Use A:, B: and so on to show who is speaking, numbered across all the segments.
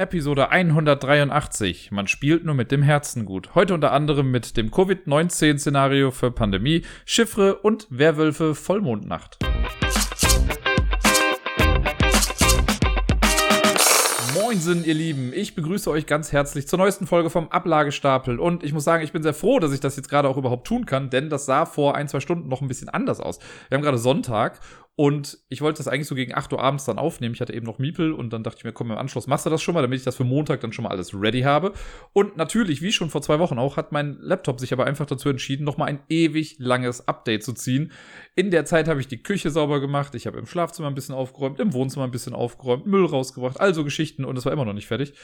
A: Episode 183. Man spielt nur mit dem Herzen gut. Heute unter anderem mit dem Covid-19-Szenario für Pandemie, Chiffre und Werwölfe Vollmondnacht. Moinsen, ihr Lieben. Ich begrüße euch ganz herzlich zur neuesten Folge vom Ablagestapel. Und ich muss sagen, ich bin sehr froh, dass ich das jetzt gerade auch überhaupt tun kann, denn das sah vor ein, zwei Stunden noch ein bisschen anders aus. Wir haben gerade Sonntag und ich wollte das eigentlich so gegen 8 Uhr abends dann aufnehmen. Ich hatte eben noch Miepel und dann dachte ich mir, komm, im Anschluss machst du das schon mal, damit ich das für Montag dann schon mal alles ready habe. Und natürlich, wie schon vor zwei Wochen auch, hat mein Laptop sich aber einfach dazu entschieden, nochmal ein ewig langes Update zu ziehen. In der Zeit habe ich die Küche sauber gemacht, ich habe im Schlafzimmer ein bisschen aufgeräumt, im Wohnzimmer ein bisschen aufgeräumt, Müll rausgebracht, also Geschichten und es war immer noch nicht fertig.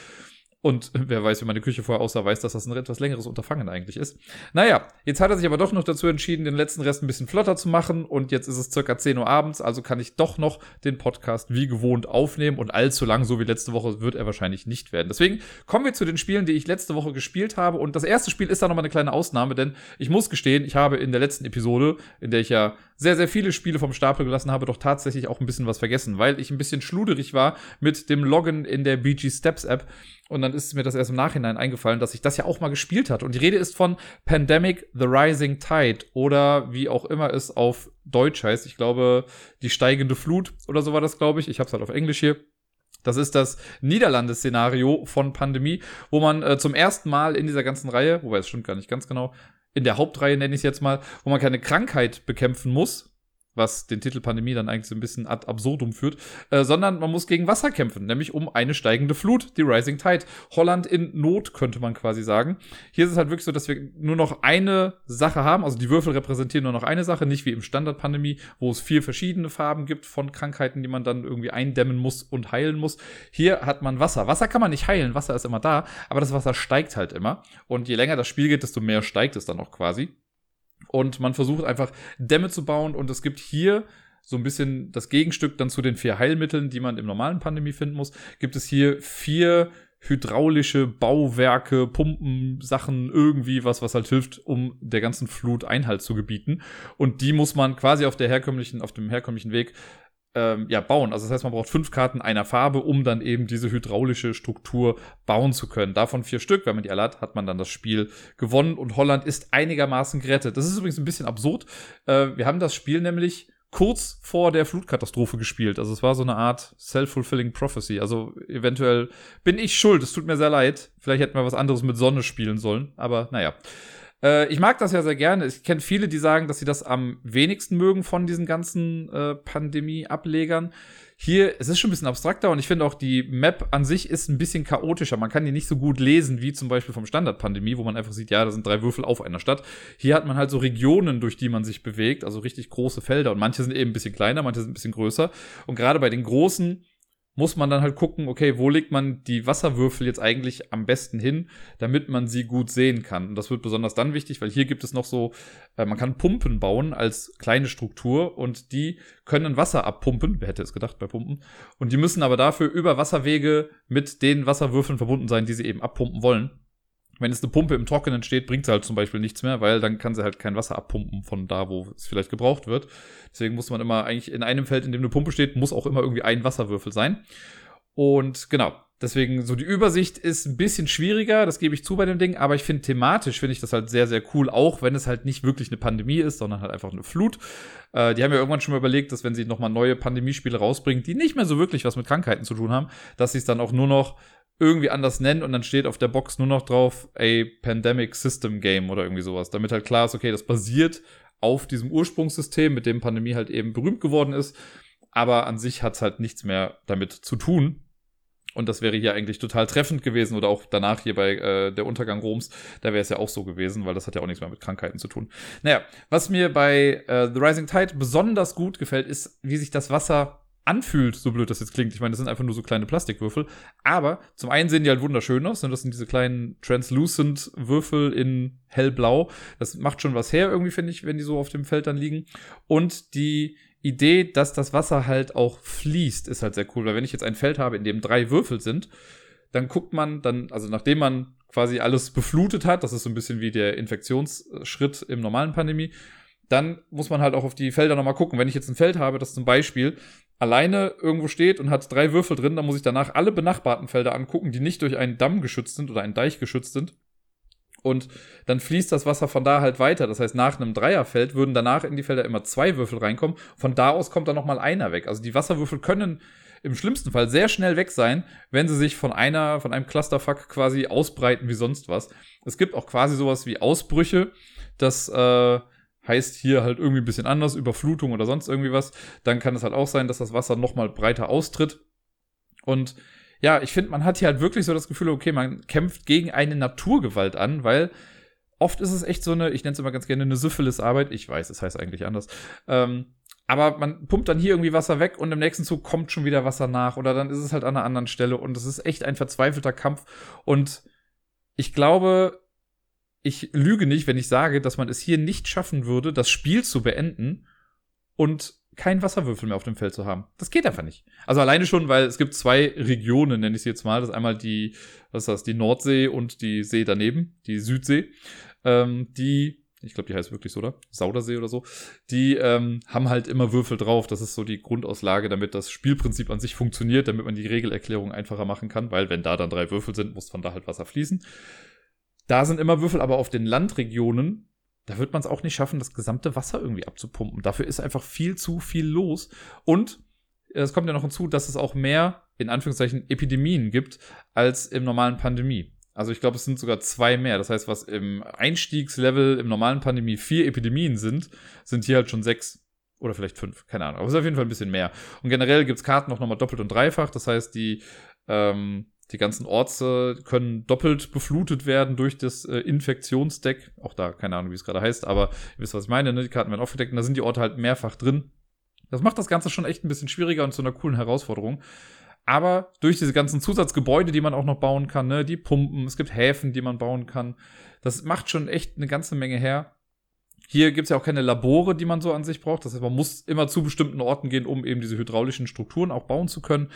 A: Und wer weiß, wie meine Küche vorher aussah, weiß, dass das ein etwas längeres Unterfangen eigentlich ist. Naja, jetzt hat er sich aber doch noch dazu entschieden, den letzten Rest ein bisschen flotter zu machen. Und jetzt ist es circa 10 Uhr abends, also kann ich doch noch den Podcast wie gewohnt aufnehmen. Und allzu lang, so wie letzte Woche, wird er wahrscheinlich nicht werden. Deswegen kommen wir zu den Spielen, die ich letzte Woche gespielt habe. Und das erste Spiel ist da nochmal eine kleine Ausnahme, denn ich muss gestehen, ich habe in der letzten Episode, in der ich ja sehr, sehr viele Spiele vom Stapel gelassen habe, doch tatsächlich auch ein bisschen was vergessen, weil ich ein bisschen schluderig war mit dem Loggen in der BG Steps App. Und dann ist mir das erst im Nachhinein eingefallen, dass ich das ja auch mal gespielt hat. Und die Rede ist von Pandemic The Rising Tide oder wie auch immer es auf Deutsch heißt. Ich glaube, die steigende Flut oder so war das, glaube ich. Ich habe es halt auf Englisch hier. Das ist das Niederlande-Szenario von Pandemie, wo man äh, zum ersten Mal in dieser ganzen Reihe, wobei es stimmt gar nicht ganz genau, in der Hauptreihe nenne ich es jetzt mal, wo man keine Krankheit bekämpfen muss, was den Titel Pandemie dann eigentlich so ein bisschen ad absurdum führt, äh, sondern man muss gegen Wasser kämpfen, nämlich um eine steigende Flut, die Rising Tide. Holland in Not, könnte man quasi sagen. Hier ist es halt wirklich so, dass wir nur noch eine Sache haben, also die Würfel repräsentieren nur noch eine Sache, nicht wie im Standard-Pandemie, wo es vier verschiedene Farben gibt von Krankheiten, die man dann irgendwie eindämmen muss und heilen muss. Hier hat man Wasser. Wasser kann man nicht heilen, Wasser ist immer da, aber das Wasser steigt halt immer. Und je länger das Spiel geht, desto mehr steigt es dann auch quasi. Und man versucht einfach Dämme zu bauen und es gibt hier so ein bisschen das Gegenstück dann zu den vier Heilmitteln, die man im normalen Pandemie finden muss, gibt es hier vier hydraulische Bauwerke, Pumpen, Sachen, irgendwie was, was halt hilft, um der ganzen Flut Einhalt zu gebieten. Und die muss man quasi auf der herkömmlichen, auf dem herkömmlichen Weg ähm, ja, bauen. Also das heißt, man braucht fünf Karten einer Farbe, um dann eben diese hydraulische Struktur bauen zu können. Davon vier Stück. Wenn man die alle hat, hat man dann das Spiel gewonnen und Holland ist einigermaßen gerettet. Das ist übrigens ein bisschen absurd. Äh, wir haben das Spiel nämlich kurz vor der Flutkatastrophe gespielt. Also es war so eine Art self-fulfilling prophecy. Also eventuell bin ich schuld. Es tut mir sehr leid. Vielleicht hätten wir was anderes mit Sonne spielen sollen. Aber naja. Äh, ich mag das ja sehr gerne. Ich kenne viele, die sagen, dass sie das am wenigsten mögen von diesen ganzen äh, Pandemie-Ablegern. Hier, es ist schon ein bisschen abstrakter und ich finde auch, die Map an sich ist ein bisschen chaotischer. Man kann die nicht so gut lesen wie zum Beispiel vom Standard-Pandemie, wo man einfach sieht, ja, da sind drei Würfel auf einer Stadt. Hier hat man halt so Regionen, durch die man sich bewegt, also richtig große Felder und manche sind eben ein bisschen kleiner, manche sind ein bisschen größer. Und gerade bei den großen muss man dann halt gucken, okay, wo legt man die Wasserwürfel jetzt eigentlich am besten hin, damit man sie gut sehen kann. Und das wird besonders dann wichtig, weil hier gibt es noch so, äh, man kann Pumpen bauen als kleine Struktur und die können Wasser abpumpen. Wer hätte es gedacht bei Pumpen? Und die müssen aber dafür über Wasserwege mit den Wasserwürfeln verbunden sein, die sie eben abpumpen wollen wenn jetzt eine Pumpe im Trockenen steht, bringt sie halt zum Beispiel nichts mehr, weil dann kann sie halt kein Wasser abpumpen von da, wo es vielleicht gebraucht wird. Deswegen muss man immer eigentlich in einem Feld, in dem eine Pumpe steht, muss auch immer irgendwie ein Wasserwürfel sein. Und genau, deswegen so die Übersicht ist ein bisschen schwieriger, das gebe ich zu bei dem Ding, aber ich finde thematisch finde ich das halt sehr, sehr cool, auch wenn es halt nicht wirklich eine Pandemie ist, sondern halt einfach eine Flut. Äh, die haben ja irgendwann schon mal überlegt, dass wenn sie nochmal neue Pandemiespiele rausbringen, die nicht mehr so wirklich was mit Krankheiten zu tun haben, dass sie es dann auch nur noch irgendwie anders nennen und dann steht auf der Box nur noch drauf a Pandemic System Game oder irgendwie sowas, damit halt klar ist, okay, das basiert auf diesem Ursprungssystem, mit dem Pandemie halt eben berühmt geworden ist, aber an sich hat es halt nichts mehr damit zu tun. Und das wäre hier eigentlich total treffend gewesen oder auch danach hier bei äh, der Untergang Roms, da wäre es ja auch so gewesen, weil das hat ja auch nichts mehr mit Krankheiten zu tun. Naja, was mir bei äh, The Rising Tide besonders gut gefällt, ist, wie sich das Wasser anfühlt, so blöd das jetzt klingt. Ich meine, das sind einfach nur so kleine Plastikwürfel. Aber zum einen sehen die halt wunderschön aus. Und das sind diese kleinen translucent Würfel in hellblau. Das macht schon was her irgendwie, finde ich, wenn die so auf dem Feld dann liegen. Und die Idee, dass das Wasser halt auch fließt, ist halt sehr cool. Weil wenn ich jetzt ein Feld habe, in dem drei Würfel sind, dann guckt man dann, also nachdem man quasi alles beflutet hat, das ist so ein bisschen wie der Infektionsschritt im normalen Pandemie, dann muss man halt auch auf die Felder nochmal gucken. Wenn ich jetzt ein Feld habe, das zum Beispiel alleine irgendwo steht und hat drei Würfel drin, dann muss ich danach alle benachbarten Felder angucken, die nicht durch einen Damm geschützt sind oder einen Deich geschützt sind. Und dann fließt das Wasser von da halt weiter. Das heißt, nach einem Dreierfeld würden danach in die Felder immer zwei Würfel reinkommen. Von da aus kommt dann nochmal einer weg. Also die Wasserwürfel können im schlimmsten Fall sehr schnell weg sein, wenn sie sich von einer, von einem Clusterfuck quasi ausbreiten wie sonst was. Es gibt auch quasi sowas wie Ausbrüche. Das äh, heißt hier halt irgendwie ein bisschen anders, Überflutung oder sonst irgendwie was. Dann kann es halt auch sein, dass das Wasser nochmal breiter austritt. Und ja, ich finde, man hat hier halt wirklich so das Gefühl, okay, man kämpft gegen eine Naturgewalt an, weil oft ist es echt so eine, ich nenne es immer ganz gerne eine Syphilis-Arbeit. Ich weiß, es heißt eigentlich anders. Ähm, aber man pumpt dann hier irgendwie Wasser weg und im nächsten Zug kommt schon wieder Wasser nach oder dann ist es halt an einer anderen Stelle und es ist echt ein verzweifelter Kampf und ich glaube, ich lüge nicht, wenn ich sage, dass man es hier nicht schaffen würde, das Spiel zu beenden und keinen Wasserwürfel mehr auf dem Feld zu haben. Das geht einfach nicht. Also alleine schon, weil es gibt zwei Regionen, nenne ich sie jetzt mal. Das ist einmal die, was ist das, die Nordsee und die See daneben, die Südsee. Ähm, die ich glaube, die heißt wirklich so, oder? Saudersee oder so. Die ähm, haben halt immer Würfel drauf. Das ist so die Grundauslage, damit das Spielprinzip an sich funktioniert, damit man die Regelerklärung einfacher machen kann, weil wenn da dann drei Würfel sind, muss von da halt Wasser fließen. Da sind immer Würfel, aber auf den Landregionen, da wird man es auch nicht schaffen, das gesamte Wasser irgendwie abzupumpen. Dafür ist einfach viel zu viel los. Und es kommt ja noch hinzu, dass es auch mehr, in Anführungszeichen, Epidemien gibt als im normalen Pandemie. Also ich glaube, es sind sogar zwei mehr. Das heißt, was im Einstiegslevel im normalen Pandemie vier Epidemien sind, sind hier halt schon sechs oder vielleicht fünf, keine Ahnung. Aber es ist auf jeden Fall ein bisschen mehr. Und generell gibt's Karten noch nochmal doppelt und dreifach. Das heißt, die, ähm, die ganzen Orte können doppelt beflutet werden durch das äh, Infektionsdeck. Auch da, keine Ahnung, wie es gerade heißt, aber ihr wisst, was ich meine. Ne? Die Karten werden aufgedeckt und da sind die Orte halt mehrfach drin. Das macht das Ganze schon echt ein bisschen schwieriger und zu einer coolen Herausforderung. Aber durch diese ganzen Zusatzgebäude, die man auch noch bauen kann, ne, die Pumpen, es gibt Häfen, die man bauen kann, das macht schon echt eine ganze Menge her. Hier gibt's ja auch keine Labore, die man so an sich braucht. Das heißt, man muss immer zu bestimmten Orten gehen, um eben diese hydraulischen Strukturen auch bauen zu können.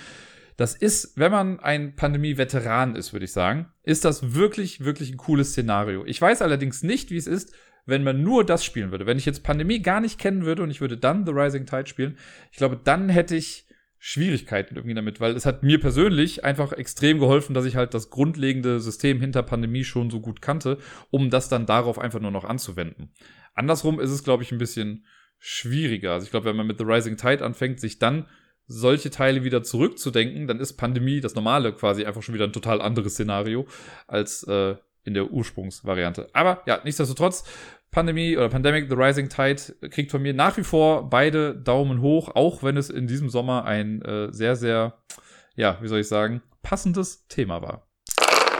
A: Das ist, wenn man ein Pandemie-Veteran ist, würde ich sagen, ist das wirklich, wirklich ein cooles Szenario. Ich weiß allerdings nicht, wie es ist, wenn man nur das spielen würde. Wenn ich jetzt Pandemie gar nicht kennen würde und ich würde dann The Rising Tide spielen, ich glaube, dann hätte ich Schwierigkeiten irgendwie damit, weil es hat mir persönlich einfach extrem geholfen, dass ich halt das grundlegende System hinter Pandemie schon so gut kannte, um das dann darauf einfach nur noch anzuwenden. Andersrum ist es, glaube ich, ein bisschen schwieriger. Also ich glaube, wenn man mit The Rising Tide anfängt, sich dann solche Teile wieder zurückzudenken, dann ist Pandemie das normale quasi einfach schon wieder ein total anderes Szenario als äh, in der Ursprungsvariante. Aber ja, nichtsdestotrotz, Pandemie oder Pandemic, The Rising Tide kriegt von mir nach wie vor beide Daumen hoch, auch wenn es in diesem Sommer ein äh, sehr, sehr, ja, wie soll ich sagen, passendes Thema war.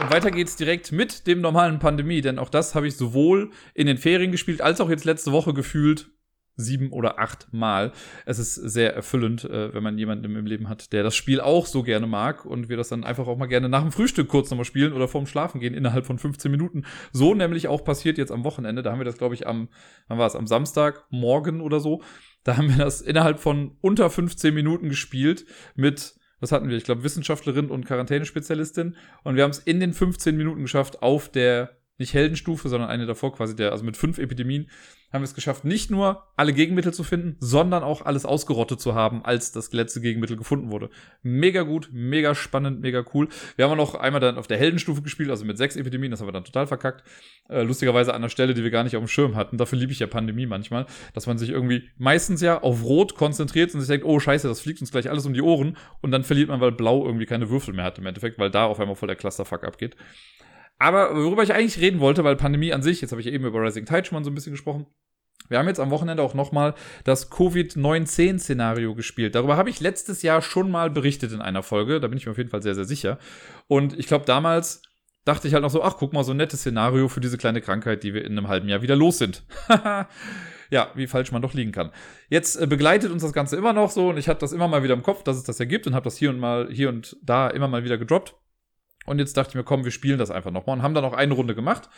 A: Und weiter geht's direkt mit dem normalen Pandemie, denn auch das habe ich sowohl in den Ferien gespielt, als auch jetzt letzte Woche gefühlt sieben oder acht Mal. Es ist sehr erfüllend, äh, wenn man jemanden im Leben hat, der das Spiel auch so gerne mag und wir das dann einfach auch mal gerne nach dem Frühstück kurz nochmal spielen oder vorm Schlafen gehen innerhalb von 15 Minuten. So nämlich auch passiert jetzt am Wochenende. Da haben wir das, glaube ich, am, wann war es, am Samstag morgen oder so. Da haben wir das innerhalb von unter 15 Minuten gespielt mit was hatten wir? Ich glaube, Wissenschaftlerin und Quarantänespezialistin. Und wir haben es in den 15 Minuten geschafft, auf der nicht Heldenstufe, sondern eine davor quasi der, also mit fünf Epidemien, haben wir es geschafft, nicht nur alle Gegenmittel zu finden, sondern auch alles ausgerottet zu haben, als das letzte Gegenmittel gefunden wurde. Mega gut, mega spannend, mega cool. Wir haben auch noch einmal dann auf der Heldenstufe gespielt, also mit sechs Epidemien, das haben wir dann total verkackt. Äh, lustigerweise an einer Stelle, die wir gar nicht auf dem Schirm hatten. Dafür liebe ich ja Pandemie manchmal, dass man sich irgendwie meistens ja auf Rot konzentriert und sich denkt, oh scheiße, das fliegt uns gleich alles um die Ohren und dann verliert man, weil Blau irgendwie keine Würfel mehr hat im Endeffekt, weil da auf einmal voll der Clusterfuck abgeht. Aber worüber ich eigentlich reden wollte, weil Pandemie an sich, jetzt habe ich eben über Rising Tide schon mal so ein bisschen gesprochen. Wir haben jetzt am Wochenende auch nochmal das Covid-19-Szenario gespielt. Darüber habe ich letztes Jahr schon mal berichtet in einer Folge. Da bin ich mir auf jeden Fall sehr, sehr sicher. Und ich glaube, damals dachte ich halt noch so, ach, guck mal, so ein nettes Szenario für diese kleine Krankheit, die wir in einem halben Jahr wieder los sind. ja, wie falsch man doch liegen kann. Jetzt äh, begleitet uns das Ganze immer noch so und ich hatte das immer mal wieder im Kopf, dass es das ja gibt und habe das hier und mal, hier und da immer mal wieder gedroppt. Und jetzt dachte ich mir, komm, wir spielen das einfach nochmal und haben dann noch eine Runde gemacht.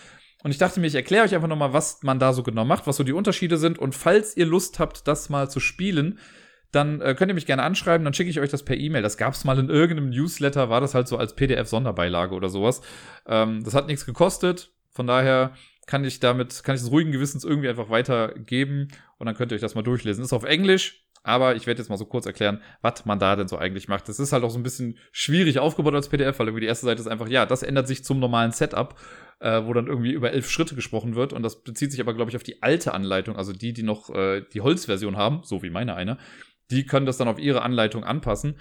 A: Und ich dachte mir, ich erkläre euch einfach nochmal, was man da so genau macht, was so die Unterschiede sind. Und falls ihr Lust habt, das mal zu spielen, dann äh, könnt ihr mich gerne anschreiben, dann schicke ich euch das per E-Mail. Das gab es mal in irgendeinem Newsletter, war das halt so als PDF-Sonderbeilage oder sowas. Ähm, das hat nichts gekostet, von daher kann ich damit, kann ich es ruhigen Gewissens irgendwie einfach weitergeben und dann könnt ihr euch das mal durchlesen. Ist auf Englisch, Aber ich werde jetzt mal so kurz erklären, was man da denn so eigentlich macht. Das ist halt auch so ein bisschen schwierig aufgebaut als PDF, weil irgendwie die erste Seite ist einfach, ja, das ändert sich zum normalen Setup, äh, wo dann irgendwie über elf Schritte gesprochen wird. Und das bezieht sich aber, glaube ich, auf die alte Anleitung, also die, die noch äh, die Holzversion haben, so wie meine eine. Die können das dann auf ihre Anleitung anpassen.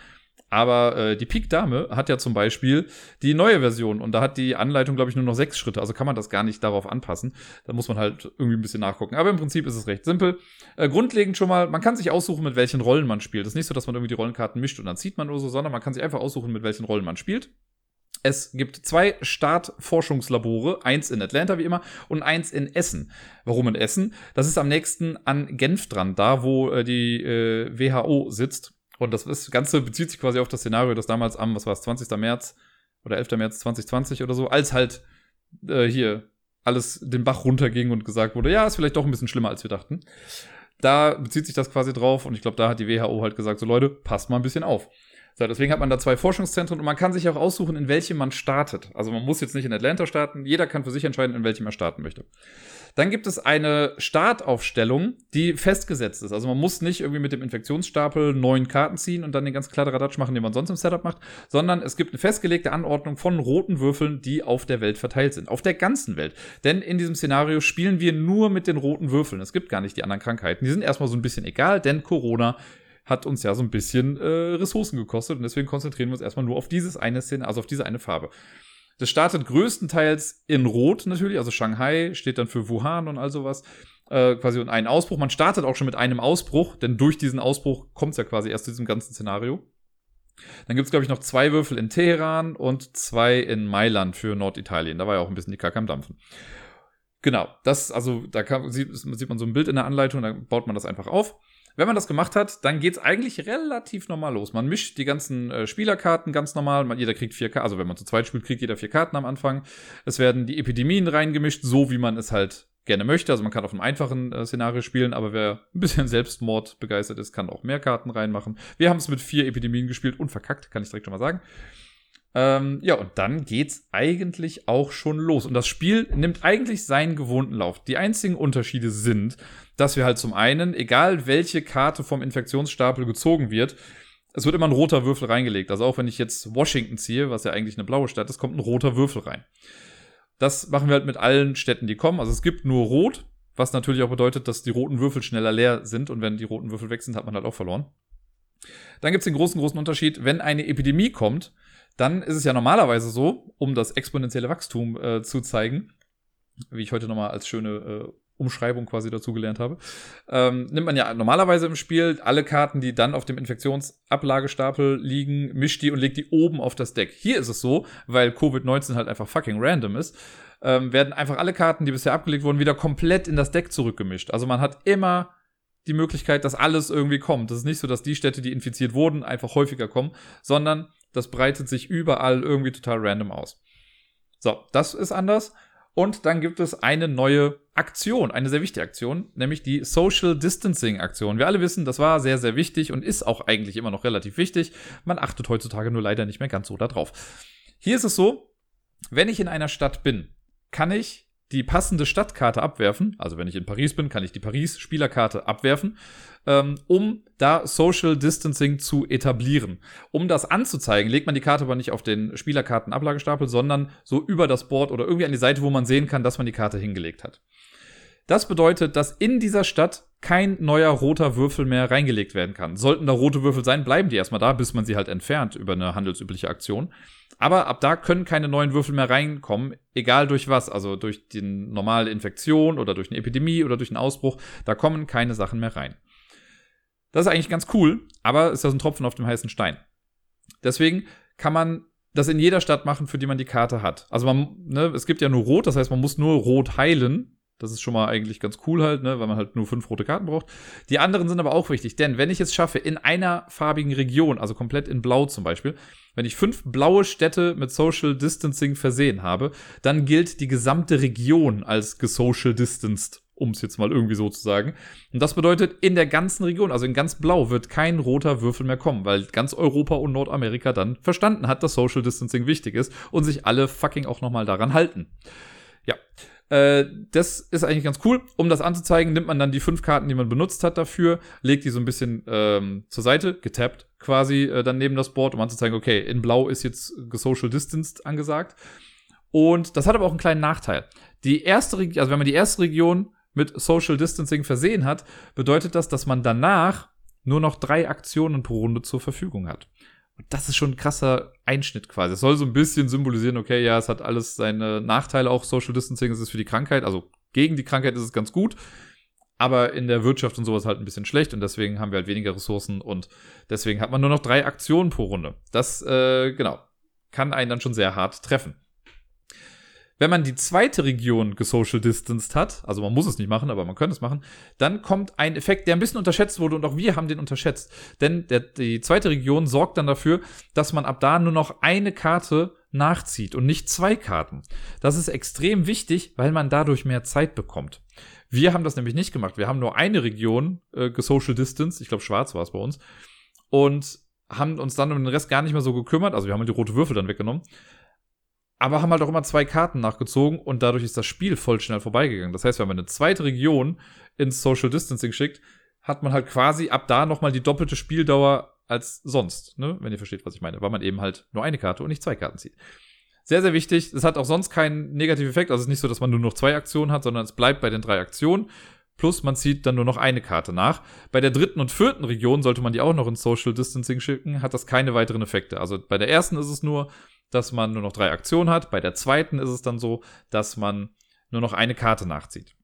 A: Aber äh, die Peak Dame hat ja zum Beispiel die neue Version und da hat die Anleitung, glaube ich, nur noch sechs Schritte. Also kann man das gar nicht darauf anpassen. Da muss man halt irgendwie ein bisschen nachgucken. Aber im Prinzip ist es recht simpel. Äh, grundlegend schon mal, man kann sich aussuchen, mit welchen Rollen man spielt. Es ist nicht so, dass man irgendwie die Rollenkarten mischt und dann zieht man oder so, sondern man kann sich einfach aussuchen, mit welchen Rollen man spielt. Es gibt zwei Startforschungslabore, eins in Atlanta wie immer und eins in Essen. Warum in Essen? Das ist am nächsten an Genf dran, da wo äh, die äh, WHO sitzt. Und das, Ganze bezieht sich quasi auf das Szenario, das damals am, was war es, 20. März oder 11. März 2020 oder so, als halt äh, hier alles den Bach runterging und gesagt wurde, ja, ist vielleicht doch ein bisschen schlimmer, als wir dachten. Da bezieht sich das quasi drauf und ich glaube, da hat die WHO halt gesagt, so Leute, passt mal ein bisschen auf. So, deswegen hat man da zwei Forschungszentren und man kann sich auch aussuchen, in welchem man startet. Also man muss jetzt nicht in Atlanta starten, jeder kann für sich entscheiden, in welchem er starten möchte. Dann gibt es eine Startaufstellung, die festgesetzt ist. Also man muss nicht irgendwie mit dem Infektionsstapel neun Karten ziehen und dann den ganz Kladderadatsch machen, den man sonst im Setup macht, sondern es gibt eine festgelegte Anordnung von roten Würfeln, die auf der Welt verteilt sind. Auf der ganzen Welt. Denn in diesem Szenario spielen wir nur mit den roten Würfeln. Es gibt gar nicht die anderen Krankheiten. Die sind erstmal so ein bisschen egal, denn Corona hat uns ja so ein bisschen äh, Ressourcen gekostet und deswegen konzentrieren wir uns erstmal nur auf dieses eine Szene, also auf diese eine Farbe. Das startet größtenteils in Rot natürlich, also Shanghai steht dann für Wuhan und all sowas. Äh, quasi und einen Ausbruch. Man startet auch schon mit einem Ausbruch, denn durch diesen Ausbruch kommt es ja quasi erst zu diesem ganzen Szenario. Dann gibt es, glaube ich, noch zwei Würfel in Teheran und zwei in Mailand für Norditalien. Da war ja auch ein bisschen die Kacke am Dampfen. Genau, das, also da kann, sieht, sieht man so ein Bild in der Anleitung, da baut man das einfach auf. Wenn man das gemacht hat, dann geht's eigentlich relativ normal los. Man mischt die ganzen äh, Spielerkarten ganz normal. Man, jeder kriegt vier Karten. Also wenn man zu zweit spielt, kriegt jeder vier Karten am Anfang. Es werden die Epidemien reingemischt, so wie man es halt gerne möchte. Also man kann auf einem einfachen äh, Szenario spielen, aber wer ein bisschen Selbstmord begeistert ist, kann auch mehr Karten reinmachen. Wir haben es mit vier Epidemien gespielt und verkackt, kann ich direkt schon mal sagen. Ähm, ja, und dann geht's eigentlich auch schon los. Und das Spiel nimmt eigentlich seinen gewohnten Lauf. Die einzigen Unterschiede sind, dass wir halt zum einen, egal welche Karte vom Infektionsstapel gezogen wird, es wird immer ein roter Würfel reingelegt. Also auch wenn ich jetzt Washington ziehe, was ja eigentlich eine blaue Stadt ist, kommt ein roter Würfel rein. Das machen wir halt mit allen Städten, die kommen. Also es gibt nur Rot, was natürlich auch bedeutet, dass die roten Würfel schneller leer sind. Und wenn die roten Würfel weg sind, hat man halt auch verloren. Dann gibt es den großen, großen Unterschied, wenn eine Epidemie kommt, dann ist es ja normalerweise so, um das exponentielle Wachstum äh, zu zeigen, wie ich heute nochmal als schöne äh, Umschreibung quasi dazugelernt habe, ähm, nimmt man ja normalerweise im Spiel alle Karten, die dann auf dem Infektionsablagestapel liegen, mischt die und legt die oben auf das Deck. Hier ist es so, weil Covid-19 halt einfach fucking random ist, ähm, werden einfach alle Karten, die bisher abgelegt wurden, wieder komplett in das Deck zurückgemischt. Also man hat immer die Möglichkeit, dass alles irgendwie kommt. Das ist nicht so, dass die Städte, die infiziert wurden, einfach häufiger kommen, sondern das breitet sich überall irgendwie total random aus. So, das ist anders. Und dann gibt es eine neue Aktion, eine sehr wichtige Aktion, nämlich die Social Distancing Aktion. Wir alle wissen, das war sehr, sehr wichtig und ist auch eigentlich immer noch relativ wichtig. Man achtet heutzutage nur leider nicht mehr ganz so darauf. Hier ist es so, wenn ich in einer Stadt bin, kann ich die passende Stadtkarte abwerfen. Also wenn ich in Paris bin, kann ich die Paris-Spielerkarte abwerfen, ähm, um da Social Distancing zu etablieren. Um das anzuzeigen, legt man die Karte aber nicht auf den Spielerkarten-Ablagestapel, sondern so über das Board oder irgendwie an die Seite, wo man sehen kann, dass man die Karte hingelegt hat. Das bedeutet, dass in dieser Stadt kein neuer roter Würfel mehr reingelegt werden kann. Sollten da rote Würfel sein, bleiben die erstmal da, bis man sie halt entfernt über eine handelsübliche Aktion. Aber ab da können keine neuen Würfel mehr reinkommen, egal durch was. Also durch die normale Infektion oder durch eine Epidemie oder durch einen Ausbruch. Da kommen keine Sachen mehr rein. Das ist eigentlich ganz cool, aber ist das ein Tropfen auf dem heißen Stein. Deswegen kann man das in jeder Stadt machen, für die man die Karte hat. Also man, ne, es gibt ja nur Rot, das heißt, man muss nur Rot heilen. Das ist schon mal eigentlich ganz cool halt, ne, weil man halt nur fünf rote Karten braucht. Die anderen sind aber auch wichtig, denn wenn ich es schaffe, in einer farbigen Region, also komplett in Blau zum Beispiel, wenn ich fünf blaue Städte mit Social Distancing versehen habe, dann gilt die gesamte Region als gesocial distanced, um es jetzt mal irgendwie so zu sagen. Und das bedeutet, in der ganzen Region, also in ganz Blau, wird kein roter Würfel mehr kommen, weil ganz Europa und Nordamerika dann verstanden hat, dass Social Distancing wichtig ist und sich alle fucking auch nochmal daran halten. Ja. Äh, das ist eigentlich ganz cool. Um das anzuzeigen, nimmt man dann die fünf Karten, die man benutzt hat dafür, legt die so ein bisschen ähm, zur Seite, getappt quasi äh, dann neben das Board, um anzuzeigen, okay, in Blau ist jetzt Social Distanced angesagt. Und das hat aber auch einen kleinen Nachteil. Die erste Region, also wenn man die erste Region mit Social Distancing versehen hat, bedeutet das, dass man danach nur noch drei Aktionen pro Runde zur Verfügung hat. Das ist schon ein krasser Einschnitt quasi. Es soll so ein bisschen symbolisieren, okay, ja, es hat alles seine Nachteile, auch Social Distancing, es ist für die Krankheit, also gegen die Krankheit ist es ganz gut, aber in der Wirtschaft und sowas halt ein bisschen schlecht und deswegen haben wir halt weniger Ressourcen und deswegen hat man nur noch drei Aktionen pro Runde. Das, äh, genau, kann einen dann schon sehr hart treffen. Wenn man die zweite Region gesocial distanced hat, also man muss es nicht machen, aber man könnte es machen, dann kommt ein Effekt, der ein bisschen unterschätzt wurde und auch wir haben den unterschätzt. Denn der, die zweite Region sorgt dann dafür, dass man ab da nur noch eine Karte nachzieht und nicht zwei Karten. Das ist extrem wichtig, weil man dadurch mehr Zeit bekommt. Wir haben das nämlich nicht gemacht. Wir haben nur eine Region äh, gesocial distance, ich glaube schwarz war es bei uns, und haben uns dann um den Rest gar nicht mehr so gekümmert. Also wir haben die rote Würfel dann weggenommen aber haben halt auch immer zwei Karten nachgezogen und dadurch ist das Spiel voll schnell vorbeigegangen. Das heißt, wenn man eine zweite Region ins Social Distancing schickt, hat man halt quasi ab da nochmal die doppelte Spieldauer als sonst, ne? wenn ihr versteht, was ich meine, weil man eben halt nur eine Karte und nicht zwei Karten zieht. Sehr, sehr wichtig. Es hat auch sonst keinen negativen Effekt. Also es ist nicht so, dass man nur noch zwei Aktionen hat, sondern es bleibt bei den drei Aktionen. Plus man zieht dann nur noch eine Karte nach. Bei der dritten und vierten Region sollte man die auch noch ins Social Distancing schicken, hat das keine weiteren Effekte. Also bei der ersten ist es nur, dass man nur noch drei Aktionen hat. Bei der zweiten ist es dann so, dass man nur noch eine Karte nachzieht.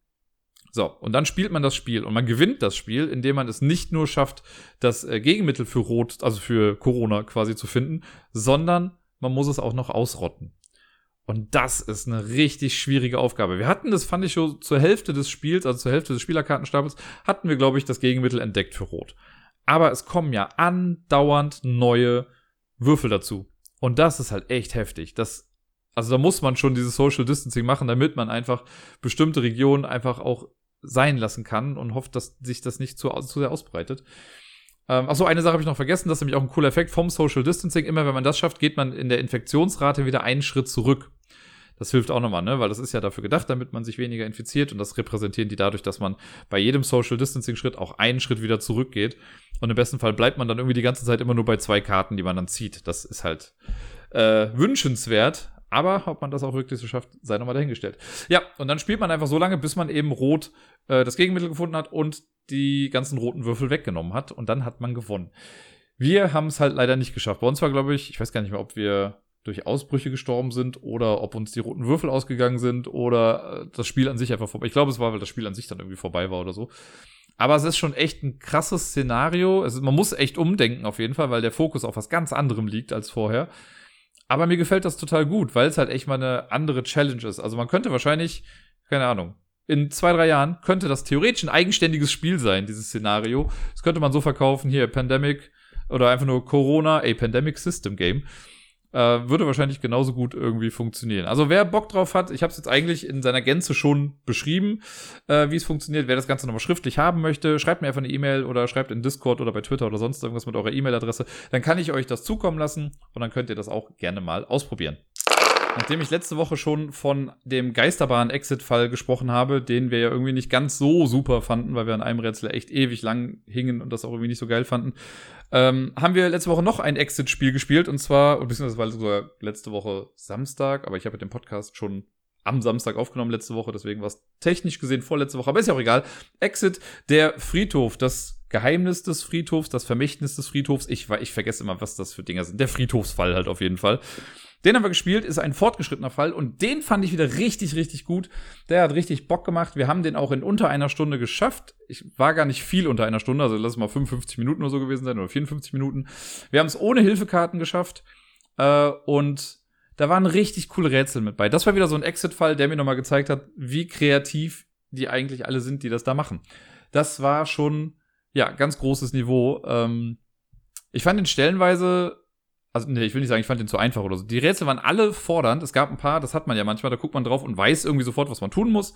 A: So, und dann spielt man das Spiel und man gewinnt das Spiel, indem man es nicht nur schafft, das äh, Gegenmittel für Rot, also für Corona quasi zu finden, sondern man muss es auch noch ausrotten. Und das ist eine richtig schwierige Aufgabe. Wir hatten das, fand ich schon zur Hälfte des Spiels, also zur Hälfte des Spielerkartenstapels, hatten wir, glaube ich, das Gegenmittel entdeckt für Rot. Aber es kommen ja andauernd neue Würfel dazu. Und das ist halt echt heftig. Das, also da muss man schon dieses Social Distancing machen, damit man einfach bestimmte Regionen einfach auch sein lassen kann und hofft, dass sich das nicht zu, zu sehr ausbreitet. Ähm, achso, eine Sache habe ich noch vergessen, das ist nämlich auch ein cooler Effekt vom Social Distancing. Immer wenn man das schafft, geht man in der Infektionsrate wieder einen Schritt zurück. Das hilft auch nochmal, ne? Weil das ist ja dafür gedacht, damit man sich weniger infiziert und das repräsentieren die dadurch, dass man bei jedem Social Distancing Schritt auch einen Schritt wieder zurückgeht. Und im besten Fall bleibt man dann irgendwie die ganze Zeit immer nur bei zwei Karten, die man dann zieht. Das ist halt äh, wünschenswert. Aber ob man das auch wirklich so schafft, sei nochmal dahingestellt. Ja, und dann spielt man einfach so lange, bis man eben rot äh, das Gegenmittel gefunden hat und die ganzen roten Würfel weggenommen hat. Und dann hat man gewonnen. Wir haben es halt leider nicht geschafft. Bei uns war, glaube ich, ich weiß gar nicht mehr, ob wir durch Ausbrüche gestorben sind oder ob uns die roten Würfel ausgegangen sind oder äh, das Spiel an sich einfach vorbei. Ich glaube, es war, weil das Spiel an sich dann irgendwie vorbei war oder so. Aber es ist schon echt ein krasses Szenario. Also man muss echt umdenken auf jeden Fall, weil der Fokus auf was ganz anderem liegt als vorher. Aber mir gefällt das total gut, weil es halt echt mal eine andere Challenge ist. Also man könnte wahrscheinlich, keine Ahnung, in zwei, drei Jahren könnte das theoretisch ein eigenständiges Spiel sein, dieses Szenario. Das könnte man so verkaufen, hier Pandemic oder einfach nur Corona, a Pandemic System Game. Äh, würde wahrscheinlich genauso gut irgendwie funktionieren. Also wer Bock drauf hat, ich habe es jetzt eigentlich in seiner Gänze schon beschrieben, äh, wie es funktioniert. Wer das Ganze nochmal schriftlich haben möchte, schreibt mir einfach eine E-Mail oder schreibt in Discord oder bei Twitter oder sonst irgendwas mit eurer E-Mail-Adresse. Dann kann ich euch das zukommen lassen und dann könnt ihr das auch gerne mal ausprobieren. Nachdem ich letzte Woche schon von dem Geisterbahn-Exit-Fall gesprochen habe, den wir ja irgendwie nicht ganz so super fanden, weil wir an einem Rätsel echt ewig lang hingen und das auch irgendwie nicht so geil fanden, ähm, haben wir letzte Woche noch ein Exit-Spiel gespielt und zwar, beziehungsweise war sogar letzte Woche Samstag, aber ich habe den Podcast schon am Samstag aufgenommen letzte Woche, deswegen war es technisch gesehen vorletzte Woche, aber ist ja auch egal. Exit, der Friedhof, das Geheimnis des Friedhofs, das Vermächtnis des Friedhofs. Ich, ich vergesse immer, was das für Dinger sind. Der Friedhofsfall halt auf jeden Fall. Den haben wir gespielt, ist ein fortgeschrittener Fall und den fand ich wieder richtig, richtig gut. Der hat richtig Bock gemacht. Wir haben den auch in unter einer Stunde geschafft. Ich war gar nicht viel unter einer Stunde, also lass es mal 55 Minuten oder so gewesen sein oder 54 Minuten. Wir haben es ohne Hilfekarten geschafft äh, und da waren richtig coole Rätsel mit bei. Das war wieder so ein Exit-Fall, der mir nochmal gezeigt hat, wie kreativ die eigentlich alle sind, die das da machen. Das war schon, ja, ganz großes Niveau. Ähm, ich fand den stellenweise also nee, ich will nicht sagen, ich fand den zu einfach oder so. Die Rätsel waren alle fordernd. Es gab ein paar, das hat man ja manchmal, da guckt man drauf und weiß irgendwie sofort, was man tun muss.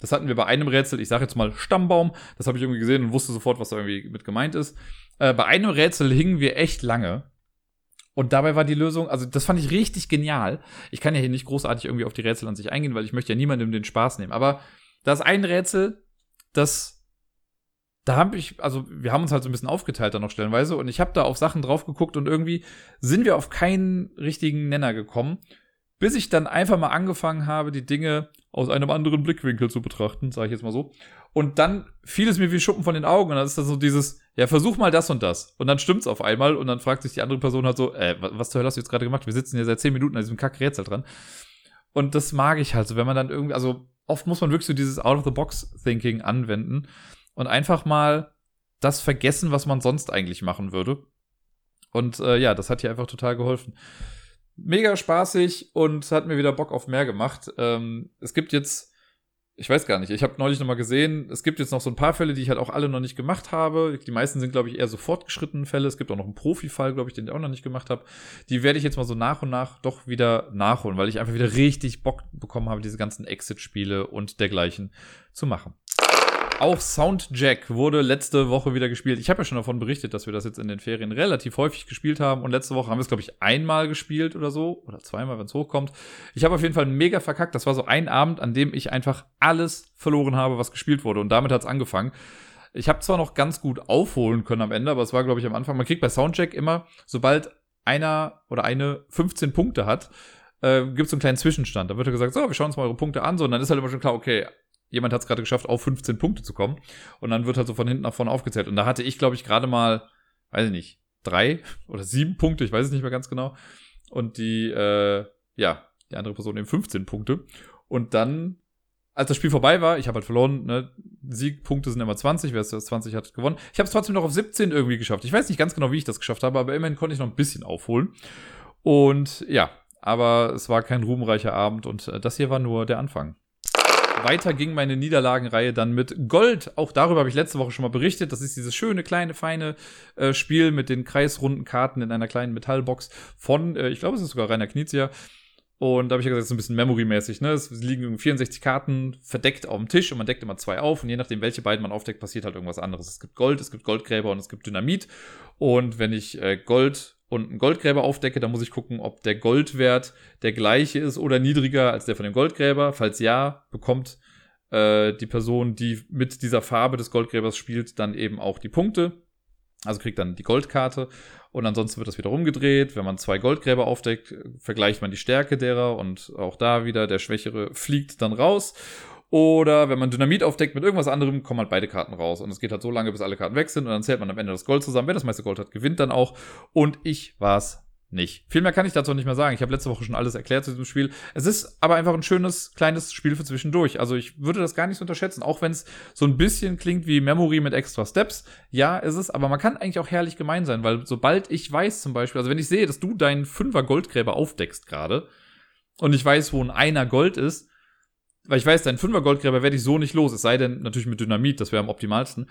A: Das hatten wir bei einem Rätsel, ich sage jetzt mal Stammbaum, das habe ich irgendwie gesehen und wusste sofort, was da irgendwie mit gemeint ist. Äh, bei einem Rätsel hingen wir echt lange. Und dabei war die Lösung, also das fand ich richtig genial. Ich kann ja hier nicht großartig irgendwie auf die Rätsel an sich eingehen, weil ich möchte ja niemandem den Spaß nehmen. Aber da ist ein Rätsel, das, da habe ich, also wir haben uns halt so ein bisschen aufgeteilt dann noch stellenweise und ich habe da auf Sachen drauf geguckt und irgendwie sind wir auf keinen richtigen Nenner gekommen, bis ich dann einfach mal angefangen habe, die Dinge aus einem anderen Blickwinkel zu betrachten, sage ich jetzt mal so. Und dann fiel es mir wie Schuppen von den Augen und dann ist das so dieses, ja, versuch mal das und das. Und dann stimmt's auf einmal und dann fragt sich die andere Person halt so, äh, was zur Hölle hast du jetzt gerade gemacht? Wir sitzen hier seit zehn Minuten an diesem Kackrätsel dran. Und das mag ich halt so, wenn man dann irgendwie, also oft muss man wirklich so dieses Out-of-the-Box-Thinking anwenden und einfach mal das vergessen, was man sonst eigentlich machen würde. Und äh, ja, das hat hier einfach total geholfen. Mega spaßig und hat mir wieder Bock auf mehr gemacht. Ähm, es gibt jetzt ich weiß gar nicht. Ich habe neulich nochmal gesehen, es gibt jetzt noch so ein paar Fälle, die ich halt auch alle noch nicht gemacht habe. Die meisten sind, glaube ich, eher so fortgeschrittene Fälle. Es gibt auch noch einen Profi-Fall, glaube ich, den ich auch noch nicht gemacht habe. Die werde ich jetzt mal so nach und nach doch wieder nachholen, weil ich einfach wieder richtig Bock bekommen habe, diese ganzen Exit-Spiele und dergleichen zu machen. Auch Soundjack wurde letzte Woche wieder gespielt. Ich habe ja schon davon berichtet, dass wir das jetzt in den Ferien relativ häufig gespielt haben. Und letzte Woche haben wir es, glaube ich, einmal gespielt oder so. Oder zweimal, wenn es hochkommt. Ich habe auf jeden Fall mega verkackt. Das war so ein Abend, an dem ich einfach alles verloren habe, was gespielt wurde. Und damit hat es angefangen. Ich habe zwar noch ganz gut aufholen können am Ende, aber es war, glaube ich, am Anfang. Man kriegt bei Soundjack immer, sobald einer oder eine 15 Punkte hat, äh, gibt es so einen kleinen Zwischenstand. Da wird ja gesagt, so, wir schauen uns mal eure Punkte an. So, und dann ist halt immer schon klar, okay, jemand hat es gerade geschafft, auf 15 Punkte zu kommen. Und dann wird halt so von hinten nach vorne aufgezählt. Und da hatte ich, glaube ich, gerade mal, weiß ich nicht, drei oder sieben Punkte, ich weiß es nicht mehr ganz genau. Und die, äh, ja, die andere Person eben 15 Punkte. Und dann, als das Spiel vorbei war, ich habe halt verloren, ne, Siegpunkte sind immer 20, wer es 20 hat, gewonnen. Ich habe es trotzdem noch auf 17 irgendwie geschafft. Ich weiß nicht ganz genau, wie ich das geschafft habe, aber immerhin konnte ich noch ein bisschen aufholen. Und ja, aber es war kein ruhmreicher Abend und äh, das hier war nur der Anfang. Weiter ging meine Niederlagenreihe dann mit Gold. Auch darüber habe ich letzte Woche schon mal berichtet. Das ist dieses schöne, kleine, feine äh, Spiel mit den kreisrunden Karten in einer kleinen Metallbox von, äh, ich glaube, es ist sogar Rainer Knizia. Und da habe ich ja gesagt, es ist ein bisschen Memory-mäßig. Ne? Es liegen 64 Karten verdeckt auf dem Tisch und man deckt immer zwei auf. Und je nachdem, welche beiden man aufdeckt, passiert halt irgendwas anderes. Es gibt Gold, es gibt Goldgräber und es gibt Dynamit. Und wenn ich äh, Gold und einen Goldgräber aufdecke, dann muss ich gucken, ob der Goldwert der gleiche ist oder niedriger als der von dem Goldgräber. Falls ja, bekommt äh, die Person, die mit dieser Farbe des Goldgräbers spielt, dann eben auch die Punkte. Also kriegt dann die Goldkarte und ansonsten wird das wieder rumgedreht. Wenn man zwei Goldgräber aufdeckt, vergleicht man die Stärke derer und auch da wieder der Schwächere fliegt dann raus. Oder wenn man Dynamit aufdeckt mit irgendwas anderem, kommen halt beide Karten raus. Und es geht halt so lange, bis alle Karten weg sind. Und dann zählt man am Ende das Gold zusammen. Wer das meiste Gold hat, gewinnt dann auch. Und ich war's nicht. Viel mehr kann ich dazu nicht mehr sagen. Ich habe letzte Woche schon alles erklärt zu diesem Spiel. Es ist aber einfach ein schönes, kleines Spiel für zwischendurch. Also ich würde das gar nicht so unterschätzen, auch wenn es so ein bisschen klingt wie Memory mit extra Steps. Ja, ist es, aber man kann eigentlich auch herrlich gemein sein, weil sobald ich weiß zum Beispiel, also wenn ich sehe, dass du deinen Fünfer Goldgräber aufdeckst gerade und ich weiß, wo ein Einer Gold ist, weil ich weiß, deinen Fünfer Goldgräber werde ich so nicht los, es sei denn natürlich mit Dynamit, das wäre am optimalsten.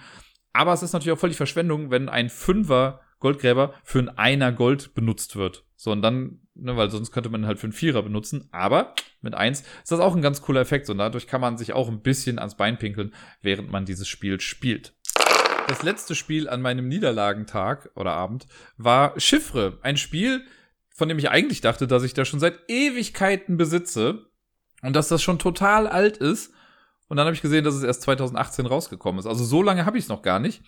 A: Aber es ist natürlich auch völlig Verschwendung, wenn ein Fünfer Goldgräber für ein Einer Gold benutzt wird. So, und dann, ne, weil sonst könnte man halt für einen Vierer benutzen. Aber mit eins ist das auch ein ganz cooler Effekt. Und dadurch kann man sich auch ein bisschen ans Bein pinkeln, während man dieses Spiel spielt. Das letzte Spiel an meinem Niederlagentag oder Abend war Chiffre. Ein Spiel, von dem ich eigentlich dachte, dass ich da schon seit Ewigkeiten besitze und dass das schon total alt ist. Und dann habe ich gesehen, dass es erst 2018 rausgekommen ist. Also so lange habe ich es noch gar nicht.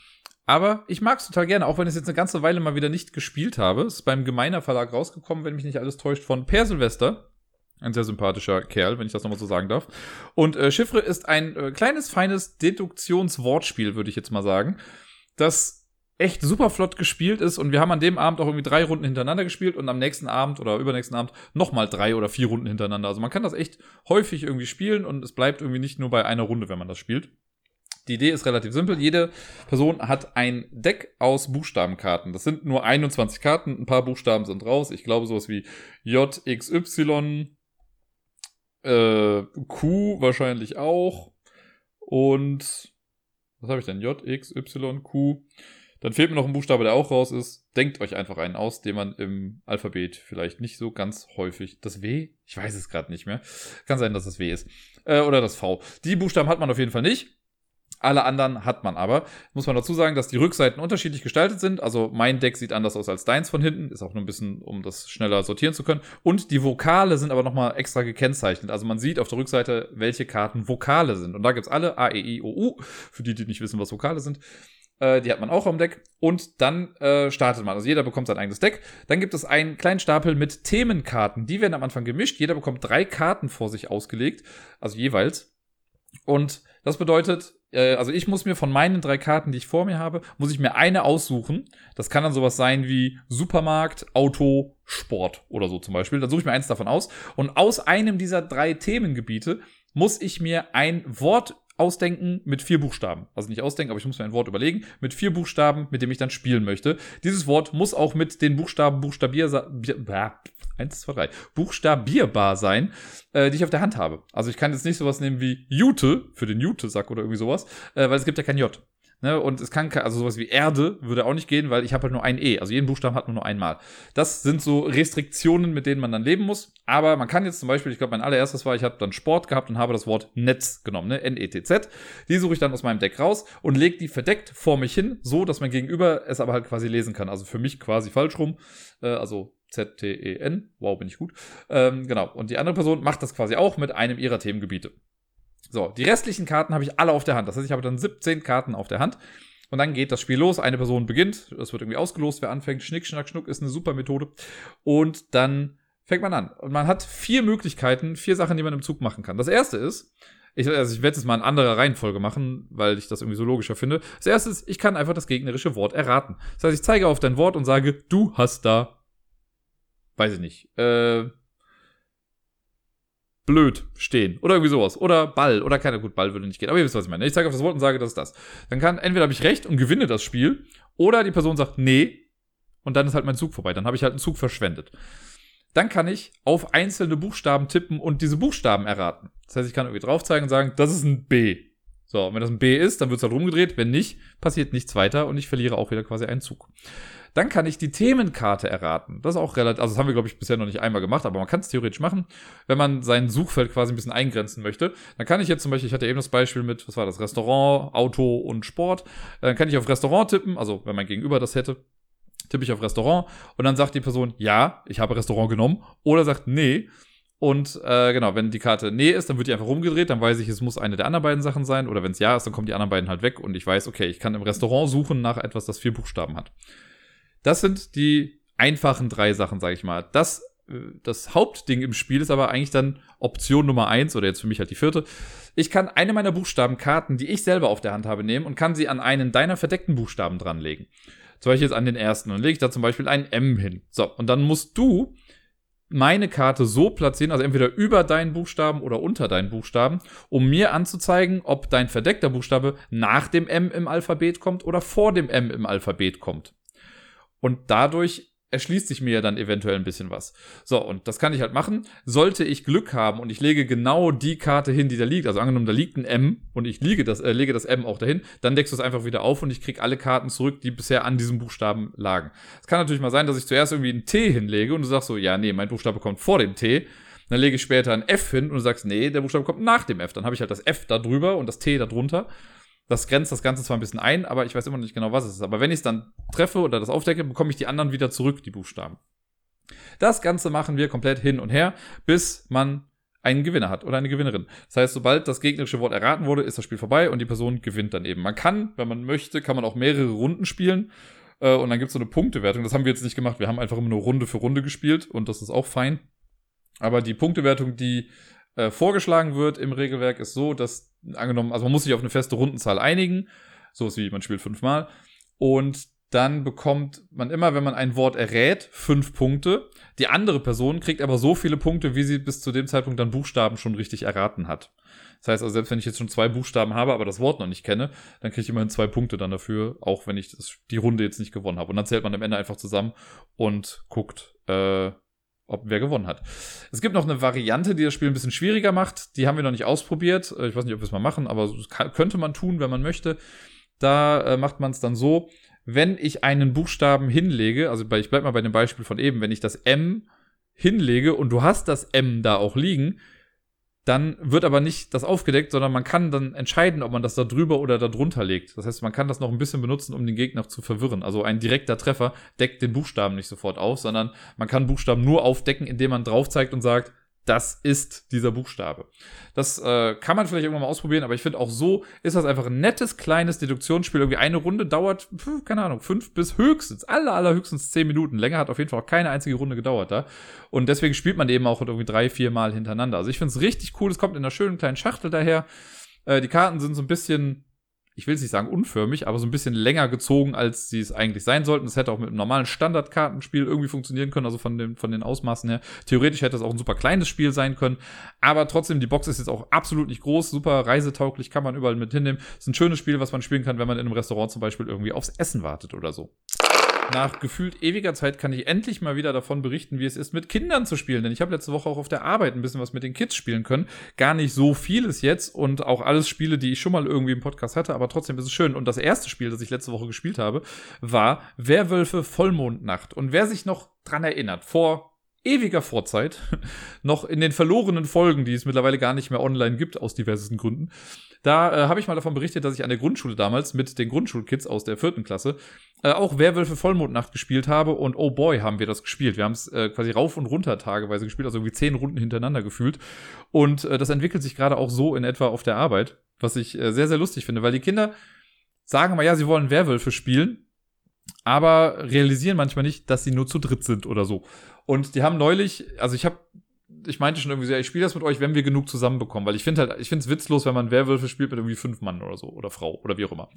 A: Aber ich mag es total gerne, auch wenn ich es jetzt eine ganze Weile mal wieder nicht gespielt habe. Es ist beim Gemeiner Verlag rausgekommen, wenn mich nicht alles täuscht, von Per Silvester. Ein sehr sympathischer Kerl, wenn ich das nochmal so sagen darf. Und äh, Chiffre ist ein äh, kleines, feines Deduktionswortspiel, würde ich jetzt mal sagen, das echt super flott gespielt ist und wir haben an dem Abend auch irgendwie drei Runden hintereinander gespielt und am nächsten Abend oder übernächsten Abend nochmal drei oder vier Runden hintereinander. Also man kann das echt häufig irgendwie spielen und es bleibt irgendwie nicht nur bei einer Runde, wenn man das spielt. Die Idee ist relativ simpel. Jede Person hat ein Deck aus Buchstabenkarten. Das sind nur 21 Karten. Ein paar Buchstaben sind raus. Ich glaube sowas wie J, X, Y, äh, Q wahrscheinlich auch. Und was habe ich denn? J, X, Y, Q. Dann fehlt mir noch ein Buchstabe, der auch raus ist. Denkt euch einfach einen aus, den man im Alphabet vielleicht nicht so ganz häufig. Das W? Ich weiß es gerade nicht mehr. Kann sein, dass das W ist. Äh, oder das V. Die Buchstaben hat man auf jeden Fall nicht. Alle anderen hat man aber. Muss man dazu sagen, dass die Rückseiten unterschiedlich gestaltet sind. Also mein Deck sieht anders aus als deins von hinten. Ist auch nur ein bisschen, um das schneller sortieren zu können. Und die Vokale sind aber nochmal extra gekennzeichnet. Also man sieht auf der Rückseite, welche Karten Vokale sind. Und da gibt's alle A, E, I, O, U. Für die, die nicht wissen, was Vokale sind. Äh, die hat man auch am Deck. Und dann äh, startet man. Also jeder bekommt sein eigenes Deck. Dann gibt es einen kleinen Stapel mit Themenkarten. Die werden am Anfang gemischt. Jeder bekommt drei Karten vor sich ausgelegt. Also jeweils. Und das bedeutet, äh, also ich muss mir von meinen drei Karten, die ich vor mir habe, muss ich mir eine aussuchen. Das kann dann sowas sein wie Supermarkt, Auto, Sport oder so zum Beispiel. Dann suche ich mir eins davon aus. Und aus einem dieser drei Themengebiete muss ich mir ein Wort ausdenken mit vier Buchstaben. Also nicht ausdenken, aber ich muss mir ein Wort überlegen mit vier Buchstaben, mit dem ich dann spielen möchte. Dieses Wort muss auch mit den Buchstaben buchstabier, eins, zwei, drei, buchstabierbar sein, äh, die ich auf der Hand habe. Also ich kann jetzt nicht sowas nehmen wie Jute für den Jute-Sack oder irgendwie sowas, äh, weil es gibt ja kein J. Ne? Und es kann, also sowas wie Erde würde auch nicht gehen, weil ich habe halt nur ein E. Also jeden Buchstaben hat man nur einmal. Das sind so Restriktionen, mit denen man dann leben muss. Aber man kann jetzt zum Beispiel, ich glaube, mein allererstes war, ich habe dann Sport gehabt und habe das Wort Netz genommen, ne? N-E-T-Z. Die suche ich dann aus meinem Deck raus und lege die verdeckt vor mich hin, so dass mein Gegenüber es aber halt quasi lesen kann. Also für mich quasi falsch rum. Äh, also Z-T-E-N. Wow, bin ich gut. Ähm, genau. Und die andere Person macht das quasi auch mit einem ihrer Themengebiete. So, die restlichen Karten habe ich alle auf der Hand. Das heißt, ich habe dann 17 Karten auf der Hand. Und dann geht das Spiel los. Eine Person beginnt. Es wird irgendwie ausgelost, wer anfängt. Schnick, schnack, schnuck ist eine super Methode. Und dann fängt man an. Und man hat vier Möglichkeiten, vier Sachen, die man im Zug machen kann. Das erste ist, ich, also ich werde es mal in anderer Reihenfolge machen, weil ich das irgendwie so logischer finde. Das erste ist, ich kann einfach das gegnerische Wort erraten. Das heißt, ich zeige auf dein Wort und sage, du hast da, weiß ich nicht, äh, blöd stehen. Oder irgendwie sowas. Oder Ball. Oder keine gut Ball würde nicht gehen. Aber ihr wisst was ich meine. Ich zeige auf das Wort und sage das ist das. Dann kann entweder habe ich recht und gewinne das Spiel oder die Person sagt nee und dann ist halt mein Zug vorbei. Dann habe ich halt einen Zug verschwendet. Dann kann ich auf einzelne Buchstaben tippen und diese Buchstaben erraten. Das heißt ich kann irgendwie drauf zeigen und sagen das ist ein B so wenn das ein B ist dann wird es halt rumgedreht wenn nicht passiert nichts weiter und ich verliere auch wieder quasi einen Zug dann kann ich die Themenkarte erraten. Das ist auch relativ, also das haben wir, glaube ich, bisher noch nicht einmal gemacht, aber man kann es theoretisch machen, wenn man sein Suchfeld quasi ein bisschen eingrenzen möchte. Dann kann ich jetzt zum Beispiel, ich hatte eben das Beispiel mit, was war das, Restaurant, Auto und Sport. Dann kann ich auf Restaurant tippen, also wenn mein Gegenüber das hätte, tippe ich auf Restaurant und dann sagt die Person, ja, ich habe Restaurant genommen oder sagt, nee. Und äh, genau, wenn die Karte Nee ist, dann wird die einfach rumgedreht, dann weiß ich, es muss eine der anderen beiden Sachen sein. Oder wenn es Ja ist, dann kommen die anderen beiden halt weg und ich weiß, okay, ich kann im Restaurant suchen nach etwas, das vier Buchstaben hat. Das sind die einfachen drei Sachen, sage ich mal. Das, äh, das Hauptding im Spiel ist aber eigentlich dann Option Nummer eins oder jetzt für mich halt die vierte. Ich kann eine meiner Buchstabenkarten, die ich selber auf der Hand habe, nehmen und kann sie an einen deiner verdeckten Buchstaben dranlegen. Zum Beispiel jetzt an den ersten. Und lege ich da zum Beispiel ein M hin. So, und dann musst du meine Karte so platzieren, also entweder über deinen Buchstaben oder unter deinen Buchstaben, um mir anzuzeigen, ob dein verdeckter Buchstabe nach dem M im Alphabet kommt oder vor dem M im Alphabet kommt. Und dadurch erschließt sich mir ja dann eventuell ein bisschen was. So, und das kann ich halt machen. Sollte ich Glück haben und ich lege genau die Karte hin, die da liegt, also angenommen, da liegt ein M und ich lege das, äh, lege das M auch dahin, dann deckst du es einfach wieder auf und ich kriege alle Karten zurück, die bisher an diesem Buchstaben lagen. Es kann natürlich mal sein, dass ich zuerst irgendwie ein T hinlege und du sagst so, ja, nee, mein Buchstabe kommt vor dem T. Dann lege ich später ein F hin und du sagst, nee, der Buchstabe kommt nach dem F. Dann habe ich halt das F da drüber und das T da drunter. Das grenzt das Ganze zwar ein bisschen ein, aber ich weiß immer noch nicht genau, was es ist. Aber wenn ich es dann treffe oder das aufdecke, bekomme ich die anderen wieder zurück, die Buchstaben. Das Ganze machen wir komplett hin und her, bis man einen Gewinner hat oder eine Gewinnerin. Das heißt, sobald das gegnerische Wort erraten wurde, ist das Spiel vorbei und die Person gewinnt dann eben. Man kann, wenn man möchte, kann man auch mehrere Runden spielen äh, und dann gibt es so eine Punktewertung. Das haben wir jetzt nicht gemacht. Wir haben einfach immer nur Runde für Runde gespielt und das ist auch fein. Aber die Punktewertung, die äh, vorgeschlagen wird im Regelwerk, ist so, dass angenommen, also man muss sich auf eine feste Rundenzahl einigen, so ist wie man spielt fünfmal, und dann bekommt man immer, wenn man ein Wort errät, fünf Punkte. Die andere Person kriegt aber so viele Punkte, wie sie bis zu dem Zeitpunkt dann Buchstaben schon richtig erraten hat. Das heißt also, selbst wenn ich jetzt schon zwei Buchstaben habe, aber das Wort noch nicht kenne, dann kriege ich immerhin zwei Punkte dann dafür, auch wenn ich das, die Runde jetzt nicht gewonnen habe. Und dann zählt man am Ende einfach zusammen und guckt, äh, ob wer gewonnen hat. Es gibt noch eine Variante, die das Spiel ein bisschen schwieriger macht. Die haben wir noch nicht ausprobiert. Äh, ich weiß nicht, ob wir es mal machen, aber könnte man tun, wenn man möchte. Da äh, macht man es dann so, wenn ich einen Buchstaben hinlege, also bei, ich bleib mal bei dem Beispiel von eben, wenn ich das M hinlege und du hast das M da auch liegen, dann wird aber nicht das aufgedeckt, sondern man kann dann entscheiden, ob man das da drüber oder da drunter legt. Das heißt, man kann das noch ein bisschen benutzen, um den Gegner zu verwirren. Also ein direkter Treffer deckt den Buchstaben nicht sofort auf, sondern man kann Buchstaben nur aufdecken, indem man drauf zeigt und sagt, das ist dieser Buchstabe. Das äh, kann man vielleicht irgendwann mal ausprobieren, aber ich finde auch so ist das einfach ein nettes kleines Deduktionsspiel. Irgendwie eine Runde dauert, keine Ahnung, fünf bis höchstens, aller, aller höchstens zehn Minuten. Länger hat auf jeden Fall auch keine einzige Runde gedauert da. Und deswegen spielt man eben auch irgendwie drei, vier Mal hintereinander. Also ich finde es richtig cool. Es kommt in einer schönen kleinen Schachtel daher. Äh, die Karten sind so ein bisschen ich will es nicht sagen unförmig, aber so ein bisschen länger gezogen, als sie es eigentlich sein sollten. Es hätte auch mit einem normalen Standardkartenspiel irgendwie funktionieren können, also von, den, von den Ausmaßen her. Theoretisch hätte es auch ein super kleines Spiel sein können, aber trotzdem, die Box ist jetzt auch absolut nicht groß, super reisetauglich, kann man überall mit hinnehmen. Ist ein schönes Spiel, was man spielen kann, wenn man in einem Restaurant zum Beispiel irgendwie aufs Essen wartet oder so. Nach gefühlt ewiger Zeit kann ich endlich mal wieder davon berichten, wie es ist, mit Kindern zu spielen. Denn ich habe letzte Woche auch auf der Arbeit ein bisschen was mit den Kids spielen können. Gar nicht so vieles jetzt und auch alles Spiele, die ich schon mal irgendwie im Podcast hatte, aber trotzdem ist es schön. Und das erste Spiel, das ich letzte Woche gespielt habe, war Werwölfe Vollmondnacht. Und wer sich noch dran erinnert, vor ewiger Vorzeit, noch in den verlorenen Folgen, die es mittlerweile gar nicht mehr online gibt, aus diversesten Gründen, da äh, habe ich mal davon berichtet, dass ich an der Grundschule damals mit den Grundschulkids aus der vierten Klasse äh, auch Werwölfe Vollmondnacht gespielt habe und oh boy, haben wir das gespielt. Wir haben es äh, quasi rauf und runter tageweise gespielt, also irgendwie zehn Runden hintereinander gefühlt. Und äh, das entwickelt sich gerade auch so in etwa auf der Arbeit, was ich äh, sehr, sehr lustig finde, weil die Kinder sagen mal, ja, sie wollen Werwölfe spielen, aber realisieren manchmal nicht, dass sie nur zu dritt sind oder so. Und die haben neulich, also ich habe ich meinte schon irgendwie so, ich spiele das mit euch, wenn wir genug zusammenbekommen, weil ich finde halt, ich finde es witzlos, wenn man Werwölfe spielt mit irgendwie fünf Mann oder so oder Frau oder wie auch immer.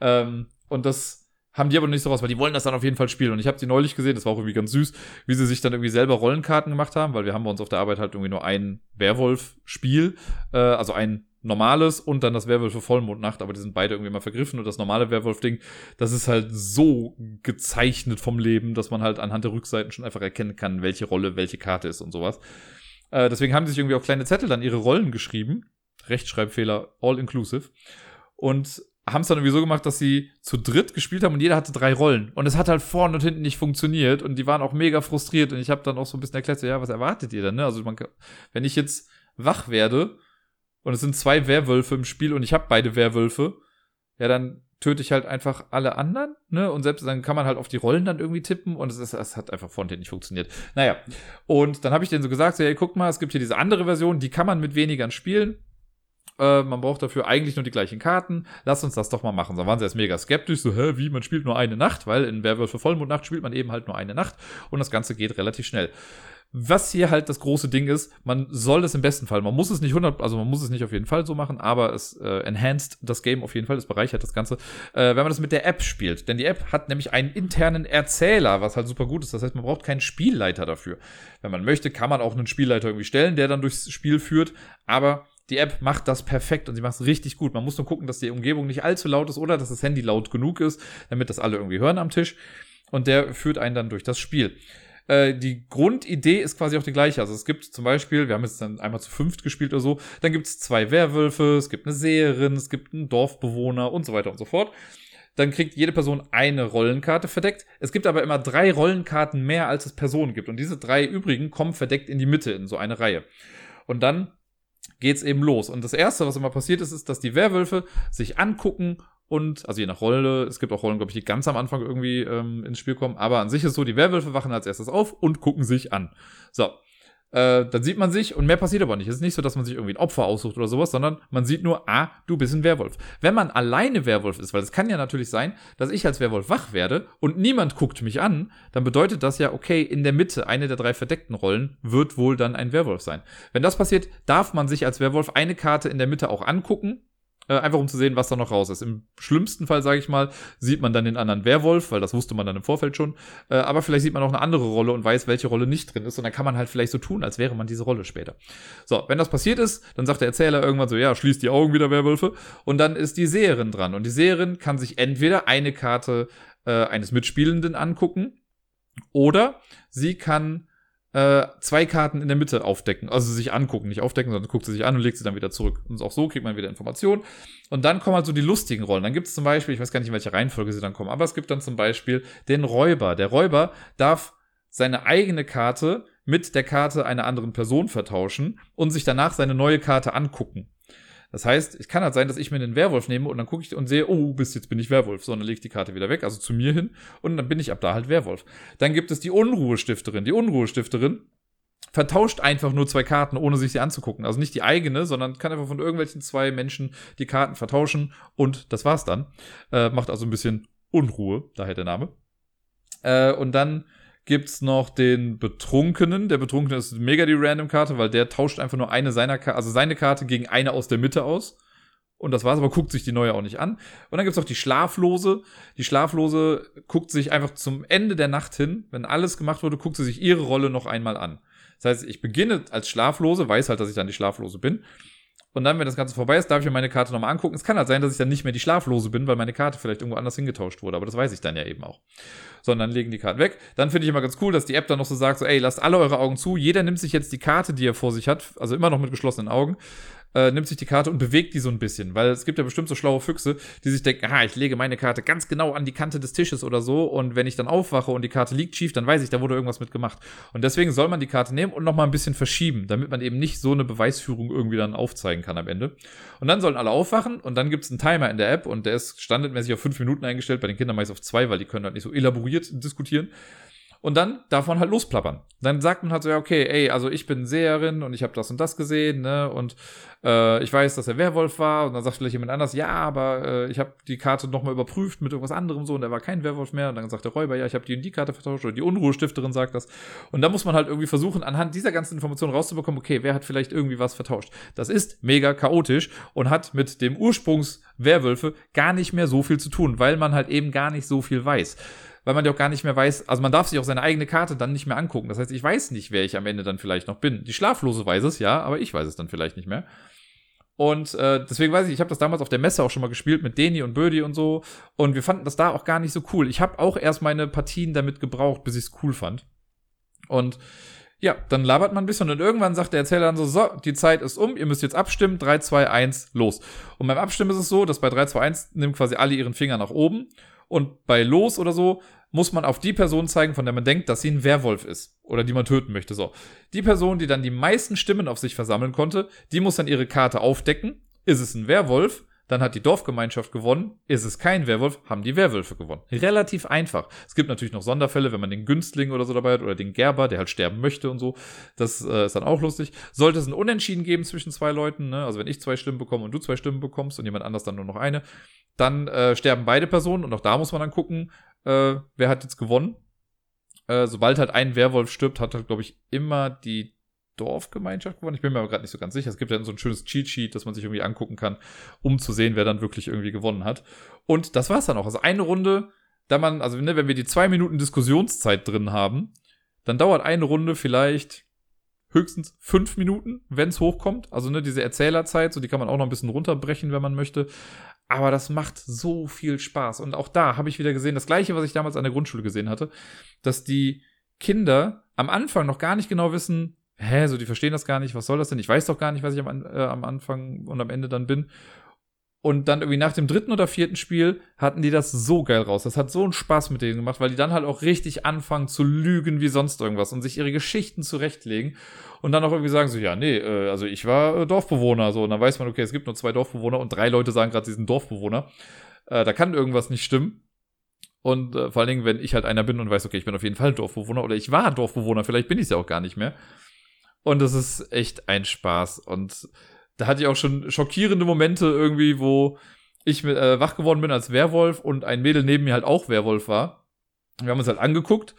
A: Ähm, und das haben die aber nicht so raus, weil die wollen das dann auf jeden Fall spielen. Und ich habe die neulich gesehen, das war auch irgendwie ganz süß, wie sie sich dann irgendwie selber Rollenkarten gemacht haben, weil wir haben bei uns auf der Arbeit halt irgendwie nur ein Werwolf-Spiel, äh, also ein normales und dann das Werwolf für Vollmondnacht, aber die sind beide irgendwie mal vergriffen und das normale Werwolf-Ding, das ist halt so gezeichnet vom Leben, dass man halt anhand der Rückseiten schon einfach erkennen kann, welche Rolle welche Karte ist und sowas. Äh, deswegen haben sie sich irgendwie auf kleine Zettel dann ihre Rollen geschrieben. Rechtschreibfehler, all inclusive. Und haben es dann irgendwie so gemacht, dass sie zu dritt gespielt haben und jeder hatte drei Rollen. Und es hat halt vorne und hinten nicht funktioniert und die waren auch mega frustriert. Und ich habe dann auch so ein bisschen erklärt, so, ja, was erwartet ihr denn? Ne? Also man, wenn ich jetzt wach werde und es sind zwei Werwölfe im Spiel und ich habe beide Werwölfe, ja, dann töte ich halt einfach alle anderen, ne? Und selbst dann kann man halt auf die Rollen dann irgendwie tippen und es, ist, es hat einfach vorne nicht funktioniert. Naja, und dann habe ich denen so gesagt, so, hey, guck mal, es gibt hier diese andere Version, die kann man mit wenigern spielen. Äh, man braucht dafür eigentlich nur die gleichen Karten. Lass uns das doch mal machen. Da waren sie erst mega skeptisch, so, hä, wie, man spielt nur eine Nacht, weil in Werwölfe Vollmondnacht spielt man eben halt nur eine Nacht und das Ganze geht relativ schnell. Was hier halt das große Ding ist, man soll es im besten Fall, man muss es nicht 100, also man muss es nicht auf jeden Fall so machen, aber es äh, enhanced das Game auf jeden Fall, es bereichert das Ganze, äh, wenn man das mit der App spielt. Denn die App hat nämlich einen internen Erzähler, was halt super gut ist. Das heißt, man braucht keinen Spielleiter dafür. Wenn man möchte, kann man auch einen Spielleiter irgendwie stellen, der dann durchs Spiel führt, aber die App macht das perfekt und sie macht es richtig gut. Man muss nur gucken, dass die Umgebung nicht allzu laut ist oder dass das Handy laut genug ist, damit das alle irgendwie hören am Tisch. Und der führt einen dann durch das Spiel. Äh, die Grundidee ist quasi auch die gleiche. Also es gibt zum Beispiel, wir haben jetzt dann einmal zu fünft gespielt oder so, dann gibt es zwei Werwölfe, es gibt eine Seherin, es gibt einen Dorfbewohner und so weiter und so fort. Dann kriegt jede Person eine Rollenkarte verdeckt. Es gibt aber immer drei Rollenkarten mehr, als es Personen gibt. Und diese drei übrigen kommen verdeckt in die Mitte, in so eine Reihe. Und dann geht's eben los. Und das erste, was immer passiert ist, ist, dass die Werwölfe sich angucken und, also je nach Rolle, es gibt auch Rollen, glaube ich, die ganz am Anfang irgendwie ähm, ins Spiel kommen, aber an sich ist so, die Werwölfe wachen als erstes auf und gucken sich an. So. Äh, dann sieht man sich und mehr passiert aber nicht. Es ist nicht so, dass man sich irgendwie ein Opfer aussucht oder sowas, sondern man sieht nur, ah, du bist ein Werwolf. Wenn man alleine Werwolf ist, weil es kann ja natürlich sein, dass ich als Werwolf wach werde und niemand guckt mich an, dann bedeutet das ja, okay, in der Mitte, eine der drei verdeckten Rollen, wird wohl dann ein Werwolf sein. Wenn das passiert, darf man sich als Werwolf eine Karte in der Mitte auch angucken äh, einfach um zu sehen, was da noch raus ist. Im schlimmsten Fall, sage ich mal, sieht man dann den anderen Werwolf, weil das wusste man dann im Vorfeld schon. Äh, aber vielleicht sieht man auch eine andere Rolle und weiß, welche Rolle nicht drin ist. Und dann kann man halt vielleicht so tun, als wäre man diese Rolle später. So, wenn das passiert ist, dann sagt der Erzähler irgendwann so, ja, schließt die Augen wieder, Werwölfe. Und dann ist die Seherin dran. Und die Seherin kann sich entweder eine Karte äh, eines Mitspielenden angucken oder sie kann äh, zwei Karten in der Mitte aufdecken, also sich angucken, nicht aufdecken, sondern guckt sie sich an und legt sie dann wieder zurück. Und auch so kriegt man wieder Informationen. Und dann kommen halt so die lustigen Rollen. Dann gibt es zum Beispiel, ich weiß gar nicht, in welcher Reihenfolge sie dann kommen, aber es gibt dann zum Beispiel den Räuber. Der Räuber darf seine eigene Karte mit der Karte einer anderen Person vertauschen und sich danach seine neue Karte angucken. Das heißt, es kann halt sein, dass ich mir den Werwolf nehme und dann gucke ich und sehe, oh, bis jetzt bin ich Werwolf, sondern lege ich die Karte wieder weg, also zu mir hin und dann bin ich ab da halt Werwolf. Dann gibt es die Unruhestifterin. Die Unruhestifterin vertauscht einfach nur zwei Karten, ohne sich sie anzugucken. Also nicht die eigene, sondern kann einfach von irgendwelchen zwei Menschen die Karten vertauschen und das war's dann. Äh, macht also ein bisschen Unruhe, daher der Name. Äh, und dann gibt's noch den Betrunkenen. Der Betrunkene ist mega die Random-Karte, weil der tauscht einfach nur eine seiner Karte, also seine Karte gegen eine aus der Mitte aus. Und das war's, aber guckt sich die neue auch nicht an. Und dann gibt's noch die Schlaflose. Die Schlaflose guckt sich einfach zum Ende der Nacht hin, wenn alles gemacht wurde, guckt sie sich ihre Rolle noch einmal an. Das heißt, ich beginne als Schlaflose, weiß halt, dass ich dann die Schlaflose bin. Und dann, wenn das Ganze vorbei ist, darf ich mir meine Karte nochmal angucken. Es kann halt sein, dass ich dann nicht mehr die Schlaflose bin, weil meine Karte vielleicht irgendwo anders hingetauscht wurde. Aber das weiß ich dann ja eben auch. Sondern legen die Karten weg. Dann finde ich immer ganz cool, dass die App dann noch so sagt, so, ey, lasst alle eure Augen zu. Jeder nimmt sich jetzt die Karte, die er vor sich hat, also immer noch mit geschlossenen Augen, äh, nimmt sich die Karte und bewegt die so ein bisschen, weil es gibt ja bestimmt so schlaue Füchse, die sich denken, aha, ich lege meine Karte ganz genau an die Kante des Tisches oder so und wenn ich dann aufwache und die Karte liegt schief, dann weiß ich, da wurde irgendwas mit gemacht. Und deswegen soll man die Karte nehmen und nochmal ein bisschen verschieben, damit man eben nicht so eine Beweisführung irgendwie dann aufzeigen kann am Ende. Und dann sollen alle aufwachen und dann gibt es einen Timer in der App und der ist standardmäßig auf fünf Minuten eingestellt, bei den Kindern meist auf zwei, weil die können halt nicht so elaboriert diskutieren. Und dann darf man halt losplappern. Dann sagt man halt so, ja, okay, ey, also ich bin Seherin und ich habe das und das gesehen, ne? Und äh, ich weiß, dass er Werwolf war. Und dann sagt vielleicht jemand anders, ja, aber äh, ich habe die Karte nochmal überprüft mit irgendwas anderem so und er war kein Werwolf mehr. Und dann sagt der Räuber, ja, ich habe die und die Karte vertauscht oder die Unruhestifterin sagt das. Und dann muss man halt irgendwie versuchen, anhand dieser ganzen Informationen rauszubekommen, okay, wer hat vielleicht irgendwie was vertauscht. Das ist mega chaotisch und hat mit dem Ursprungs Werwölfe gar nicht mehr so viel zu tun, weil man halt eben gar nicht so viel weiß weil man ja auch gar nicht mehr weiß, also man darf sich auch seine eigene Karte dann nicht mehr angucken. Das heißt, ich weiß nicht, wer ich am Ende dann vielleicht noch bin. Die Schlaflose weiß es, ja, aber ich weiß es dann vielleicht nicht mehr. Und äh, deswegen weiß ich, ich habe das damals auf der Messe auch schon mal gespielt mit Deni und Birdie und so. Und wir fanden das da auch gar nicht so cool. Ich habe auch erst meine Partien damit gebraucht, bis ich es cool fand. Und ja, dann labert man ein bisschen und irgendwann sagt der Erzähler dann so, so, die Zeit ist um, ihr müsst jetzt abstimmen, 3, 2, 1, los. Und beim Abstimmen ist es so, dass bei 3, 2, 1 nimmt quasi alle ihren Finger nach oben und bei los oder so muss man auf die Person zeigen, von der man denkt, dass sie ein Werwolf ist oder die man töten möchte. So. Die Person, die dann die meisten Stimmen auf sich versammeln konnte, die muss dann ihre Karte aufdecken. Ist es ein Werwolf? Dann hat die Dorfgemeinschaft gewonnen. Ist es kein Werwolf, haben die Werwölfe gewonnen. Relativ einfach. Es gibt natürlich noch Sonderfälle, wenn man den Günstling oder so dabei hat oder den Gerber, der halt sterben möchte und so. Das äh, ist dann auch lustig. Sollte es ein Unentschieden geben zwischen zwei Leuten, ne? also wenn ich zwei Stimmen bekomme und du zwei Stimmen bekommst und jemand anders dann nur noch eine, dann äh, sterben beide Personen und auch da muss man dann gucken, äh, wer hat jetzt gewonnen. Äh, sobald halt ein Werwolf stirbt, hat halt, glaube ich, immer die Dorfgemeinschaft gewonnen. Ich bin mir aber gerade nicht so ganz sicher. Es gibt ja so ein schönes Cheat-Sheet, das man sich irgendwie angucken kann, um zu sehen, wer dann wirklich irgendwie gewonnen hat. Und das war's dann auch. Also eine Runde, da man, also ne, wenn wir die zwei Minuten Diskussionszeit drin haben, dann dauert eine Runde vielleicht höchstens fünf Minuten, wenn es hochkommt. Also ne, diese Erzählerzeit, so die kann man auch noch ein bisschen runterbrechen, wenn man möchte. Aber das macht so viel Spaß. Und auch da habe ich wieder gesehen, das gleiche, was ich damals an der Grundschule gesehen hatte, dass die Kinder am Anfang noch gar nicht genau wissen, hä, so die verstehen das gar nicht, was soll das denn? Ich weiß doch gar nicht, was ich am, äh, am Anfang und am Ende dann bin. Und dann irgendwie nach dem dritten oder vierten Spiel hatten die das so geil raus. Das hat so einen Spaß mit denen gemacht, weil die dann halt auch richtig anfangen zu lügen wie sonst irgendwas und sich ihre Geschichten zurechtlegen und dann auch irgendwie sagen so, ja, nee, äh, also ich war äh, Dorfbewohner, so. Und dann weiß man, okay, es gibt nur zwei Dorfbewohner und drei Leute sagen gerade, sie sind Dorfbewohner. Äh, da kann irgendwas nicht stimmen. Und vor allen Dingen, wenn ich halt einer bin und weiß, okay, ich bin auf jeden Fall Dorfbewohner oder ich war Dorfbewohner, vielleicht bin ich es ja auch gar nicht mehr. Und das ist echt ein Spaß. Und da hatte ich auch schon schockierende Momente irgendwie, wo ich mit, äh, wach geworden bin als Werwolf und ein Mädel neben mir halt auch Werwolf war. Wir haben uns halt angeguckt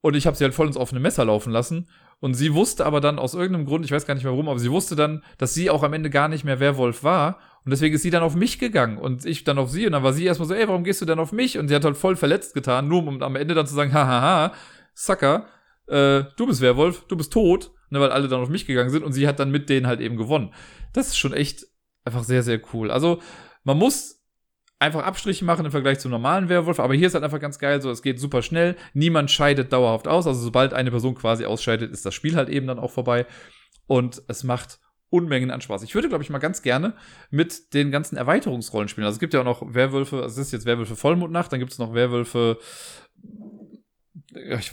A: und ich habe sie halt voll ins offene Messer laufen lassen. Und sie wusste aber dann aus irgendeinem Grund, ich weiß gar nicht mehr warum, aber sie wusste dann, dass sie auch am Ende gar nicht mehr Werwolf war. Und deswegen ist sie dann auf mich gegangen und ich dann auf sie. Und dann war sie erstmal so, ey, warum gehst du denn auf mich? Und sie hat halt voll verletzt getan, nur um am Ende dann zu sagen, hahaha, Sucker, äh, du bist Werwolf, du bist tot. Ne, weil alle dann auf mich gegangen sind und sie hat dann mit denen halt eben gewonnen. Das ist schon echt einfach sehr, sehr cool. Also, man muss einfach Abstriche machen im Vergleich zum normalen Werwolf, aber hier ist halt einfach ganz geil, so es geht super schnell, niemand scheidet dauerhaft aus, also sobald eine Person quasi ausscheidet, ist das Spiel halt eben dann auch vorbei und es macht Unmengen an Spaß. Ich würde, glaube ich, mal ganz gerne mit den ganzen Erweiterungsrollen spielen. Also es gibt ja auch noch Werwölfe, also es ist jetzt Werwölfe Vollmondnacht, dann gibt es noch Werwölfe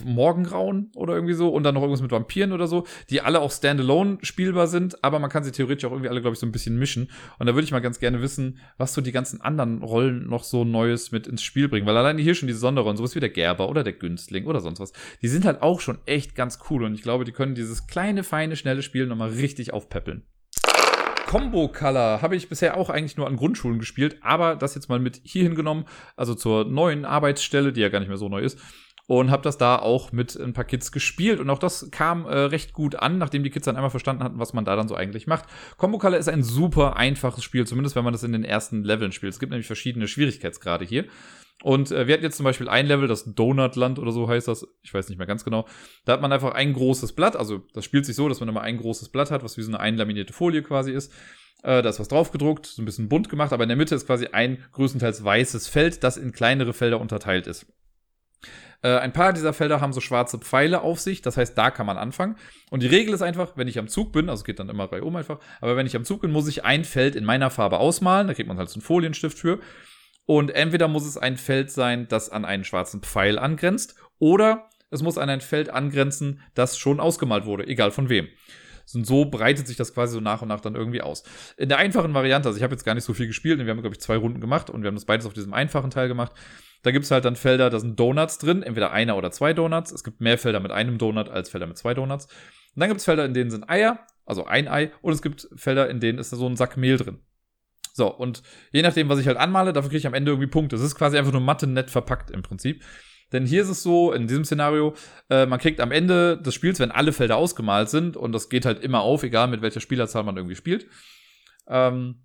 A: Morgengrauen oder irgendwie so und dann noch irgendwas mit Vampiren oder so, die alle auch standalone spielbar sind, aber man kann sie theoretisch auch irgendwie alle, glaube ich, so ein bisschen mischen. Und da würde ich mal ganz gerne wissen, was so die ganzen anderen Rollen noch so Neues mit ins Spiel bringen, weil alleine hier schon diese Sonderrollen, sowas wie der Gerber oder der Günstling oder sonst was, die sind halt auch schon echt ganz cool und ich glaube, die können dieses kleine, feine, schnelle Spiel nochmal richtig aufpäppeln. Combo Color habe ich bisher auch eigentlich nur an Grundschulen gespielt, aber das jetzt mal mit hier hingenommen, also zur neuen Arbeitsstelle, die ja gar nicht mehr so neu ist, und habe das da auch mit ein paar Kids gespielt und auch das kam äh, recht gut an, nachdem die Kids dann einmal verstanden hatten, was man da dann so eigentlich macht. Combo Color ist ein super einfaches Spiel, zumindest wenn man das in den ersten Leveln spielt. Es gibt nämlich verschiedene Schwierigkeitsgrade hier. Und äh, wir hatten jetzt zum Beispiel ein Level, das Donutland oder so heißt das, ich weiß nicht mehr ganz genau. Da hat man einfach ein großes Blatt, also das spielt sich so, dass man immer ein großes Blatt hat, was wie so eine einlaminierte Folie quasi ist. Äh, da ist was drauf gedruckt, so ein bisschen bunt gemacht, aber in der Mitte ist quasi ein größtenteils weißes Feld, das in kleinere Felder unterteilt ist. Äh, ein paar dieser Felder haben so schwarze Pfeile auf sich, das heißt, da kann man anfangen. Und die Regel ist einfach, wenn ich am Zug bin, also geht dann immer reihum einfach, aber wenn ich am Zug bin, muss ich ein Feld in meiner Farbe ausmalen, da kriegt man halt so einen Folienstift für. Und entweder muss es ein Feld sein, das an einen schwarzen Pfeil angrenzt, oder es muss an ein Feld angrenzen, das schon ausgemalt wurde, egal von wem. Und so breitet sich das quasi so nach und nach dann irgendwie aus. In der einfachen Variante, also ich habe jetzt gar nicht so viel gespielt, wir haben, glaube ich, zwei Runden gemacht und wir haben das beides auf diesem einfachen Teil gemacht. Da gibt es halt dann Felder, da sind Donuts drin, entweder einer oder zwei Donuts. Es gibt mehr Felder mit einem Donut als Felder mit zwei Donuts. Und dann gibt es Felder, in denen sind Eier, also ein Ei, und es gibt Felder, in denen ist so ein Sack Mehl drin. So, und je nachdem, was ich halt anmale, dafür kriege ich am Ende irgendwie Punkte. Das ist quasi einfach nur Mathe nett verpackt im Prinzip. Denn hier ist es so, in diesem Szenario, äh, man kriegt am Ende des Spiels, wenn alle Felder ausgemalt sind, und das geht halt immer auf, egal mit welcher Spielerzahl man irgendwie spielt, ähm,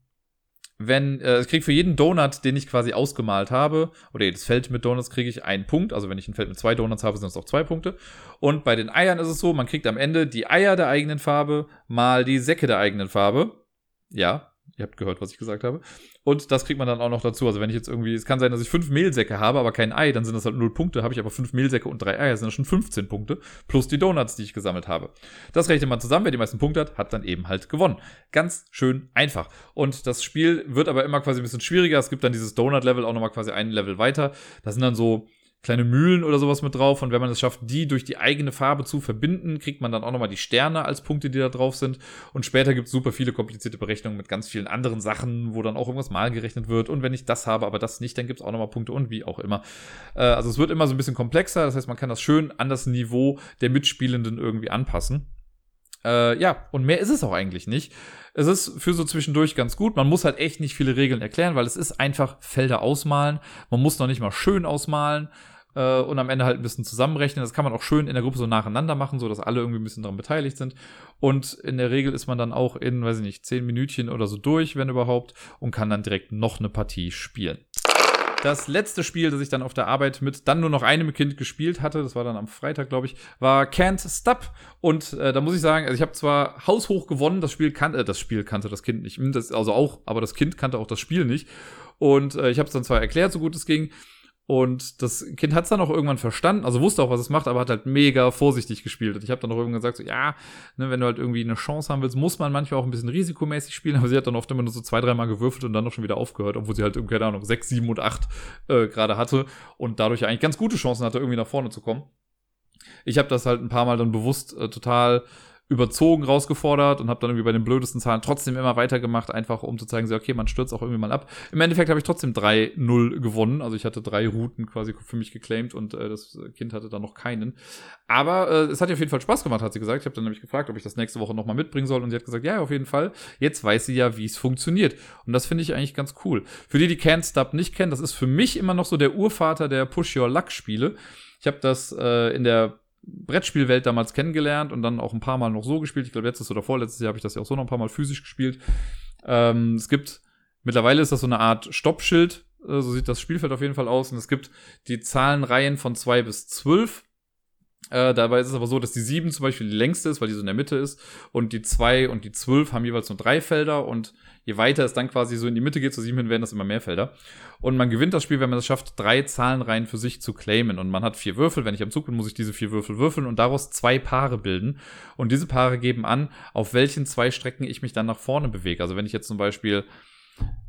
A: wenn, äh, ich kriege für jeden Donut, den ich quasi ausgemalt habe, oder jedes Feld mit Donuts kriege ich einen Punkt. Also wenn ich ein Feld mit zwei Donuts habe, sind es auch zwei Punkte. Und bei den Eiern ist es so, man kriegt am Ende die Eier der eigenen Farbe mal die Säcke der eigenen Farbe. Ja, Ihr habt gehört, was ich gesagt habe. Und das kriegt man dann auch noch dazu. Also wenn ich jetzt irgendwie, es kann sein, dass ich fünf Mehlsäcke habe, aber kein Ei, dann sind das halt null Punkte. Habe ich aber fünf Mehlsäcke und drei Eier, sind das schon 15 Punkte. Plus die Donuts, die ich gesammelt habe. Das rechnet man zusammen. Wer die meisten Punkte hat, hat dann eben halt gewonnen. Ganz schön einfach. Und das Spiel wird aber immer quasi ein bisschen schwieriger. Es gibt dann dieses Donut-Level auch nochmal quasi ein Level weiter. Das sind dann so kleine Mühlen oder sowas mit drauf. Und wenn man es schafft, die durch die eigene Farbe zu verbinden, kriegt man dann auch nochmal die Sterne als Punkte, die da drauf sind. Und später gibt es super viele komplizierte Berechnungen mit ganz vielen anderen Sachen, wo dann auch irgendwas mal gerechnet wird. Und wenn ich das habe, aber das nicht, dann gibt es auch nochmal Punkte und wie auch immer. Äh, also es wird immer so ein bisschen komplexer. Das heißt, man kann das schön an das Niveau der Mitspielenden irgendwie anpassen. Äh, ja, und mehr ist es auch eigentlich nicht. Es ist für so zwischendurch ganz gut. Man muss halt echt nicht viele Regeln erklären, weil es ist einfach Felder ausmalen. Man muss noch nicht mal schön ausmalen äh, und am Ende halt ein bisschen zusammenrechnen. Das kann man auch schön in der Gruppe so nacheinander machen, so dass alle irgendwie ein bisschen daran beteiligt sind. Und in der Regel ist man dann auch in, weiß ich nicht, zehn Minütchen oder so durch, wenn überhaupt, und kann dann direkt noch eine Partie spielen. Das letzte Spiel, das ich dann auf der Arbeit mit dann nur noch einem Kind gespielt hatte, das war dann am Freitag, glaube ich, war Can't Stop. Und äh, da muss ich sagen, also ich habe zwar haushoch gewonnen, das Spiel kannte, äh, das Spiel kannte das Kind nicht, hm, das, also auch, aber das Kind kannte auch das Spiel nicht. Und äh, ich habe es dann zwar erklärt, so gut es ging. Und das Kind hat es dann auch irgendwann verstanden, also wusste auch, was es macht, aber hat halt mega vorsichtig gespielt. Und ich habe dann auch irgendwann gesagt, so, ja, ne, wenn du halt irgendwie eine Chance haben willst, muss man manchmal auch ein bisschen risikomäßig spielen. Aber sie hat dann oft immer nur so zwei, dreimal gewürfelt und dann noch schon wieder aufgehört, obwohl sie halt irgendwie, keine Ahnung, sechs, sieben und acht äh, gerade hatte und dadurch eigentlich ganz gute Chancen hatte, irgendwie nach vorne zu kommen. Ich habe das halt ein paar Mal dann bewusst äh, total überzogen rausgefordert und habe dann irgendwie bei den blödesten Zahlen trotzdem immer weitergemacht, einfach um zu zeigen, so, okay, man stürzt auch irgendwie mal ab. Im Endeffekt habe ich trotzdem 3-0 gewonnen. Also ich hatte drei Routen quasi für mich geclaimed und äh, das Kind hatte dann noch keinen. Aber äh, es hat ihr auf jeden Fall Spaß gemacht, hat sie gesagt. Ich habe dann nämlich gefragt, ob ich das nächste Woche nochmal mitbringen soll und sie hat gesagt, ja, auf jeden Fall. Jetzt weiß sie ja, wie es funktioniert. Und das finde ich eigentlich ganz cool. Für die, die Can't Stop nicht kennen, das ist für mich immer noch so der Urvater der Push Your Luck Spiele. Ich habe das äh, in der Brettspielwelt damals kennengelernt und dann auch ein paar Mal noch so gespielt. Ich glaube, letztes oder vorletztes Jahr habe ich das ja auch so noch ein paar Mal physisch gespielt. Ähm, es gibt, mittlerweile ist das so eine Art Stoppschild, äh, so sieht das Spielfeld auf jeden Fall aus. Und es gibt die Zahlenreihen von zwei bis zwölf. Äh, dabei ist es aber so, dass die 7 zum Beispiel die längste ist, weil die so in der Mitte ist. Und die 2 und die 12 haben jeweils nur drei Felder. Und je weiter es dann quasi so in die Mitte geht, zu 7 hin, werden das immer mehr Felder. Und man gewinnt das Spiel, wenn man es schafft, drei Zahlenreihen für sich zu claimen. Und man hat vier Würfel. Wenn ich am Zug bin, muss ich diese vier Würfel würfeln und daraus zwei Paare bilden. Und diese Paare geben an, auf welchen zwei Strecken ich mich dann nach vorne bewege. Also wenn ich jetzt zum Beispiel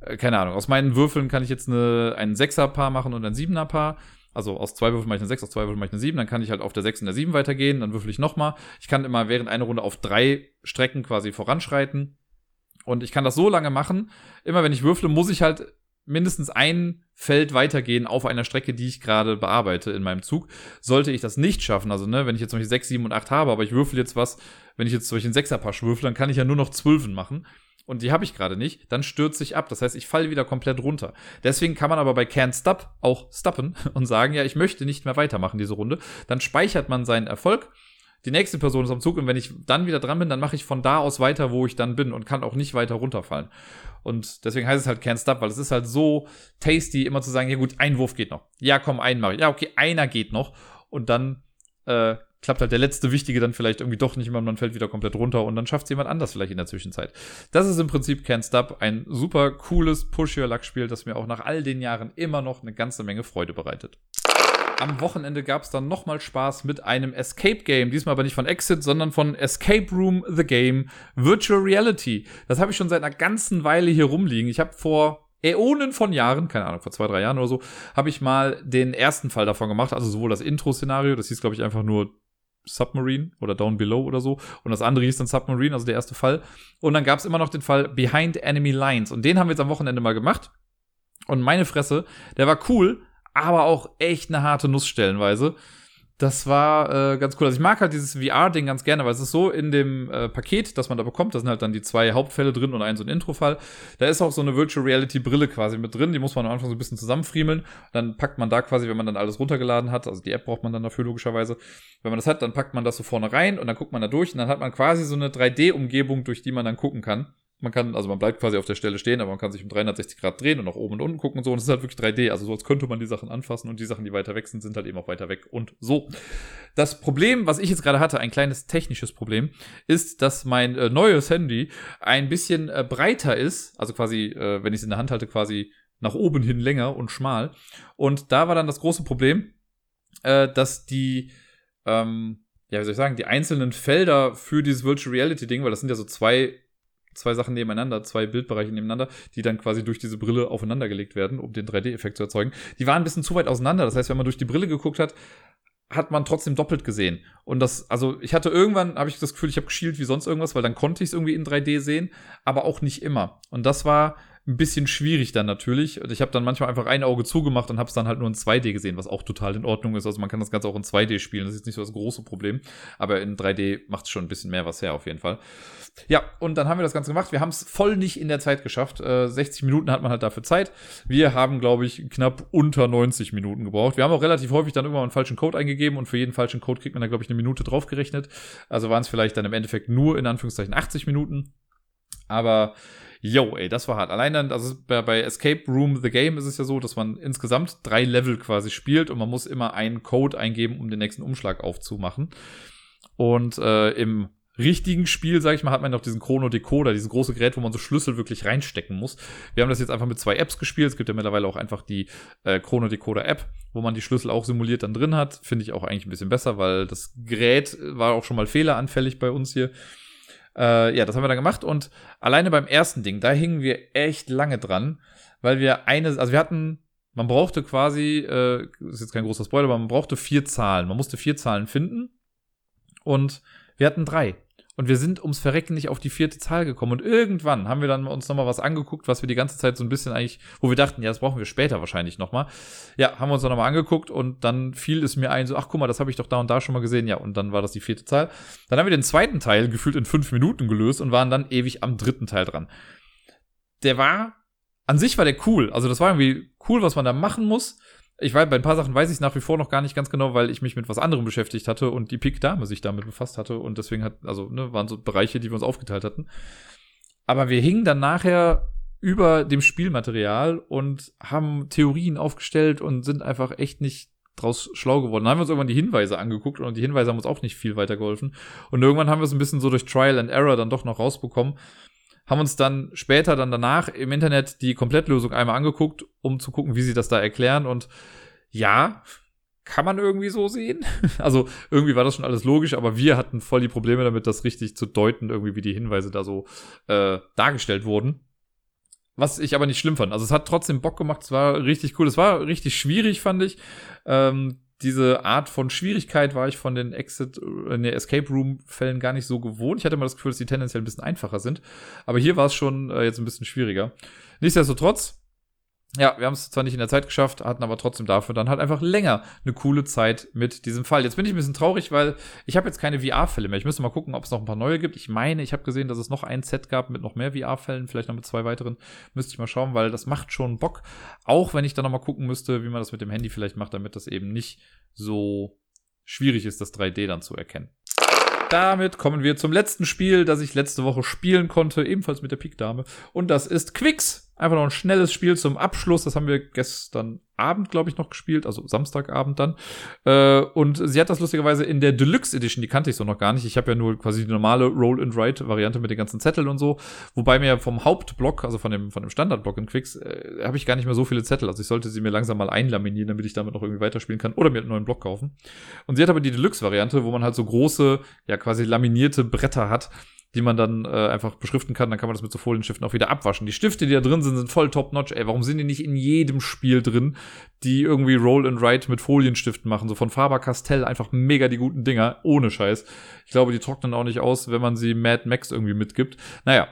A: äh, keine Ahnung, aus meinen Würfeln kann ich jetzt eine, ein Sechser-Paar machen und ein Siebener-Paar Also aus zwei Würfeln mache ich eine 6, aus zwei Würfeln mache ich eine 7. Dann kann ich halt auf der 6 und der 7 weitergehen. Dann würfel ich nochmal. Ich kann immer während einer Runde auf drei Strecken quasi voranschreiten. Und ich kann das so lange machen. Immer wenn ich würfle, muss ich halt mindestens ein Feld weitergehen auf einer Strecke, die ich gerade bearbeite in meinem Zug. Sollte ich das nicht schaffen, also ne, wenn ich jetzt zum Beispiel 6, 7 und 8 habe, aber ich würfel jetzt was, wenn ich jetzt zum Beispiel einen Sechserpasch würfel, dann kann ich ja nur noch Zwölfen machen. Und die habe ich gerade nicht, dann stürze ich ab. Das heißt, ich falle wieder komplett runter. Deswegen kann man aber bei Can't Stop auch stoppen und sagen, ja, ich möchte nicht mehr weitermachen diese Runde. Dann speichert man seinen Erfolg die nächste Person ist am Zug und wenn ich dann wieder dran bin, dann mache ich von da aus weiter, wo ich dann bin und kann auch nicht weiter runterfallen. Und deswegen heißt es halt Can't Stop, weil es ist halt so tasty, immer zu sagen, ja gut, ein Wurf geht noch. Ja, komm, einen mache ich. Ja, okay, einer geht noch. Und dann äh, klappt halt der letzte Wichtige dann vielleicht irgendwie doch nicht mehr und man fällt wieder komplett runter und dann schafft es jemand anders vielleicht in der Zwischenzeit. Das ist im Prinzip Can't Stop, ein super cooles Push-Your-Luck-Spiel, das mir auch nach all den Jahren immer noch eine ganze Menge Freude bereitet am Wochenende gab es dann nochmal Spaß mit einem Escape Game. Diesmal aber nicht von Exit, sondern von Escape Room The Game Virtual Reality. Das habe ich schon seit einer ganzen Weile hier rumliegen. Ich habe vor Äonen von Jahren, keine Ahnung, vor zwei, drei Jahren oder so, habe ich mal den ersten Fall davon gemacht. Also sowohl das Intro-Szenario, das hieß, glaube ich, einfach nur Submarine oder Down Below oder so. Und das andere hieß dann Submarine, also der erste Fall. Und dann gab es immer noch den Fall Behind Enemy Lines. Und den haben wir jetzt am Wochenende mal gemacht. Und meine Fresse, der war cool, aber auch echt eine harte Nuss stellenweise. Das war äh, ganz cool. Also ich mag halt dieses VR-Ding ganz gerne, weil es ist so in dem äh, Paket, das man da bekommt, da sind halt dann die zwei Hauptfälle drin und ein so ein Intro-Fall. Da ist auch so eine Virtual Reality-Brille quasi mit drin, die muss man am Anfang so ein bisschen zusammenfriemeln. Dann packt man da quasi, wenn man dann alles runtergeladen hat, also die App braucht man dann dafür logischerweise. Wenn man das hat, dann packt man das so vorne rein und dann guckt man da durch und dann hat man quasi so eine 3D-Umgebung, durch die man dann gucken kann. Man kann, also man bleibt quasi auf der Stelle stehen, aber man kann sich um 360 Grad drehen und nach oben und unten gucken und so. Und es ist halt wirklich 3D. Also so als könnte man die Sachen anfassen und die Sachen, die weiter weg sind, sind halt eben auch weiter weg und so. Das Problem, was ich jetzt gerade hatte, ein kleines technisches Problem, ist, dass mein äh, neues Handy ein bisschen äh, breiter ist. Also quasi, äh, wenn ich es in der Hand halte, quasi nach oben hin länger und schmal. Und da war dann das große Problem, äh, dass die, ähm, ja, wie soll ich sagen, die einzelnen Felder für dieses Virtual Reality Ding, weil das sind ja so zwei zwei Sachen nebeneinander, zwei Bildbereiche nebeneinander, die dann quasi durch diese Brille aufeinander gelegt werden, um den 3D-Effekt zu erzeugen. Die waren ein bisschen zu weit auseinander. Das heißt, wenn man durch die Brille geguckt hat, hat man trotzdem doppelt gesehen. Und das, also ich hatte irgendwann, habe ich das Gefühl, ich habe geschielt wie sonst irgendwas, weil dann konnte ich es irgendwie in 3D sehen, aber auch nicht immer. Und das war ein bisschen schwierig dann natürlich. Und ich habe dann manchmal einfach ein Auge zugemacht und habe es dann halt nur in 2D gesehen, was auch total in Ordnung ist. Also man kann das Ganze auch in 2D spielen, das ist nicht so das große Problem. Aber in 3D macht es schon ein bisschen mehr was her, auf jeden Fall. Ja, und dann haben wir das Ganze gemacht. Wir haben es voll nicht in der Zeit geschafft. Äh, 60 Minuten hat man halt dafür Zeit. Wir haben, glaube ich, knapp unter 90 Minuten gebraucht. Wir haben auch relativ häufig dann irgendwann einen falschen Code eingegeben und für jeden falschen Code kriegt man da, glaube ich, eine Minute draufgerechnet. Also waren es vielleicht dann im Endeffekt nur in Anführungszeichen 80 Minuten. Aber yo, ey, das war hart. Allein dann, also bei, bei Escape Room The Game ist es ja so, dass man insgesamt drei Level quasi spielt und man muss immer einen Code eingeben, um den nächsten Umschlag aufzumachen. Und äh, im richtigen Spiel, sag ich mal, hat man noch diesen Chrono Decoder, dieses große Gerät, wo man so Schlüssel wirklich reinstecken muss. Wir haben das jetzt einfach mit zwei Apps gespielt. Es gibt ja mittlerweile auch einfach die äh, Chrono Decoder App, wo man die Schlüssel auch simuliert dann drin hat. Finde ich auch eigentlich ein bisschen besser, weil das Gerät war auch schon mal fehleranfällig bei uns hier. Äh, ja, das haben wir dann gemacht und alleine beim ersten Ding, da hingen wir echt lange dran, weil wir eine, also wir hatten, man brauchte quasi, äh, ist jetzt kein großer Spoiler, aber man brauchte vier Zahlen. Man musste vier Zahlen finden und wir hatten drei. Und wir sind ums Verrecken nicht auf die vierte Zahl gekommen. Und irgendwann haben wir dann uns nochmal was angeguckt, was wir die ganze Zeit so ein bisschen eigentlich, wo wir dachten, ja, das brauchen wir später wahrscheinlich nochmal. Ja, haben wir uns dann nochmal angeguckt und dann fiel es mir ein, so, ach guck mal, das habe ich doch da und da schon mal gesehen. Ja, und dann war das die vierte Zahl. Dann haben wir den zweiten Teil gefühlt in fünf Minuten gelöst und waren dann ewig am dritten Teil dran. Der war, an sich war der cool. Also das war irgendwie cool, was man da machen muss ich weiß, bei ein paar Sachen weiß ich nach wie vor noch gar nicht ganz genau, weil ich mich mit was anderem beschäftigt hatte und die Pik Dame sich damit befasst hatte und deswegen hat, also, ne, waren so Bereiche, die wir uns aufgeteilt hatten. Aber wir hingen dann nachher über dem Spielmaterial und haben Theorien aufgestellt und sind einfach echt nicht draus schlau geworden. Dann haben wir uns irgendwann die Hinweise angeguckt und die Hinweise haben uns auch nicht viel weitergeholfen. Und irgendwann haben wir es ein bisschen so durch Trial and Error dann doch noch rausbekommen haben uns dann später dann danach im Internet die Komplettlösung einmal angeguckt, um zu gucken, wie sie das da erklären. Und ja, kann man irgendwie so sehen. Also irgendwie war das schon alles logisch, aber wir hatten voll die Probleme damit, das richtig zu deuten, irgendwie wie die Hinweise da so äh, dargestellt wurden. was ich aber nicht schlimm fand. Also es hat trotzdem Bock gemacht, es war richtig cool. Es war richtig schwierig, fand ich. Ähm, diese Art von Schwierigkeit war ich von den Exit, äh, ne, Escape Room Fällen gar nicht so gewohnt. Ich hatte immer das Gefühl, dass die tendenziell ein bisschen einfacher sind. Aber hier war es schon äh, jetzt ein bisschen schwieriger. Nichtsdestotrotz, ja, wir haben es zwar nicht in der Zeit geschafft, hatten aber trotzdem dafür dann halt einfach länger eine coole Zeit mit diesem Fall. Jetzt bin ich ein bisschen traurig, weil ich habe jetzt keine VR-Fälle mehr. Ich müsste mal gucken, ob es noch ein paar neue gibt. Ich meine, ich habe gesehen, dass es noch ein Set gab mit noch mehr VR-Fällen, vielleicht noch mit zwei weiteren. Müsste ich mal schauen, weil das macht schon Bock. Auch wenn ich dann noch mal gucken müsste, wie man das mit dem Handy vielleicht macht, damit das eben nicht so schwierig ist, das 3D dann zu erkennen damit kommen wir zum letzten Spiel, das ich letzte Woche spielen konnte, ebenfalls mit der Pik-Dame. Und das ist Quicks. Einfach noch ein schnelles Spiel zum Abschluss. Das haben wir gestern Abend, glaube ich, noch gespielt, also Samstagabend dann. Äh, und sie hat das lustigerweise in der Deluxe Edition, die kannte ich so noch gar nicht. Ich habe ja nur quasi die normale Roll-and-Write-Variante mit den ganzen Zetteln und so. Wobei mir vom Hauptblock, also von dem, von dem Standardblock in Quicks, äh, habe ich gar nicht mehr so viele Zettel. Also ich sollte sie mir langsam mal einlaminieren, damit ich damit noch irgendwie weiterspielen kann oder mir einen neuen Block kaufen. Und sie hat aber die Deluxe-Variante, wo man halt so große, ja quasi laminierte Bretter hat die man dann äh, einfach beschriften kann. Dann kann man das mit so Folienstiften auch wieder abwaschen. Die Stifte, die da drin sind, sind voll top-notch. Ey, warum sind die nicht in jedem Spiel drin, die irgendwie Roll and Write mit Folienstiften machen? So von Faber-Castell einfach mega die guten Dinger, ohne Scheiß. Ich glaube, die trocknen auch nicht aus, wenn man sie Mad Max irgendwie mitgibt. Naja,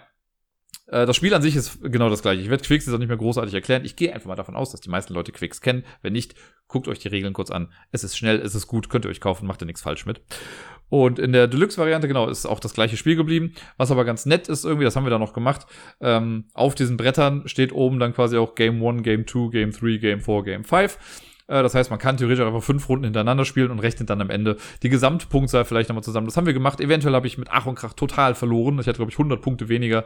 A: äh, das Spiel an sich ist genau das gleiche. Ich werde Quicks jetzt auch nicht mehr großartig erklären. Ich gehe einfach mal davon aus, dass die meisten Leute Quicks kennen. Wenn nicht, guckt euch die Regeln kurz an. Es ist schnell, es ist gut, könnt ihr euch kaufen, macht ihr nichts falsch mit. Und in der Deluxe-Variante, genau, ist auch das gleiche Spiel geblieben. Was aber ganz nett ist irgendwie, das haben wir da noch gemacht. Ähm, auf diesen Brettern steht oben dann quasi auch Game 1, Game 2, Game 3, Game 4, Game 5. Äh, das heißt, man kann theoretisch einfach fünf Runden hintereinander spielen und rechnet dann am Ende die Gesamtpunktzahl vielleicht nochmal zusammen. Das haben wir gemacht. Eventuell habe ich mit Ach und Krach total verloren. Ich hatte, glaube ich, 100 Punkte weniger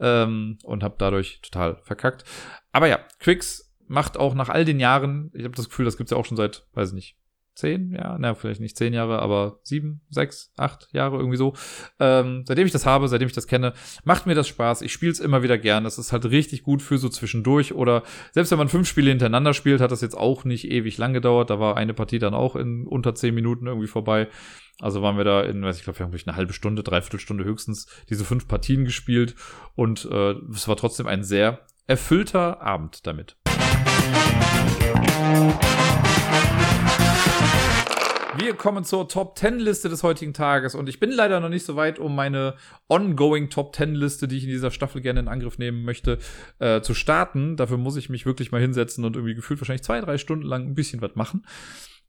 A: ähm, und habe dadurch total verkackt. Aber ja, Quicks macht auch nach all den Jahren, ich habe das Gefühl, das gibt's ja auch schon seit, weiß ich nicht, zehn, ja, na, vielleicht nicht zehn Jahre, aber sieben, sechs, acht Jahre irgendwie so. Ähm, seitdem ich das habe, seitdem ich das kenne, macht mir das Spaß. Ich spiele es immer wieder gern. Das ist halt richtig gut für so zwischendurch. Oder selbst wenn man fünf Spiele hintereinander spielt, hat das jetzt auch nicht ewig lang gedauert. Da war eine Partie dann auch in unter zehn Minuten irgendwie vorbei. Also waren wir da in, weiß ich glaube, wir haben eine halbe Stunde, dreiviertel Stunde höchstens diese fünf Partien gespielt. Und äh, es war trotzdem ein sehr erfüllter Abend damit. Wir kommen zur Top 10 Liste des heutigen Tages und ich bin leider noch nicht so weit, um meine ongoing Top 10 Liste, die ich in dieser Staffel gerne in Angriff nehmen möchte, äh, zu starten. Dafür muss ich mich wirklich mal hinsetzen und irgendwie gefühlt wahrscheinlich zwei, drei Stunden lang ein bisschen was machen.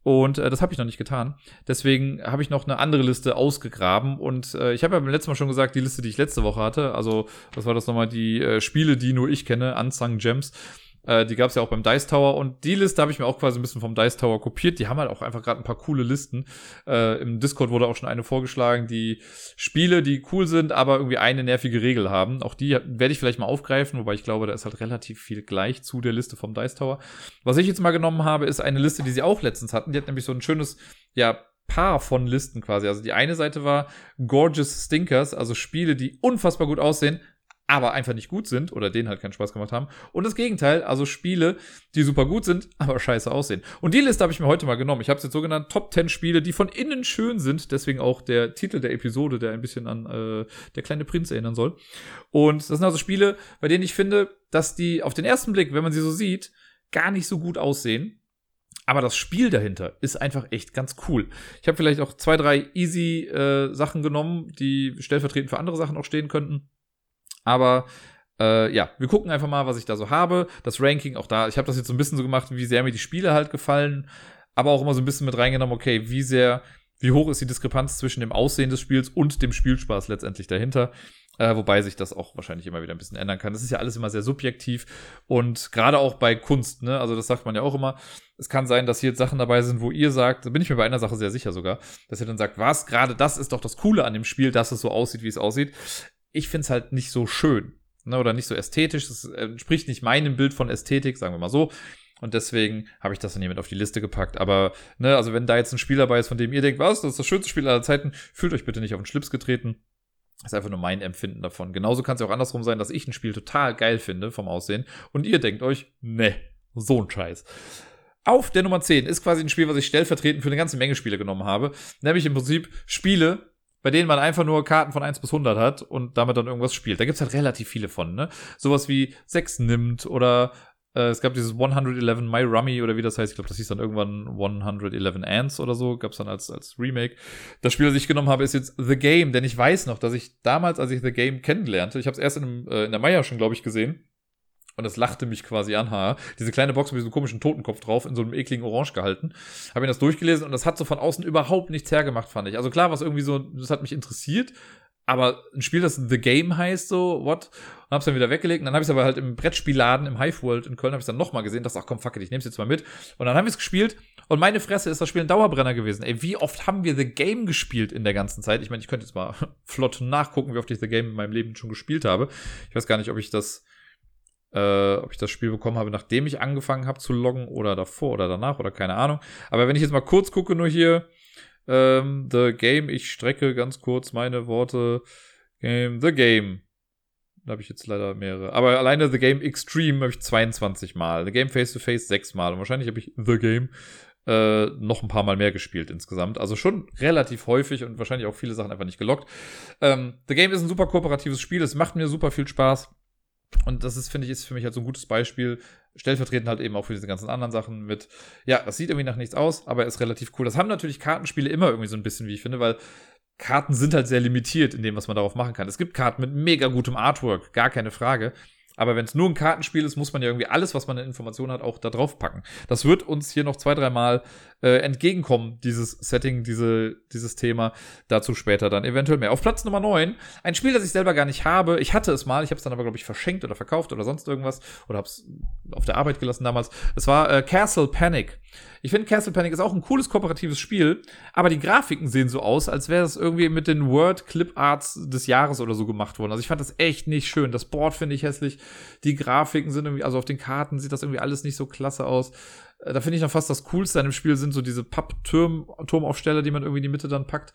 A: Und äh, das habe ich noch nicht getan. Deswegen habe ich noch eine andere Liste ausgegraben. Und äh, ich habe ja beim letzten Mal schon gesagt, die Liste, die ich letzte Woche hatte, also was war das nochmal, die äh, Spiele, die nur ich kenne, Unsung Gems. Äh, die gab es ja auch beim Dice Tower und die Liste habe ich mir auch quasi ein bisschen vom Dice Tower kopiert. Die haben halt auch einfach gerade ein paar coole Listen. Äh, Im Discord wurde auch schon eine vorgeschlagen, die Spiele, die cool sind, aber irgendwie eine nervige Regel haben. Auch die werde ich vielleicht mal aufgreifen, wobei ich glaube, da ist halt relativ viel gleich zu der Liste vom Dice Tower. Was ich jetzt mal genommen habe, ist eine Liste, die sie auch letztens hatten. Die hat nämlich so ein schönes, ja, Paar von Listen quasi. Also die eine Seite war Gorgeous Stinkers, also Spiele, die unfassbar gut aussehen, aber einfach nicht gut sind oder denen halt keinen Spaß gemacht haben. Und das Gegenteil, also Spiele, die super gut sind, aber scheiße aussehen. Und die Liste habe ich mir heute mal genommen. Ich habe es jetzt so genannt, Top 10 Spiele, die von innen schön sind. Deswegen auch der Titel der Episode, der ein bisschen an äh, Der kleine Prinz erinnern soll. Und das sind also Spiele, bei denen ich finde, dass die auf den ersten Blick, wenn man sie so sieht, gar nicht so gut aussehen. Aber das Spiel dahinter ist einfach echt ganz cool. Ich habe vielleicht auch zwei, drei easy äh, Sachen genommen, die stellvertretend für andere Sachen auch stehen könnten. Aber äh, ja, wir gucken einfach mal, was ich da so habe. Das Ranking, auch da, ich habe das jetzt so ein bisschen so gemacht, wie sehr mir die Spiele halt gefallen, aber auch immer so ein bisschen mit reingenommen, okay, wie sehr, wie hoch ist die Diskrepanz zwischen dem Aussehen des Spiels und dem Spielspaß letztendlich dahinter. Äh, wobei sich das auch wahrscheinlich immer wieder ein bisschen ändern kann. Das ist ja alles immer sehr subjektiv und gerade auch bei Kunst, ne? Also das sagt man ja auch immer. Es kann sein, dass hier jetzt Sachen dabei sind, wo ihr sagt, da bin ich mir bei einer Sache sehr sicher sogar, dass ihr dann sagt, was, gerade das ist doch das Coole an dem Spiel, dass es so aussieht, wie es aussieht ich finde es halt nicht so schön ne, oder nicht so ästhetisch. Das entspricht nicht meinem Bild von Ästhetik, sagen wir mal so. Und deswegen habe ich das dann hier mit auf die Liste gepackt. Aber, ne, also wenn da jetzt ein Spiel dabei ist, von dem ihr denkt, was, das ist das schönste Spiel aller Zeiten, fühlt euch bitte nicht auf den Schlips getreten. Das ist einfach nur mein Empfinden davon. Genauso kann es ja auch andersrum sein, dass ich ein Spiel total geil finde vom Aussehen und ihr denkt euch, ne, so ein Scheiß. Auf der Nummer 10 ist quasi ein Spiel, was ich stellvertretend für eine ganze Menge Spiele genommen habe. Nämlich im Prinzip Spiele, bei denen man einfach nur Karten von 1 bis 100 hat und damit dann irgendwas spielt. Da gibt's halt relativ viele von, ne? Sowas wie 6 nimmt oder äh, es gab dieses 111 My Rummy oder wie das heißt. Ich glaube, das hieß dann irgendwann 111 Ants oder so. Gab's dann als, als Remake. Das Spiel, das ich genommen habe, ist jetzt The Game, denn ich weiß noch, dass ich damals, als ich The Game kennenlernte, ich habe es erst in, äh, in der Meier schon, glaube ich, gesehen. Und das lachte mich quasi an, ha. Diese kleine Box mit diesem komischen Totenkopf drauf, in so einem ekligen Orange gehalten. Habe mir das durchgelesen und das hat so von außen überhaupt nichts hergemacht, fand ich. Also klar, was irgendwie so, das hat mich interessiert, aber ein Spiel, das The Game heißt, so, what? Und hab's dann wieder weggelegt. Und dann habe ich es aber halt im Brettspielladen im Hive World in Köln, habe ich dann nochmal gesehen, dachte, ach komm, fuck it, ich nehm's jetzt mal mit. Und dann haben wir es gespielt und meine Fresse ist das Spiel ein Dauerbrenner gewesen. Ey, wie oft haben wir The Game gespielt in der ganzen Zeit? Ich meine, ich könnte jetzt mal flott nachgucken, wie oft ich The Game in meinem Leben schon gespielt habe. Ich weiß gar nicht, ob ich das, äh, ob ich das Spiel bekommen habe, nachdem ich angefangen habe zu loggen oder davor oder danach oder keine Ahnung. Aber wenn ich jetzt mal kurz gucke, nur hier, ähm, The Game, ich strecke ganz kurz meine Worte. Game, The Game. Da habe ich jetzt leider mehrere. Aber alleine The Game Extreme habe ich 22 Mal. The Game Face to Face 6 Mal. Und wahrscheinlich habe ich The Game äh, noch ein paar Mal mehr gespielt insgesamt. Also schon relativ häufig und wahrscheinlich auch viele Sachen einfach nicht gelockt. Ähm, The Game ist ein super kooperatives Spiel. Es macht mir super viel Spaß. Und das ist, finde ich, ist für mich halt so ein gutes Beispiel. Stellvertretend halt eben auch für diese ganzen anderen Sachen mit, ja, das sieht irgendwie nach nichts aus, aber ist relativ cool. Das haben natürlich Kartenspiele immer irgendwie so ein bisschen, wie ich finde, weil Karten sind halt sehr limitiert in dem, was man darauf machen kann. Es gibt Karten mit mega gutem Artwork, gar keine Frage. Aber wenn es nur ein Kartenspiel ist, muss man ja irgendwie alles, was man an Informationen hat, auch da drauf packen. Das wird uns hier noch zwei, dreimal äh, entgegenkommen, dieses Setting, diese, dieses Thema. Dazu später dann eventuell mehr. Auf Platz Nummer 9, ein Spiel, das ich selber gar nicht habe. Ich hatte es mal, ich habe es dann aber, glaube ich, verschenkt oder verkauft oder sonst irgendwas. Oder habe es auf der Arbeit gelassen damals. Es war äh, Castle Panic. Ich finde, Castle Panic ist auch ein cooles kooperatives Spiel, aber die Grafiken sehen so aus, als wäre es irgendwie mit den Word Clip Arts des Jahres oder so gemacht worden. Also ich fand das echt nicht schön. Das Board finde ich hässlich. Die Grafiken sind irgendwie, also auf den Karten sieht das irgendwie alles nicht so klasse aus. Äh, da finde ich noch fast das Coolste an dem Spiel sind so diese Papp-Turmaufsteller, die man irgendwie in die Mitte dann packt.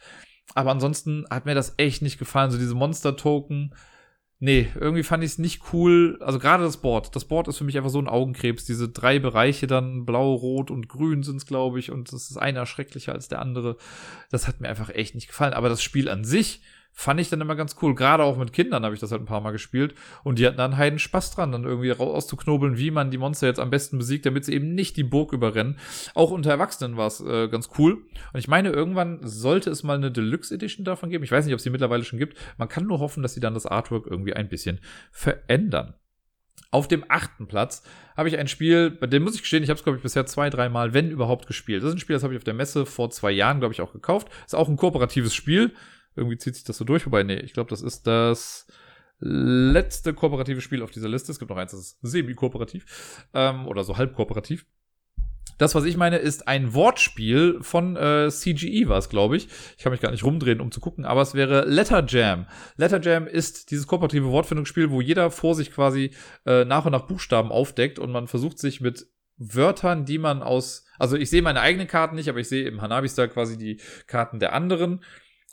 A: Aber ansonsten hat mir das echt nicht gefallen. So diese Monster-Token. Nee, irgendwie fand ich es nicht cool. Also gerade das Board. Das Board ist für mich einfach so ein Augenkrebs. Diese drei Bereiche dann, blau, rot und grün sind es, glaube ich. Und das ist einer schrecklicher als der andere. Das hat mir einfach echt nicht gefallen. Aber das Spiel an sich fand ich dann immer ganz cool. Gerade auch mit Kindern habe ich das halt ein paar Mal gespielt. Und die hatten dann heiden Spaß dran, dann irgendwie rauszuknobeln, wie man die Monster jetzt am besten besiegt, damit sie eben nicht die Burg überrennen. Auch unter Erwachsenen war es äh, ganz cool. Und ich meine, irgendwann sollte es mal eine Deluxe Edition davon geben. Ich weiß nicht, ob es die mittlerweile schon gibt. Man kann nur hoffen, dass sie dann das Artwork irgendwie ein bisschen verändern. Auf dem achten Platz habe ich ein Spiel, bei dem muss ich gestehen, ich habe es, glaube ich, bisher zwei, dreimal, wenn überhaupt, gespielt. Das ist ein Spiel, das habe ich auf der Messe vor zwei Jahren, glaube ich, auch gekauft. Ist auch ein kooperatives Spiel. Irgendwie zieht sich das so durch. Wobei, nee, ich glaube, das ist das letzte kooperative Spiel auf dieser Liste. Es gibt noch eins, das ist semi-kooperativ. Ähm, oder so halb kooperativ. Das, was ich meine, ist ein Wortspiel von äh, CGE, war es, glaube ich. Ich kann mich gar nicht rumdrehen, um zu gucken, aber es wäre Letter Jam. Letter Jam ist dieses kooperative Wortfindungsspiel, wo jeder vor sich quasi äh, nach und nach Buchstaben aufdeckt und man versucht sich mit Wörtern, die man aus, also ich sehe meine eigenen Karten nicht, aber ich sehe im Hanabi-Star quasi die Karten der anderen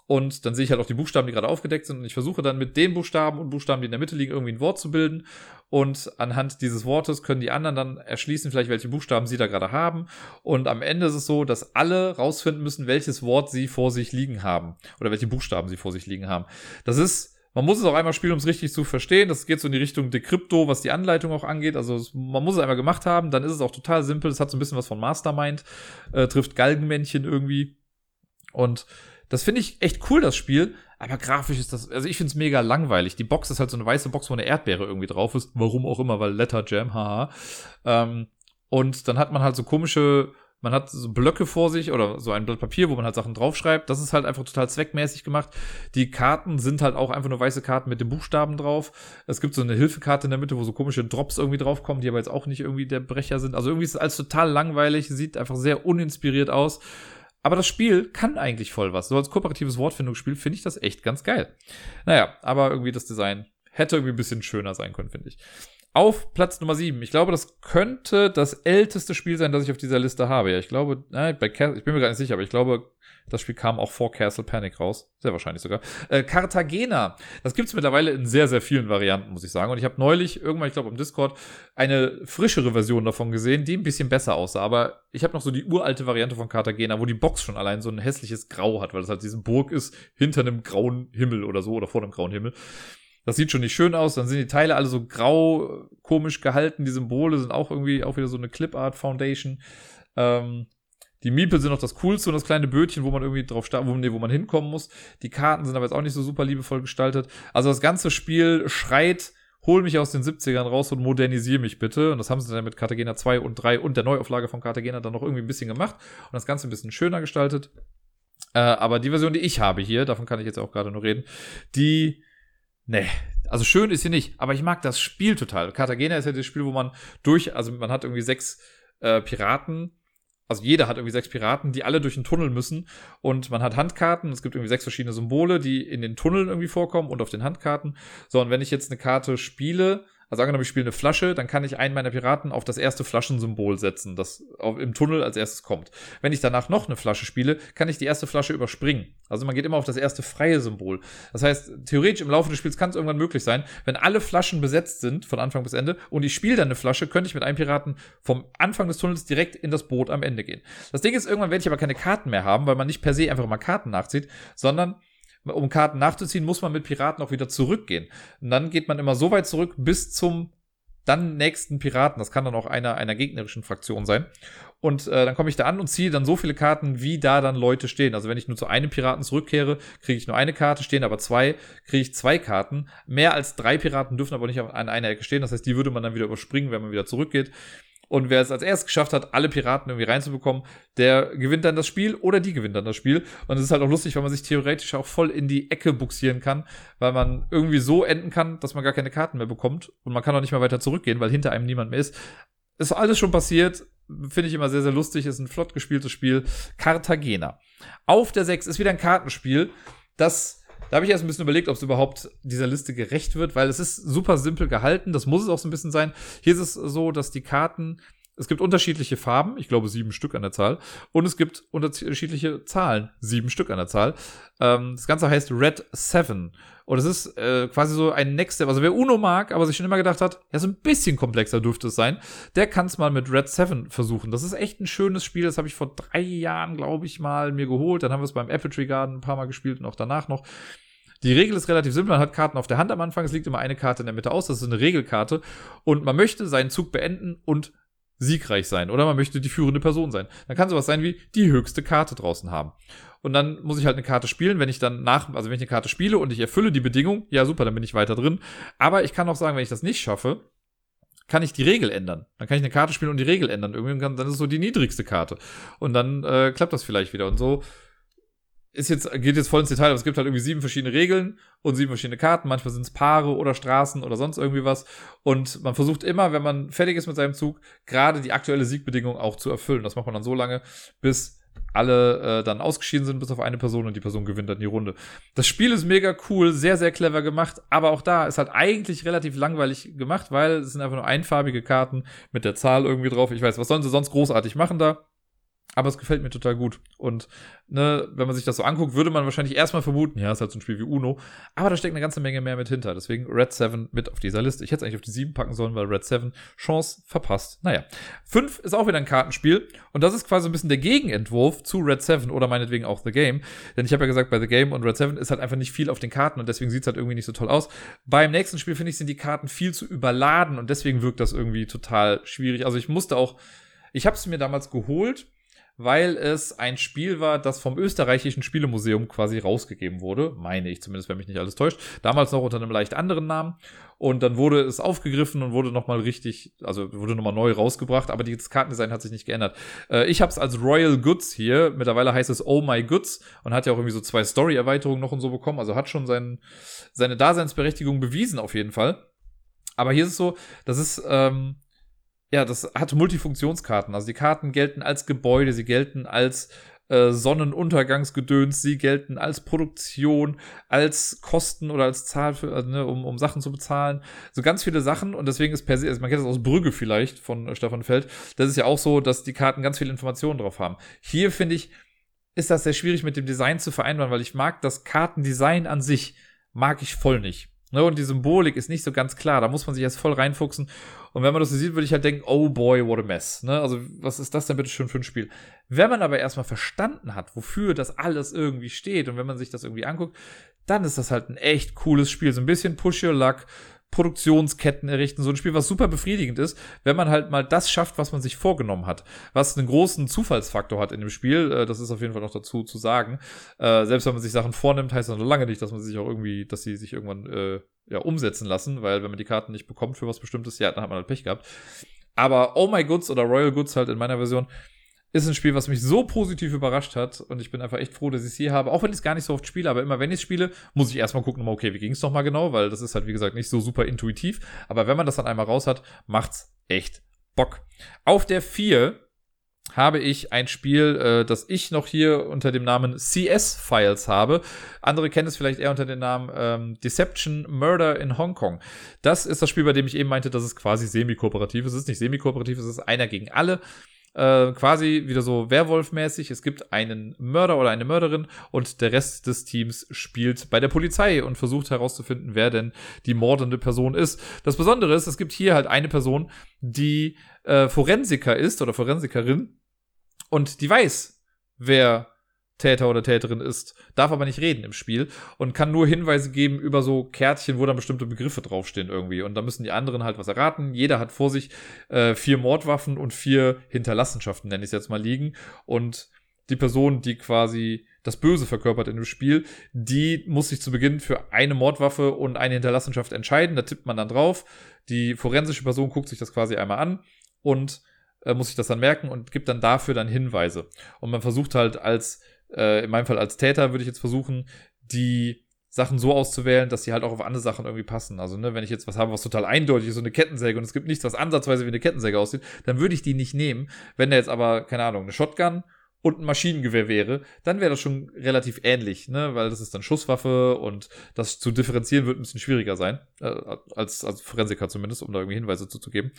A: und dann sehe ich halt auch die Buchstaben, die gerade aufgedeckt sind. Und ich versuche dann mit den Buchstaben und Buchstaben, die in der Mitte liegen, irgendwie ein Wort zu bilden. Und anhand dieses Wortes können die anderen dann erschließen, vielleicht welche Buchstaben sie da gerade haben. Und am Ende ist es so, dass alle rausfinden müssen, welches Wort sie vor sich liegen haben. Oder welche Buchstaben sie vor sich liegen haben. Das ist man muss es auch einmal spielen, um es richtig zu verstehen. Das geht so in die Richtung Decrypto, was die Anleitung auch angeht. Also man muss es einmal gemacht haben, dann ist es auch total simpel. Es hat so ein bisschen was von Mastermind, äh, trifft Galgenmännchen irgendwie. Und das finde ich echt cool, das Spiel. Aber grafisch ist das, also ich finde es mega langweilig. Die Box ist halt so eine weiße Box, wo eine Erdbeere irgendwie drauf ist. Warum auch immer, weil Letter Jam, haha. Ähm, und dann hat man halt so komische, man hat so Blöcke vor sich oder so ein Blatt Papier, wo man halt Sachen draufschreibt. Das ist halt einfach total zweckmäßig gemacht. Die Karten sind halt auch einfach nur weiße Karten mit den Buchstaben drauf. Es gibt so eine Hilfekarte in der Mitte, wo so komische Drops irgendwie draufkommen, die aber jetzt auch nicht irgendwie der Brecher sind. Also irgendwie ist es alles total langweilig, sieht einfach sehr uninspiriert aus. Aber das Spiel kann eigentlich voll was. So als kooperatives Wortfindungsspiel finde ich das echt ganz geil. Naja, aber irgendwie das Design hätte irgendwie ein bisschen schöner sein können, finde ich. Auf Platz Nummer 7. Ich glaube, das könnte das älteste Spiel sein, das ich auf dieser Liste habe. Ja, ich glaube, nein, bei ich bin mir gar nicht sicher, aber ich glaube, Das Spiel kam auch vor Castle Panic raus. Sehr wahrscheinlich sogar. Äh, Cartagena. Das gibt es mittlerweile in sehr, sehr vielen Varianten, muss ich sagen. Und ich habe neulich irgendwann, ich glaube im Discord, eine frischere Version davon gesehen, die ein bisschen besser aussah. Aber ich habe noch so die uralte Variante von Cartagena, wo die Box schon allein so ein hässliches Grau hat, weil das halt diese Burg ist hinter einem grauen Himmel oder so oder vor einem grauen Himmel. Das sieht schon nicht schön aus. Dann sind die Teile alle so grau, komisch gehalten. Die Symbole sind auch irgendwie auch wieder so eine Clipart Foundation. Ähm, die Miepel sind noch das Coolste und das kleine Bötchen, wo man irgendwie drauf starten, wo, nee, wo man hinkommen muss. Die Karten sind aber jetzt auch nicht so super liebevoll gestaltet. Also das ganze Spiel schreit, hol mich aus den 70ern raus und modernisiere mich bitte. Und das haben sie dann mit Cartagena 2 und 3 und der Neuauflage von Cartagena dann noch irgendwie ein bisschen gemacht und das Ganze ein bisschen schöner gestaltet. Äh, aber die Version, die ich habe hier, davon kann ich jetzt auch gerade nur reden, die Nee, also schön ist sie nicht, aber ich mag das Spiel total. Cartagena ist ja das Spiel, wo man durch, also man hat irgendwie sechs äh, Piraten, also jeder hat irgendwie sechs Piraten, die alle durch den Tunnel müssen und man hat Handkarten, es gibt irgendwie sechs verschiedene Symbole, die in den Tunneln irgendwie vorkommen und auf den Handkarten. So, und wenn ich jetzt eine Karte spiele, also angenommen, ich spiele eine Flasche, dann kann ich einen meiner Piraten auf das erste Flaschensymbol setzen, das im Tunnel als erstes kommt. Wenn ich danach noch eine Flasche spiele, kann ich die erste Flasche überspringen. Also man geht immer auf das erste freie Symbol. Das heißt, theoretisch im Laufe des Spiels kann es irgendwann möglich sein, wenn alle Flaschen besetzt sind, von Anfang bis Ende, und ich spiele dann eine Flasche, könnte ich mit einem Piraten vom Anfang des Tunnels direkt in das Boot am Ende gehen. Das Ding ist, irgendwann werde ich aber keine Karten mehr haben, weil man nicht per se einfach immer Karten nachzieht, sondern um Karten nachzuziehen, muss man mit Piraten auch wieder zurückgehen. Und dann geht man immer so weit zurück bis zum dann nächsten Piraten. Das kann dann auch einer einer gegnerischen Fraktion sein. Und äh, dann komme ich da an und ziehe dann so viele Karten, wie da dann Leute stehen. Also wenn ich nur zu einem Piraten zurückkehre, kriege ich nur eine Karte, stehen aber zwei, kriege ich zwei Karten. Mehr als drei Piraten dürfen aber nicht an einer Ecke stehen. Das heißt, die würde man dann wieder überspringen, wenn man wieder zurückgeht. Und wer es als erstes geschafft hat, alle Piraten irgendwie reinzubekommen, der gewinnt dann das Spiel oder die gewinnt dann das Spiel. Und es ist halt auch lustig, weil man sich theoretisch auch voll in die Ecke buxieren kann, weil man irgendwie so enden kann, dass man gar keine Karten mehr bekommt. Und man kann auch nicht mehr weiter zurückgehen, weil hinter einem niemand mehr ist. Ist alles schon passiert. Finde ich immer sehr, sehr lustig. Ist ein flott gespieltes Spiel. Cartagena. Auf der 6 ist wieder ein Kartenspiel, das da habe ich erst ein bisschen überlegt, ob es überhaupt dieser Liste gerecht wird, weil es ist super simpel gehalten. Das muss es auch so ein bisschen sein. Hier ist es so, dass die Karten es gibt unterschiedliche Farben, ich glaube sieben Stück an der Zahl, und es gibt unterschiedliche Zahlen, sieben Stück an der Zahl. Ähm, das Ganze heißt Red 7. Und es ist äh, quasi so ein Next Step. Also wer Uno mag, aber sich schon immer gedacht hat, ja, so ein bisschen komplexer dürfte es sein, der kann es mal mit Red 7 versuchen. Das ist echt ein schönes Spiel. Das habe ich vor drei Jahren, glaube ich, mal mir geholt. Dann haben wir es beim Apple Tree Garden ein paar Mal gespielt und auch danach noch. Die Regel ist relativ simpel. Man hat Karten auf der Hand am Anfang. Es liegt immer eine Karte in der Mitte aus. Das ist eine Regelkarte. Und man möchte seinen Zug beenden und siegreich sein oder man möchte die führende Person sein. Dann kann sowas sein wie die höchste Karte draußen haben. Und dann muss ich halt eine Karte spielen, wenn ich dann nach, also wenn ich eine Karte spiele und ich erfülle die Bedingung, ja super, dann bin ich weiter drin. Aber ich kann auch sagen, wenn ich das nicht schaffe, kann ich die Regel ändern. Dann kann ich eine Karte spielen und die Regel ändern. Irgendwie kann, dann ist es so die niedrigste Karte. Und dann äh, klappt das vielleicht wieder. Und so ist jetzt, geht jetzt voll ins Detail, aber es gibt halt irgendwie sieben verschiedene Regeln und sieben verschiedene Karten. Manchmal sind es Paare oder Straßen oder sonst irgendwie was. Und man versucht immer, wenn man fertig ist mit seinem Zug, gerade die aktuelle Siegbedingung auch zu erfüllen. Das macht man dann so lange, bis alle äh, dann ausgeschieden sind, bis auf eine Person und die Person gewinnt dann die Runde. Das Spiel ist mega cool, sehr, sehr clever gemacht, aber auch da ist halt eigentlich relativ langweilig gemacht, weil es sind einfach nur einfarbige Karten mit der Zahl irgendwie drauf. Ich weiß, was sollen sie sonst großartig machen da? Aber es gefällt mir total gut. Und ne, wenn man sich das so anguckt, würde man wahrscheinlich erstmal vermuten, ja, ist halt so ein Spiel wie Uno. Aber da steckt eine ganze Menge mehr mit hinter. Deswegen Red 7 mit auf dieser Liste. Ich hätte es eigentlich auf die 7 packen sollen, weil Red 7 Chance verpasst. Naja. 5 ist auch wieder ein Kartenspiel. Und das ist quasi ein bisschen der Gegenentwurf zu Red 7 oder meinetwegen auch The Game. Denn ich habe ja gesagt, bei The Game und Red 7 ist halt einfach nicht viel auf den Karten und deswegen sieht es halt irgendwie nicht so toll aus. Beim nächsten Spiel, finde ich, sind die Karten viel zu überladen und deswegen wirkt das irgendwie total schwierig. Also ich musste auch, ich habe es mir damals geholt weil es ein Spiel war, das vom österreichischen Spielemuseum quasi rausgegeben wurde. Meine ich zumindest, wenn mich nicht alles täuscht. Damals noch unter einem leicht anderen Namen. Und dann wurde es aufgegriffen und wurde nochmal richtig, also wurde nochmal neu rausgebracht, aber das Kartendesign hat sich nicht geändert. Äh, ich habe es als Royal Goods hier, mittlerweile heißt es Oh My Goods und hat ja auch irgendwie so zwei Story-Erweiterungen noch und so bekommen, also hat schon sein, seine Daseinsberechtigung bewiesen auf jeden Fall. Aber hier ist es so, das ist, ähm, ja, das hat Multifunktionskarten. Also die Karten gelten als Gebäude, sie gelten als äh, Sonnenuntergangsgedöns, sie gelten als Produktion, als Kosten oder als Zahl, für, also, ne, um, um Sachen zu bezahlen. So ganz viele Sachen und deswegen ist per se, also man kennt das aus Brügge vielleicht von äh, Stefan Feld, das ist ja auch so, dass die Karten ganz viele Informationen drauf haben. Hier finde ich, ist das sehr schwierig mit dem Design zu vereinbaren, weil ich mag das Kartendesign an sich, mag ich voll nicht. Ne, und die Symbolik ist nicht so ganz klar. Da muss man sich erst voll reinfuchsen. Und wenn man das so sieht, würde ich halt denken, oh boy, what a mess. Ne? Also, was ist das denn bitte schon für ein Spiel? Wenn man aber erstmal verstanden hat, wofür das alles irgendwie steht und wenn man sich das irgendwie anguckt, dann ist das halt ein echt cooles Spiel. So ein bisschen Push Your Luck, Produktionsketten errichten. So ein Spiel, was super befriedigend ist, wenn man halt mal das schafft, was man sich vorgenommen hat. Was einen großen Zufallsfaktor hat in dem Spiel. Äh, das ist auf jeden Fall noch dazu zu sagen. Äh, selbst wenn man sich Sachen vornimmt, heißt das noch lange nicht, dass man sich auch irgendwie, dass sie sich irgendwann äh, ja, umsetzen lassen, weil wenn man die Karten nicht bekommt für was Bestimmtes, ja, dann hat man halt Pech gehabt. Aber Oh My Goods oder Royal Goods halt in meiner Version ist ein Spiel, was mich so positiv überrascht hat und ich bin einfach echt froh, dass ich es hier habe. Auch wenn ich es gar nicht so oft spiele, aber immer wenn ich es spiele, muss ich erstmal gucken, okay, wie ging es nochmal genau, weil das ist halt, wie gesagt, nicht so super intuitiv. Aber wenn man das dann einmal raus hat, macht's echt Bock. Auf der 4 habe ich ein Spiel, äh, das ich noch hier unter dem Namen CS-Files habe. Andere kennen es vielleicht eher unter dem Namen ähm, Deception Murder in Hongkong. Das ist das Spiel, bei dem ich eben meinte, dass es quasi semi-kooperativ ist. Es ist nicht semi-kooperativ, es ist einer gegen alle äh, quasi wieder so Werwolf-mäßig. Es gibt einen Mörder oder eine Mörderin und der Rest des Teams spielt bei der Polizei und versucht herauszufinden, wer denn die mordende Person ist. Das Besondere ist, es gibt hier halt eine Person, die äh, Forensiker ist oder Forensikerin und die weiß, wer Täter oder Täterin ist, darf aber nicht reden im Spiel und kann nur Hinweise geben über so Kärtchen, wo dann bestimmte Begriffe draufstehen irgendwie. Und da müssen die anderen halt was erraten. Jeder hat vor sich äh, vier Mordwaffen und vier Hinterlassenschaften, nenne ich es jetzt mal, liegen. Und die Person, die quasi das Böse verkörpert in dem Spiel, die muss sich zu Beginn für eine Mordwaffe und eine Hinterlassenschaft entscheiden. Da tippt man dann drauf. Die forensische Person guckt sich das quasi einmal an und äh, muss sich das dann merken und gibt dann dafür dann Hinweise. Und man versucht halt als äh, in meinem Fall als Täter würde ich jetzt versuchen, die Sachen so auszuwählen, dass sie halt auch auf andere Sachen irgendwie passen. Also, ne, wenn ich jetzt was habe, was total eindeutig ist, so eine Kettensäge und es gibt nichts, was ansatzweise wie eine Kettensäge aussieht, dann würde ich die nicht nehmen. Wenn da jetzt aber, keine Ahnung, eine Shotgun und ein Maschinengewehr wäre, dann wäre das schon relativ ähnlich, ne, weil das ist dann Schusswaffe und das zu differenzieren wird ein bisschen schwieriger sein, äh, als, als Forensiker zumindest, um da irgendwie Hinweise zuzugeben.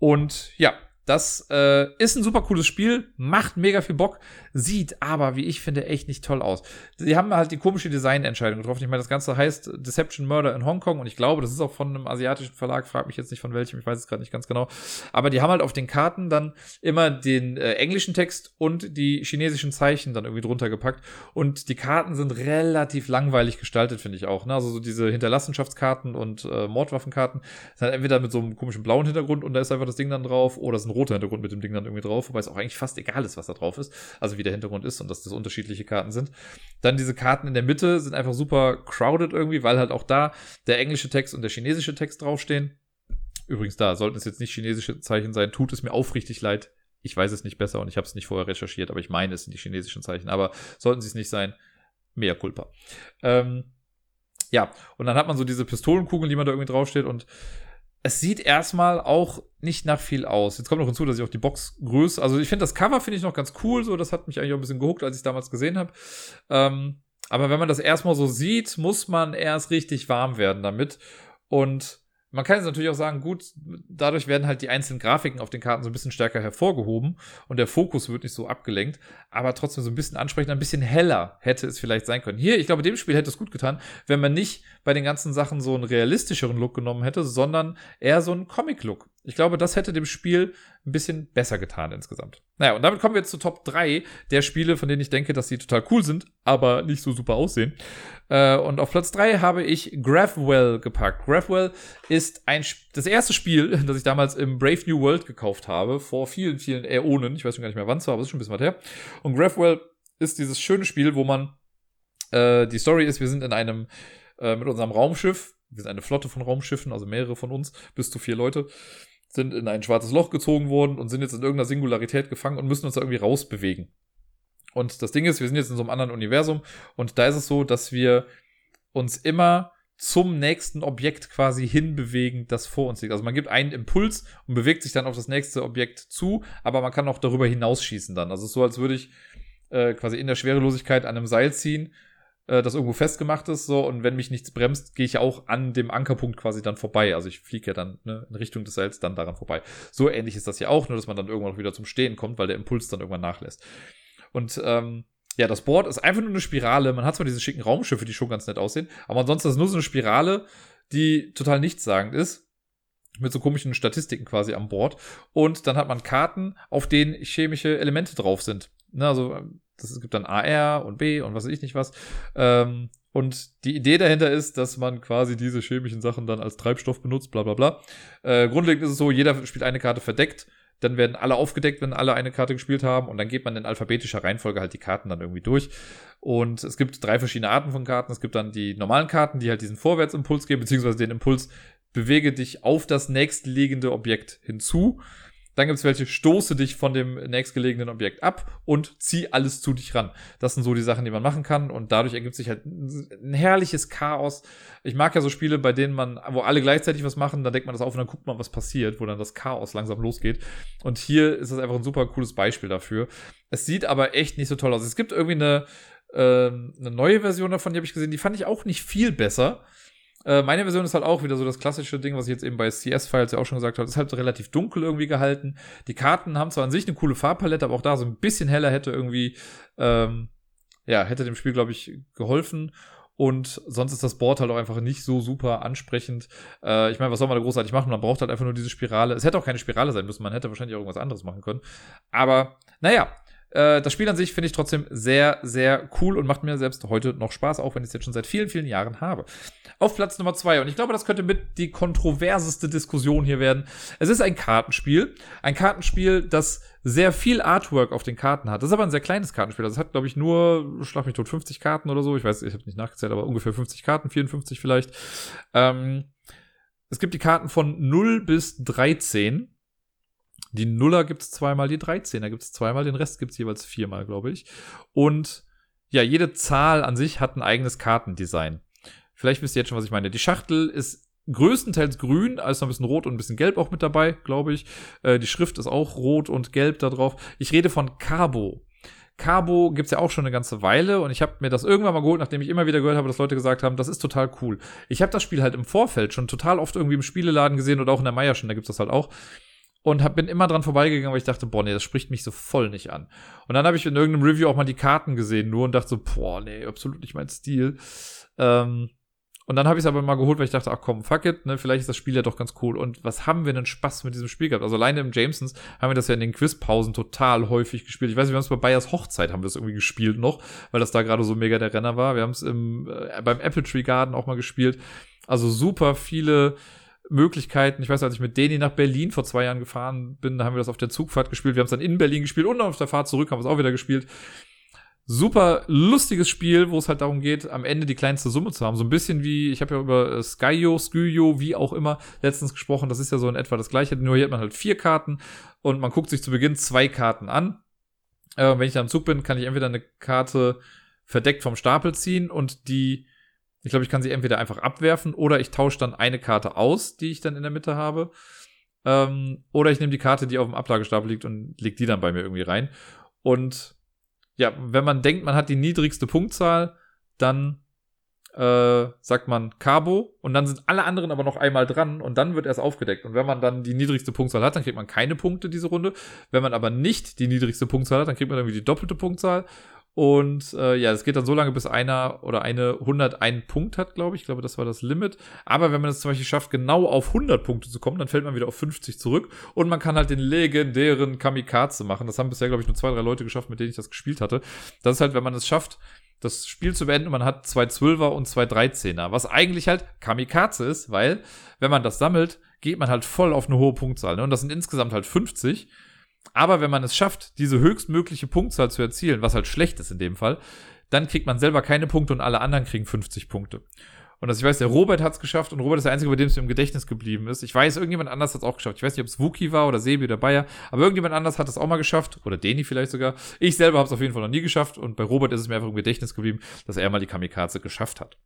A: Und ja, das äh, ist ein super cooles Spiel, macht mega viel Bock, sieht aber, wie ich finde, echt nicht toll aus. Sie haben halt die komische Designentscheidung getroffen. Ich meine, das Ganze heißt Deception Murder in Hongkong und ich glaube, das ist auch von einem asiatischen Verlag, frag mich jetzt nicht von welchem, ich weiß es gerade nicht ganz genau. Aber die haben halt auf den Karten dann immer den äh, englischen Text und die chinesischen Zeichen dann irgendwie drunter gepackt. Und die Karten sind relativ langweilig gestaltet, finde ich auch. Ne? Also so diese Hinterlassenschaftskarten und äh, Mordwaffenkarten sind halt entweder mit so einem komischen blauen Hintergrund und da ist einfach das Ding dann drauf oder ist ein roter Hintergrund mit dem Ding dann irgendwie drauf, wobei es auch eigentlich fast egal ist, was da drauf ist. Also wie der Hintergrund ist und dass das unterschiedliche Karten sind. Dann diese Karten in der Mitte sind einfach super crowded irgendwie, weil halt auch da der englische Text und der chinesische Text draufstehen. Übrigens da, sollten es jetzt nicht chinesische Zeichen sein, tut es mir aufrichtig leid. Ich weiß es nicht besser und ich habe es nicht vorher recherchiert, aber ich meine, es sind die chinesischen Zeichen. Aber sollten sie es nicht sein, mehr Culpa. Ähm, ja, und dann hat man so diese Pistolenkugeln, die man da irgendwie draufsteht und es sieht erstmal auch nicht nach viel aus. Jetzt kommt noch hinzu, dass ich auch die Boxgröße, also ich finde das Cover finde ich noch ganz cool, so das hat mich eigentlich auch ein bisschen gehuckt, als ich damals gesehen habe. Ähm, aber wenn man das erstmal so sieht, muss man erst richtig warm werden damit. Und man kann jetzt natürlich auch sagen, gut, dadurch werden halt die einzelnen Grafiken auf den Karten so ein bisschen stärker hervorgehoben und der Fokus wird nicht so abgelenkt, aber trotzdem so ein bisschen ansprechender, ein bisschen heller hätte es vielleicht sein können. Hier, ich glaube, dem Spiel hätte es gut getan, wenn man nicht bei den ganzen Sachen so einen realistischeren Look genommen hätte, sondern eher so einen Comic-Look. Ich glaube, das hätte dem Spiel ein bisschen besser getan insgesamt. Naja, und damit kommen wir jetzt zu Top 3 der Spiele, von denen ich denke, dass sie total cool sind, aber nicht so super aussehen. Äh, und auf Platz 3 habe ich Graphwell gepackt. Graphwell ist ein, das erste Spiel, das ich damals im Brave New World gekauft habe, vor vielen, vielen Äonen. Ich weiß schon gar nicht mehr wann es war, aber es ist schon ein bisschen was her. Und Graphwell ist dieses schöne Spiel, wo man, äh, die Story ist, wir sind in einem, äh, mit unserem Raumschiff, wir sind eine Flotte von Raumschiffen, also mehrere von uns, bis zu vier Leute sind in ein schwarzes Loch gezogen worden und sind jetzt in irgendeiner Singularität gefangen und müssen uns da irgendwie rausbewegen. Und das Ding ist, wir sind jetzt in so einem anderen Universum und da ist es so, dass wir uns immer zum nächsten Objekt quasi hinbewegen, das vor uns liegt. Also man gibt einen Impuls und bewegt sich dann auf das nächste Objekt zu, aber man kann auch darüber hinausschießen dann. Also es ist so, als würde ich äh, quasi in der Schwerelosigkeit an einem Seil ziehen äh, das irgendwo festgemacht ist, so, und wenn mich nichts bremst, gehe ich ja auch an dem Ankerpunkt quasi dann vorbei. Also ich fliege ja dann ne, in Richtung des Seils dann daran vorbei. So ähnlich ist das ja auch, nur dass man dann irgendwann wieder zum Stehen kommt, weil der Impuls dann irgendwann nachlässt. Und ähm, ja, das Board ist einfach nur eine Spirale. Man hat zwar diese schicken Raumschiffe, die schon ganz nett aussehen, aber ansonsten ist es nur so eine Spirale, die total nichtssagend ist. Mit so komischen Statistiken quasi an Bord. Und dann hat man Karten, auf denen chemische Elemente drauf sind. Ne, also, es gibt dann AR und B und was weiß ich nicht was. Ähm, und die Idee dahinter ist, dass man quasi diese chemischen Sachen dann als Treibstoff benutzt, bla bla bla. Äh, grundlegend ist es so, jeder spielt eine Karte verdeckt dann werden alle aufgedeckt, wenn alle eine Karte gespielt haben. Und dann geht man in alphabetischer Reihenfolge halt die Karten dann irgendwie durch. Und es gibt drei verschiedene Arten von Karten. Es gibt dann die normalen Karten, die halt diesen Vorwärtsimpuls geben, beziehungsweise den Impuls, bewege dich auf das nächstliegende Objekt hinzu. Dann gibt es welche, stoße dich von dem nächstgelegenen Objekt ab und zieh alles zu dich ran. Das sind so die Sachen, die man machen kann und dadurch ergibt sich halt ein herrliches Chaos. Ich mag ja so Spiele, bei denen man, wo alle gleichzeitig was machen, dann deckt man das auf und dann guckt man, was passiert, wo dann das Chaos langsam losgeht. Und hier ist das einfach ein super cooles Beispiel dafür. Es sieht aber echt nicht so toll aus. Es gibt irgendwie eine, äh, eine neue Version davon, die habe ich gesehen, die fand ich auch nicht viel besser. Äh, meine Version ist halt auch wieder so das klassische Ding, was ich jetzt eben bei CS-Files ja auch schon gesagt habe. Ist halt relativ dunkel irgendwie gehalten. Die Karten haben zwar an sich eine coole Farbpalette, aber auch da so ein bisschen heller hätte irgendwie, ähm, ja, hätte dem Spiel, glaube ich, geholfen. Und sonst ist das Board halt auch einfach nicht so super ansprechend. Äh, ich meine, was soll man da großartig machen? Man braucht halt einfach nur diese Spirale. Es hätte auch keine Spirale sein müssen. Man hätte wahrscheinlich auch irgendwas anderes machen können. Aber, naja, äh, das Spiel an sich finde ich trotzdem sehr, sehr cool und macht mir selbst heute noch Spaß, auch wenn ich es jetzt schon seit vielen, vielen Jahren habe. Auf Platz Nummer zwei und ich glaube, das könnte mit die kontroverseste Diskussion hier werden. Es ist ein Kartenspiel. Ein Kartenspiel, das sehr viel Artwork auf den Karten hat. Das ist aber ein sehr kleines Kartenspiel. Das hat, glaube ich, nur, schlag mich tot, 50 Karten oder so. Ich weiß, ich habe nicht nachgezählt, aber ungefähr 50 Karten, 54 vielleicht. Ähm, es gibt die Karten von 0 bis 13. Die Nuller gibt es zweimal, die 13er gibt es zweimal, den Rest gibt es jeweils viermal, glaube ich. Und ja, jede Zahl an sich hat ein eigenes Kartendesign. Vielleicht wisst ihr jetzt schon, was ich meine. Die Schachtel ist größtenteils grün, also ein bisschen rot und ein bisschen gelb auch mit dabei, glaube ich. Äh, die Schrift ist auch rot und gelb da drauf. Ich rede von Cabo. Cabo gibt's ja auch schon eine ganze Weile und ich habe mir das irgendwann mal geholt, nachdem ich immer wieder gehört habe, dass Leute gesagt haben, das ist total cool. Ich habe das Spiel halt im Vorfeld schon total oft irgendwie im Spieleladen gesehen oder auch in der Meierschen, da gibt's das halt auch und hab, bin immer dran vorbeigegangen, weil ich dachte, boah, nee, das spricht mich so voll nicht an. Und dann habe ich in irgendeinem Review auch mal die Karten gesehen, nur und dachte so, boah, nee, absolut nicht mein Stil. Ähm, und dann habe ich es aber mal geholt, weil ich dachte, ach komm, fuck it, ne, vielleicht ist das Spiel ja doch ganz cool. Und was haben wir denn Spaß mit diesem Spiel gehabt? Also alleine im Jamesons haben wir das ja in den Quizpausen total häufig gespielt. Ich weiß nicht, wir haben es bei Bayers Hochzeit haben wir es irgendwie gespielt noch, weil das da gerade so mega der Renner war. Wir haben es äh, beim Apple Tree Garden auch mal gespielt. Also super viele Möglichkeiten. Ich weiß, als ich mit Deni nach Berlin vor zwei Jahren gefahren bin, da haben wir das auf der Zugfahrt gespielt. Wir haben es dann in Berlin gespielt und auf der Fahrt zurück haben wir es auch wieder gespielt. Super lustiges Spiel, wo es halt darum geht, am Ende die kleinste Summe zu haben. So ein bisschen wie, ich habe ja über äh, Skyo, Skyo, wie auch immer, letztens gesprochen. Das ist ja so in etwa das gleiche, nur hier hat man halt vier Karten und man guckt sich zu Beginn zwei Karten an. Äh, wenn ich da im Zug bin, kann ich entweder eine Karte verdeckt vom Stapel ziehen und die ich glaube, ich kann sie entweder einfach abwerfen oder ich tausche dann eine Karte aus, die ich dann in der Mitte habe. Ähm, oder ich nehme die Karte, die auf dem Ablagestapel liegt und leg die dann bei mir irgendwie rein. Und ja, wenn man denkt, man hat die niedrigste Punktzahl, dann äh, sagt man Cabo und dann sind alle anderen aber noch einmal dran und dann wird erst aufgedeckt. Und wenn man dann die niedrigste Punktzahl hat, dann kriegt man keine Punkte diese Runde. Wenn man aber nicht die niedrigste Punktzahl hat, dann kriegt man irgendwie die doppelte Punktzahl. Und äh, ja, es geht dann so lange, bis einer oder eine 100 einen Punkt hat, glaube ich. Ich glaube, das war das Limit. Aber wenn man es zum Beispiel schafft, genau auf 100 Punkte zu kommen, dann fällt man wieder auf 50 zurück. Und man kann halt den legendären Kamikaze machen. Das haben bisher, glaube ich, nur zwei, drei Leute geschafft, mit denen ich das gespielt hatte. Das ist halt, wenn man es schafft, das Spiel zu beenden, man hat zwei Zwölfer und zwei Dreizehner. Was eigentlich halt Kamikaze ist, weil, wenn man das sammelt, geht man halt voll auf eine hohe Punktzahl. Ne? Und das sind insgesamt halt 50. Aber wenn man es schafft, diese höchstmögliche Punktzahl zu erzielen, was halt schlecht ist in dem Fall, dann kriegt man selber keine Punkte und alle anderen kriegen 50 Punkte. Und das, ich weiß, der Robert hat es geschafft und Robert ist der Einzige, bei dem es im Gedächtnis geblieben ist. Ich weiß, irgendjemand anders hat es auch geschafft. Ich weiß nicht, ob es Wookie war oder Sebi oder Bayer, aber irgendjemand anders hat es auch mal geschafft. Oder Deni vielleicht sogar. Ich selber habe es auf jeden Fall noch nie geschafft und bei Robert ist es mir einfach im Gedächtnis geblieben, dass er mal die Kamikaze geschafft hat.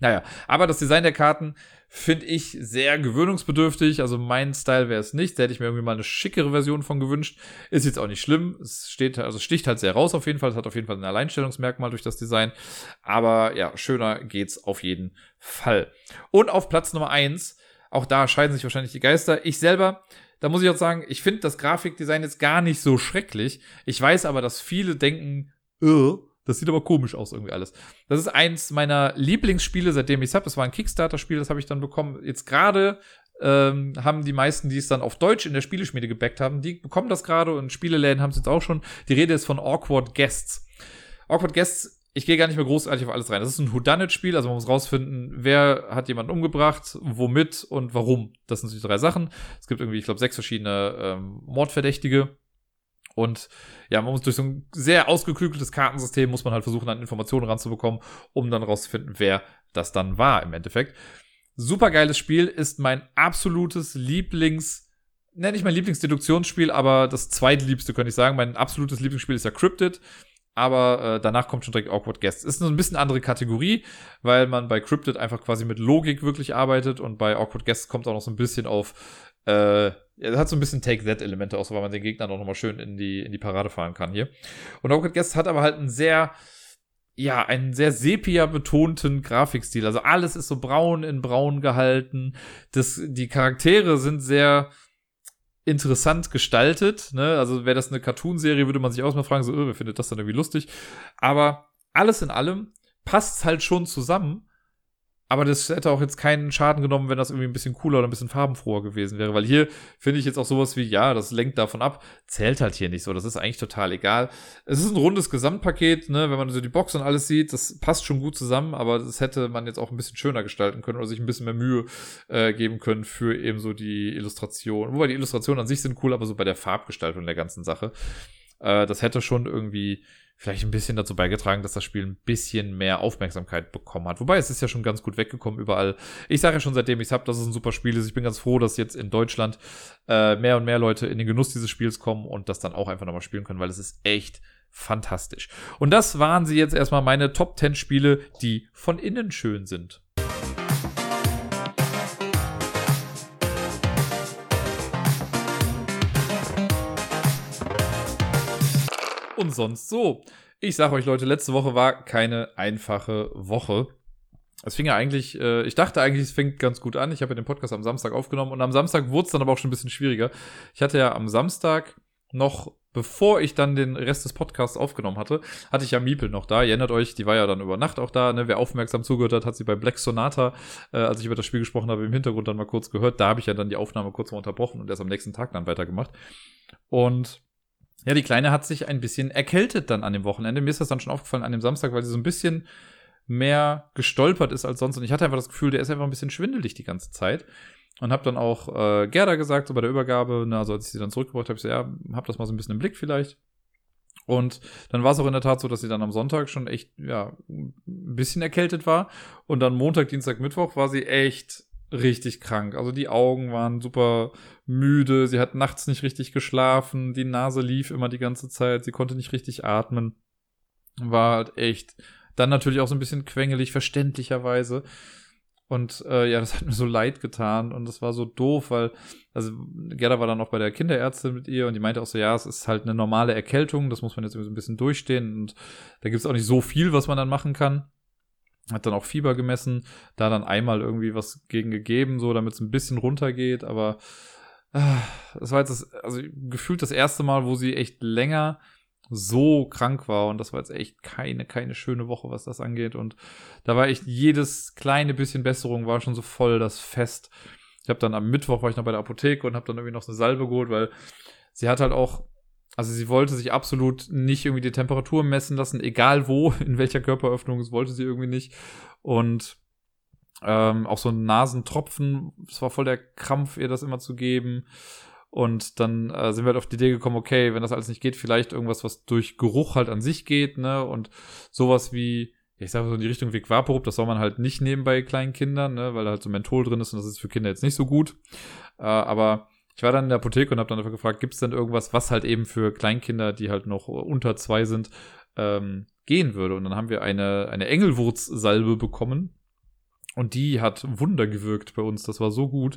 A: Naja, aber das Design der Karten finde ich sehr gewöhnungsbedürftig. Also mein Style wäre es nicht. Da hätte ich mir irgendwie mal eine schickere Version von gewünscht. Ist jetzt auch nicht schlimm. Es steht, also sticht halt sehr raus auf jeden Fall. Es hat auf jeden Fall ein Alleinstellungsmerkmal durch das Design. Aber ja, schöner geht's auf jeden Fall. Und auf Platz Nummer eins, auch da scheiden sich wahrscheinlich die Geister. Ich selber, da muss ich auch sagen, ich finde das Grafikdesign jetzt gar nicht so schrecklich. Ich weiß aber, dass viele denken, oh, Das sieht aber komisch aus irgendwie alles. Das ist eins meiner Lieblingsspiele, seitdem ich es habe. Das war ein Kickstarter-Spiel, das habe ich dann bekommen. Jetzt gerade ähm, haben die meisten, die es dann auf Deutsch in der Spieleschmiede gebackt haben, die bekommen das gerade und Spieleläden haben es jetzt auch schon. Die Rede ist von Awkward Guests. Awkward Guests ich gehe gar nicht mehr großartig auf alles rein. Das ist ein Whodunit-Spiel, also man muss rausfinden, wer hat jemanden umgebracht, womit und warum. Das sind die drei Sachen. Es gibt irgendwie, ich glaube, sechs verschiedene ähm, Mordverdächtige. Und ja, man muss durch so ein sehr ausgeklügeltes Kartensystem muss man halt versuchen, an Informationen ranzubekommen, um dann rauszufinden, wer das dann war im Endeffekt. Super geiles Spiel, ist mein absolutes Lieblings- nenne ich mein Lieblingsdeduktionsspiel, aber das zweitliebste könnte ich sagen. Mein absolutes Lieblingsspiel ist ja Cryptid aber äh, danach kommt schon direkt Awkward Guests. Ist eine ein bisschen andere Kategorie, weil man bei Cryptid einfach quasi mit Logik wirklich arbeitet und bei Awkward Guests kommt auch noch so ein bisschen auf, äh, er hat so ein bisschen Take-That-Elemente aus, weil man den Gegner auch nochmal schön in die, in die Parade fahren kann hier. Und Awkward Guests hat aber halt einen sehr, ja, einen sehr sepia-betonten Grafikstil. Also alles ist so braun in braun gehalten. Das, die Charaktere sind sehr, interessant gestaltet. Ne? Also wäre das eine Cartoonserie, würde man sich auch mal fragen, so, oh, wer findet das dann irgendwie lustig? Aber alles in allem passt halt schon zusammen. Aber das hätte auch jetzt keinen Schaden genommen, wenn das irgendwie ein bisschen cooler oder ein bisschen farbenfroher gewesen wäre. Weil hier finde ich jetzt auch sowas wie, ja, das lenkt davon ab, zählt halt hier nicht so. Das ist eigentlich total egal. Es ist ein rundes Gesamtpaket, ne, wenn man so die Box und alles sieht, das passt schon gut zusammen, aber das hätte man jetzt auch ein bisschen schöner gestalten können oder sich ein bisschen mehr Mühe äh, geben können für eben so die Illustration. Wobei die Illustrationen an sich sind cool, aber so bei der Farbgestaltung der ganzen Sache. Äh, das hätte schon irgendwie vielleicht ein bisschen dazu beigetragen, dass das Spiel ein bisschen mehr Aufmerksamkeit bekommen hat. Wobei es ist ja schon ganz gut weggekommen überall. Ich sage ja schon, seitdem ich es habe, dass es ein super Spiel ist. Ich bin ganz froh, dass jetzt in Deutschland äh, mehr und mehr Leute in den Genuss dieses Spiels kommen und das dann auch einfach nochmal spielen können, weil es ist echt fantastisch. Und das waren sie jetzt erstmal meine Top 10 Spiele, die von innen schön sind. Und sonst so. Ich sage euch, Leute, letzte Woche war keine einfache Woche. Es fing ja eigentlich, äh, ich dachte eigentlich, es fängt ganz gut an. Ich habe ja den Podcast am Samstag aufgenommen und am Samstag wurde es dann aber auch schon ein bisschen schwieriger. Ich hatte ja am Samstag noch, bevor ich dann den Rest des Podcasts aufgenommen hatte, hatte ich ja Miepel noch da. Ihr erinnert euch, die war ja dann über Nacht auch da. Ne? Wer aufmerksam zugehört hat, hat sie bei Black Sonata, äh, als ich über das Spiel gesprochen habe, im Hintergrund dann mal kurz gehört. Da habe ich ja dann die Aufnahme kurz mal unterbrochen und erst am nächsten Tag dann weitergemacht. Und ja, die Kleine hat sich ein bisschen erkältet dann an dem Wochenende. Mir ist das dann schon aufgefallen an dem Samstag, weil sie so ein bisschen mehr gestolpert ist als sonst. Und ich hatte einfach das Gefühl, der ist einfach ein bisschen schwindelig die ganze Zeit. Und habe dann auch äh, Gerda gesagt, so bei der Übergabe, na, also als ich sie dann zurückgebracht habe, ich so, ja, hab das mal so ein bisschen im Blick vielleicht. Und dann war es auch in der Tat so, dass sie dann am Sonntag schon echt, ja, ein bisschen erkältet war. Und dann Montag, Dienstag, Mittwoch war sie echt richtig krank. Also die Augen waren super müde, sie hat nachts nicht richtig geschlafen, die Nase lief immer die ganze Zeit, sie konnte nicht richtig atmen. War halt echt. Dann natürlich auch so ein bisschen quengelig, verständlicherweise. Und äh, ja, das hat mir so leid getan und das war so doof, weil, also Gerda war dann auch bei der Kinderärztin mit ihr und die meinte auch so, ja, es ist halt eine normale Erkältung, das muss man jetzt irgendwie so ein bisschen durchstehen und da gibt es auch nicht so viel, was man dann machen kann hat dann auch Fieber gemessen, da dann einmal irgendwie was gegen gegeben, so damit es ein bisschen runtergeht, aber äh, das war jetzt das, also gefühlt das erste Mal, wo sie echt länger so krank war und das war jetzt echt keine, keine schöne Woche, was das angeht und da war echt jedes kleine bisschen Besserung war schon so voll das Fest. Ich habe dann am Mittwoch war ich noch bei der Apotheke und habe dann irgendwie noch so eine Salbe geholt, weil sie hat halt auch also sie wollte sich absolut nicht irgendwie die Temperatur messen lassen, egal wo, in welcher Körperöffnung, das wollte sie irgendwie nicht. Und ähm, auch so ein Nasentropfen, es war voll der Krampf, ihr das immer zu geben. Und dann äh, sind wir halt auf die Idee gekommen, okay, wenn das alles nicht geht, vielleicht irgendwas, was durch Geruch halt an sich geht, ne? Und sowas wie, ich sage so in die Richtung wie Vaporub, das soll man halt nicht nehmen bei kleinen Kindern, ne? Weil da halt so Menthol drin ist und das ist für Kinder jetzt nicht so gut. Äh, aber ich war dann in der Apotheke und habe dann dafür gefragt, gibt es denn irgendwas, was halt eben für Kleinkinder, die halt noch unter zwei sind, ähm, gehen würde. Und dann haben wir eine, eine Engelwurzsalbe bekommen. Und die hat Wunder gewirkt bei uns. Das war so gut.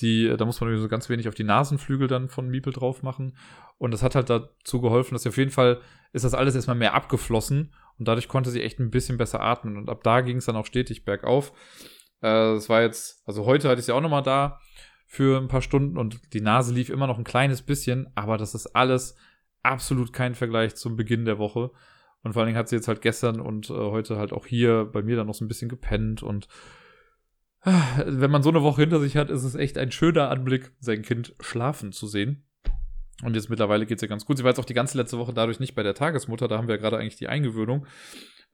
A: Die, da muss man so ganz wenig auf die Nasenflügel dann von Miepel drauf machen. Und das hat halt dazu geholfen, dass sie auf jeden Fall ist das alles erstmal mehr abgeflossen. Und dadurch konnte sie echt ein bisschen besser atmen. Und ab da ging es dann auch stetig bergauf. Äh, das war jetzt, also heute hatte ich sie auch nochmal da für ein paar Stunden und die Nase lief immer noch ein kleines bisschen, aber das ist alles absolut kein Vergleich zum Beginn der Woche. Und vor allen Dingen hat sie jetzt halt gestern und äh, heute halt auch hier bei mir dann noch so ein bisschen gepennt und äh, wenn man so eine Woche hinter sich hat, ist es echt ein schöner Anblick, sein Kind schlafen zu sehen. Und jetzt mittlerweile geht es ihr ganz gut. Sie war jetzt auch die ganze letzte Woche dadurch nicht bei der Tagesmutter. Da haben wir ja gerade eigentlich die Eingewöhnung.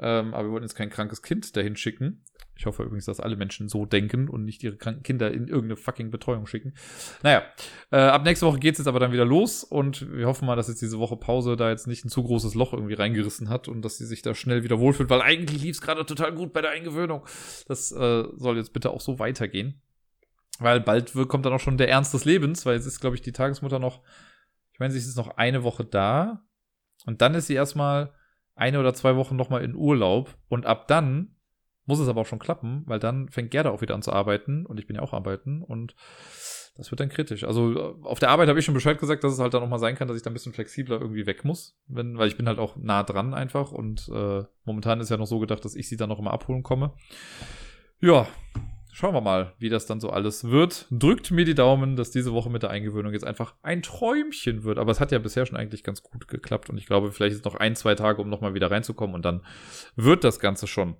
A: Ähm, aber wir wollten jetzt kein krankes Kind dahin schicken. Ich hoffe übrigens, dass alle Menschen so denken und nicht ihre kranken Kinder in irgendeine fucking Betreuung schicken. Naja, äh, ab nächste Woche geht es jetzt aber dann wieder los und wir hoffen mal, dass jetzt diese Woche Pause da jetzt nicht ein zu großes Loch irgendwie reingerissen hat und dass sie sich da schnell wieder wohlfühlt, weil eigentlich lief es gerade total gut bei der Eingewöhnung. Das äh, soll jetzt bitte auch so weitergehen. Weil bald kommt dann auch schon der Ernst des Lebens, weil jetzt ist, glaube ich, die Tagesmutter noch, ich meine, sie ist jetzt noch eine Woche da und dann ist sie erstmal eine oder zwei Wochen nochmal in Urlaub und ab dann muss es aber auch schon klappen, weil dann fängt Gerda auch wieder an zu arbeiten und ich bin ja auch arbeiten und das wird dann kritisch. Also auf der Arbeit habe ich schon Bescheid gesagt, dass es halt dann nochmal sein kann, dass ich da ein bisschen flexibler irgendwie weg muss, wenn, weil ich bin halt auch nah dran einfach und äh, momentan ist ja noch so gedacht, dass ich sie dann noch immer abholen komme. Ja, schauen wir mal, wie das dann so alles wird. Drückt mir die Daumen, dass diese Woche mit der Eingewöhnung jetzt einfach ein Träumchen wird. Aber es hat ja bisher schon eigentlich ganz gut geklappt und ich glaube, vielleicht ist noch ein, zwei Tage, um nochmal wieder reinzukommen und dann wird das Ganze schon.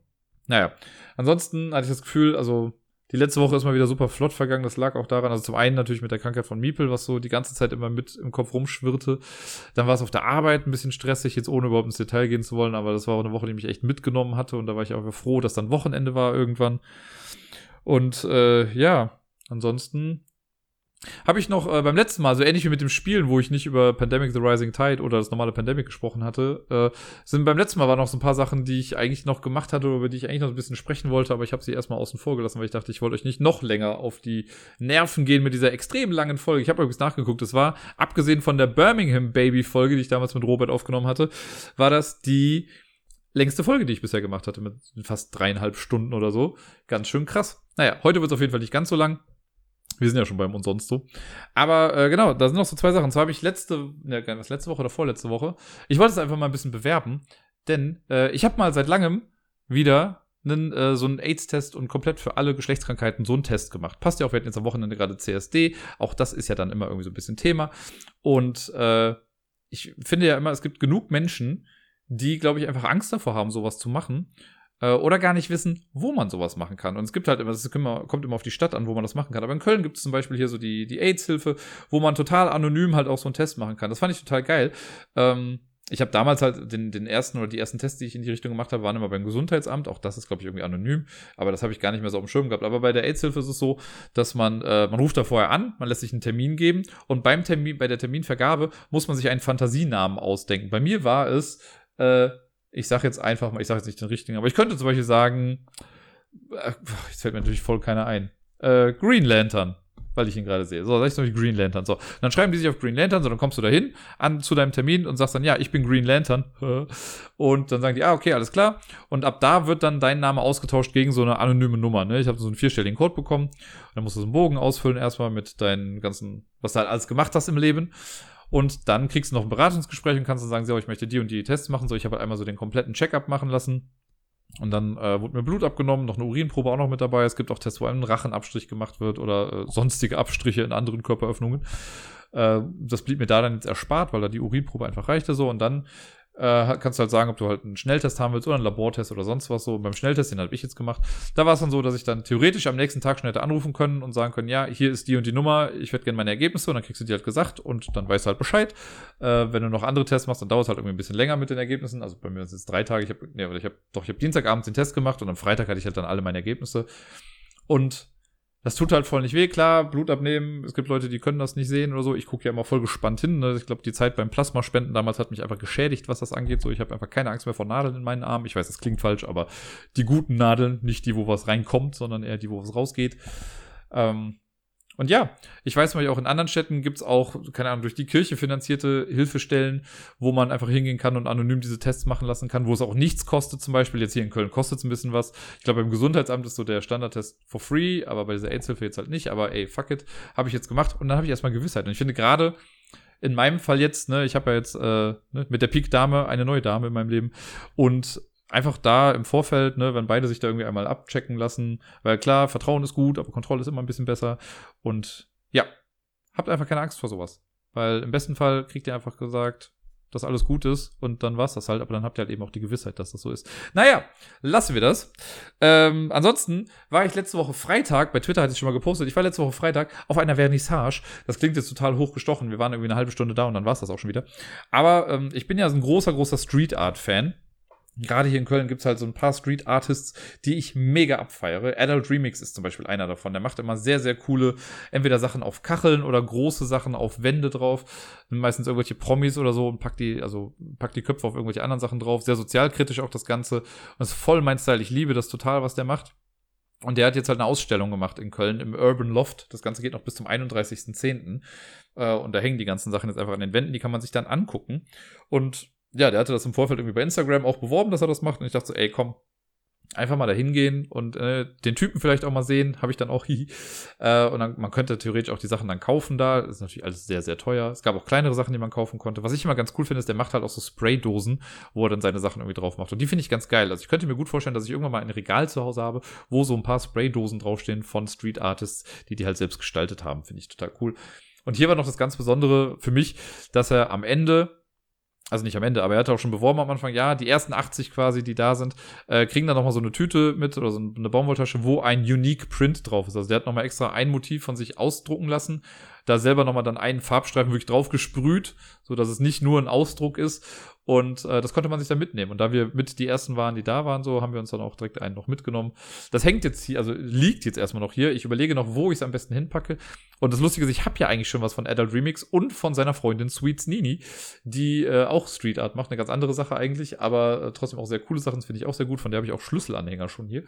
A: Naja, ansonsten hatte ich das Gefühl, also die letzte Woche ist mal wieder super flott vergangen. Das lag auch daran, also zum einen natürlich mit der Krankheit von Miepel, was so die ganze Zeit immer mit im Kopf rumschwirrte. Dann war es auf der Arbeit ein bisschen stressig, jetzt ohne überhaupt ins Detail gehen zu wollen, aber das war auch eine Woche, die mich echt mitgenommen hatte und da war ich auch froh, dass dann Wochenende war irgendwann. Und äh, ja, ansonsten habe ich noch äh, beim letzten Mal, so ähnlich wie mit dem Spielen, wo ich nicht über Pandemic The Rising Tide oder das normale Pandemic gesprochen hatte, äh, sind beim letzten Mal waren noch so ein paar Sachen, die ich eigentlich noch gemacht hatte, über die ich eigentlich noch ein bisschen sprechen wollte, aber ich habe sie erstmal außen vor gelassen, weil ich dachte, ich wollte euch nicht noch länger auf die Nerven gehen mit dieser extrem langen Folge. Ich habe übrigens nachgeguckt, es war, abgesehen von der Birmingham Baby Folge, die ich damals mit Robert aufgenommen hatte, war das die längste Folge, die ich bisher gemacht hatte, mit fast dreieinhalb Stunden oder so. Ganz schön krass. Naja, heute wird es auf jeden Fall nicht ganz so lang. Wir sind ja schon beim und so. Aber äh, genau, da sind noch so zwei Sachen. Zwar habe ich letzte, ne, was letzte Woche oder vorletzte Woche, ich wollte es einfach mal ein bisschen bewerben, denn äh, ich habe mal seit langem wieder einen, äh, so einen AIDS-Test und komplett für alle Geschlechtskrankheiten so einen Test gemacht. Passt ja auch, wir hatten jetzt am Wochenende gerade CSD. Auch das ist ja dann immer irgendwie so ein bisschen Thema. Und äh, ich finde ja immer, es gibt genug Menschen, die, glaube ich, einfach Angst davor haben, sowas zu machen äh, oder gar nicht wissen, wo man sowas machen kann. Und es gibt halt immer, es kommt immer auf die Stadt an, wo man das machen kann. Aber in Köln gibt es zum Beispiel hier so die, die AIDS-Hilfe, wo man total anonym halt auch so einen Test machen kann. Das fand ich total geil. Ähm, ich habe damals halt den, den ersten oder die ersten Tests, die ich in die Richtung gemacht habe, waren immer beim Gesundheitsamt. Auch das ist, glaube ich, irgendwie anonym, aber das habe ich gar nicht mehr so auf dem Schirm gehabt. Aber bei der AIDS-Hilfe ist es so, dass man, äh, man ruft da vorher an, man lässt sich einen Termin geben und beim Termin, bei der Terminvergabe muss man sich einen Fantasienamen ausdenken. Bei mir war es äh, ich sage jetzt einfach mal, ich sage jetzt nicht den richtigen, aber ich könnte zum Beispiel sagen, äh, jetzt fällt mir natürlich voll keiner ein. Äh, Green Lantern, weil ich ihn gerade sehe. So, sag ich zum Beispiel Green Lantern. So, dann schreiben die sich auf Green Lantern, so, dann kommst du dahin an zu deinem Termin und sagst dann, ja, ich bin Green Lantern. Und dann sagen die, ah, okay, alles klar. Und ab da wird dann dein Name ausgetauscht gegen so eine anonyme Nummer. Ne? Ich habe so einen vierstelligen Code bekommen. Dann musst du so einen Bogen ausfüllen erstmal mit deinen ganzen, was du halt alles gemacht hast im Leben. Und dann kriegst du noch ein Beratungsgespräch und kannst dann sagen, so, ich möchte die und die Tests machen. So, ich habe halt einmal so den kompletten Checkup machen lassen. Und dann äh, wurde mir Blut abgenommen, noch eine Urinprobe auch noch mit dabei. Es gibt auch Tests, wo ein Rachenabstrich gemacht wird oder äh, sonstige Abstriche in anderen Körperöffnungen. Äh, das blieb mir da dann jetzt erspart, weil da die Urinprobe einfach reichte so. Und dann äh, kannst du halt sagen, ob du halt einen Schnelltest haben willst oder einen Labortest oder sonst was so. Und beim Schnelltest, den habe ich jetzt gemacht, da war es dann so, dass ich dann theoretisch am nächsten Tag schon hätte anrufen können und sagen können, ja, hier ist die und die Nummer, ich hätte gerne meine Ergebnisse und dann kriegst du die halt gesagt und dann weißt du halt Bescheid. Äh, wenn du noch andere Tests machst, dann dauert es halt irgendwie ein bisschen länger mit den Ergebnissen. Also bei mir sind es drei Tage, ich habe, nee, ich habe doch, ich habe Dienstagabend den Test gemacht und am Freitag hatte ich halt dann alle meine Ergebnisse. Und das tut halt voll nicht weh, klar, Blut abnehmen, es gibt Leute, die können das nicht sehen oder so. Ich gucke ja immer voll gespannt hin. Ne? Ich glaube, die Zeit beim Plasmaspenden damals hat mich einfach geschädigt, was das angeht. So, ich habe einfach keine Angst mehr vor Nadeln in meinen Armen. Ich weiß, das klingt falsch, aber die guten Nadeln, nicht die, wo was reinkommt, sondern eher die, wo was rausgeht. Ähm, und ja, ich weiß mal, auch in anderen Städten gibt's auch, keine Ahnung, durch die Kirche finanzierte Hilfestellen, wo man einfach hingehen kann und anonym diese Tests machen lassen kann, wo es auch nichts kostet zum Beispiel. Jetzt hier in Köln kostet es ein bisschen was. Ich glaube, beim Gesundheitsamt ist so der Standardtest for free, aber bei dieser AIDS-Hilfe jetzt halt nicht. Aber ey, fuck it, habe ich jetzt gemacht und dann habe ich erstmal Gewissheit. Und ich finde gerade in meinem Fall jetzt, ne, ich habe ja jetzt äh, ne, mit der Peak-Dame eine neue Dame in meinem Leben und einfach da im Vorfeld, ne, wenn beide sich da irgendwie einmal abchecken lassen, weil klar, Vertrauen ist gut, aber Kontrolle ist immer ein bisschen besser. Und ja, habt einfach keine Angst vor sowas. Weil im besten Fall kriegt ihr einfach gesagt, dass alles gut ist und dann war's das halt, aber dann habt ihr halt eben auch die Gewissheit, dass das so ist. Naja, lassen wir das. Ähm, ansonsten war ich letzte Woche Freitag, bei Twitter hatte ich schon mal gepostet, ich war letzte Woche Freitag auf einer Vernissage. Das klingt jetzt total hochgestochen, wir waren irgendwie eine halbe Stunde da und dann war's das auch schon wieder. Aber ähm, ich bin ja so ein großer, großer Street Art Fan gerade hier in Köln gibt's halt so ein paar Street Artists, die ich mega abfeiere. Adult Remix ist zum Beispiel einer davon. Der macht immer sehr, sehr coole, entweder Sachen auf Kacheln oder große Sachen auf Wände drauf. Meistens irgendwelche Promis oder so und packt die, also packt die Köpfe auf irgendwelche anderen Sachen drauf. Sehr sozialkritisch auch das Ganze. Und ist voll mein Style. Ich liebe das total, was der macht. Und der hat jetzt halt eine Ausstellung gemacht in Köln im Urban Loft. Das Ganze geht noch bis zum 31.10. Äh, und da hängen die ganzen Sachen jetzt einfach an den Wänden. Die kann man sich dann angucken. Und ja, der hatte das im Vorfeld irgendwie bei Instagram auch beworben, dass er das macht. Und ich dachte so, ey, komm, einfach mal da hingehen und äh, den Typen vielleicht auch mal sehen, habe ich dann auch hi. Äh, und dann, man könnte theoretisch auch die Sachen dann kaufen da. Das ist natürlich alles sehr, sehr teuer. Es gab auch kleinere Sachen, die man kaufen konnte. Was ich immer ganz cool finde, ist, der macht halt auch so Spraydosen, wo er dann seine Sachen irgendwie drauf macht. Und die finde ich ganz geil. Also ich könnte mir gut vorstellen, dass ich irgendwann mal ein Regal zu Hause habe, wo so ein paar Spraydosen draufstehen von Street Artists, die die halt selbst gestaltet haben. Finde ich total cool. Und hier war noch das ganz Besondere für mich, dass er am Ende also nicht am Ende, aber er hatte auch schon beworben am Anfang, ja, die ersten 80 quasi, die da sind, äh, kriegen dann nochmal so eine Tüte mit oder so eine Baumwolltasche, wo ein Unique Print drauf ist. Also der hat nochmal extra ein Motiv von sich ausdrucken lassen, da selber nochmal dann einen Farbstreifen wirklich drauf gesprüht, so dass es nicht nur ein Ausdruck ist und äh, das konnte man sich dann mitnehmen. Und da wir mit die ersten waren, die da waren, so haben wir uns dann auch direkt einen noch mitgenommen. Das hängt jetzt hier, also liegt jetzt erstmal noch hier. Ich überlege noch, wo ich es am besten hinpacke. Und das Lustige ist, ich habe ja eigentlich schon was von Adult Remix und von seiner Freundin Sweets Nini, die äh, auch Street Art macht. Eine ganz andere Sache eigentlich, aber äh, trotzdem auch sehr coole Sachen. Das finde ich auch sehr gut. Von der habe ich auch Schlüsselanhänger schon hier.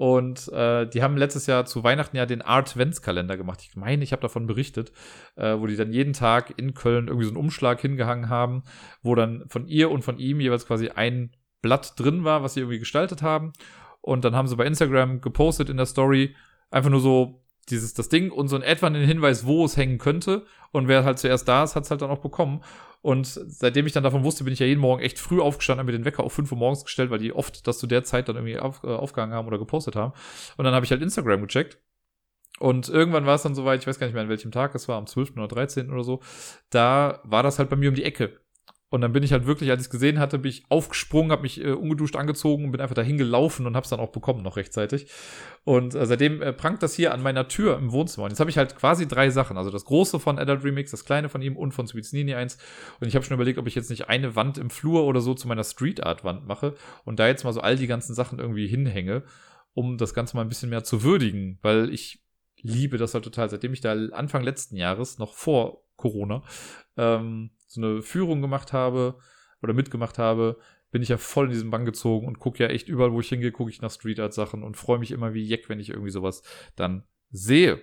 A: Und äh, die haben letztes Jahr zu Weihnachten ja den Art-Vents-Kalender gemacht. Ich meine, ich habe davon berichtet, äh, wo die dann jeden Tag in Köln irgendwie so einen Umschlag hingehangen haben, wo dann von ihr und von ihm jeweils quasi ein Blatt drin war, was sie irgendwie gestaltet haben. Und dann haben sie bei Instagram gepostet in der Story einfach nur so dieses das Ding und so in etwa einen Hinweis, wo es hängen könnte. Und wer halt zuerst da ist, hat es halt dann auch bekommen. Und seitdem ich dann davon wusste, bin ich ja jeden Morgen echt früh aufgestanden, habe mir den Wecker auf 5 Uhr morgens gestellt, weil die oft das zu der Zeit dann irgendwie auf, äh, aufgehangen haben oder gepostet haben. Und dann habe ich halt Instagram gecheckt. Und irgendwann war es dann soweit, ich weiß gar nicht mehr an welchem Tag es war, am 12. oder 13. oder so, da war das halt bei mir um die Ecke. Und dann bin ich halt wirklich, als ich es gesehen hatte, bin ich aufgesprungen, habe mich äh, ungeduscht angezogen und bin einfach dahin gelaufen und habe es dann auch bekommen noch rechtzeitig. Und äh, seitdem äh, prangt das hier an meiner Tür im Wohnzimmer. Und jetzt habe ich halt quasi drei Sachen. Also das große von Adult Remix, das kleine von ihm und von Sweets Nini eins. Und ich habe schon überlegt, ob ich jetzt nicht eine Wand im Flur oder so zu meiner Street Art Wand mache und da jetzt mal so all die ganzen Sachen irgendwie hinhänge, um das Ganze mal ein bisschen mehr zu würdigen. Weil ich liebe das halt total. Seitdem ich da Anfang letzten Jahres, noch vor Corona, ähm, so eine Führung gemacht habe oder mitgemacht habe, bin ich ja voll in diesen Bann gezogen und gucke ja echt überall, wo ich hingehe, gucke ich nach Street Art Sachen und freue mich immer wie Jeck, wenn ich irgendwie sowas dann sehe.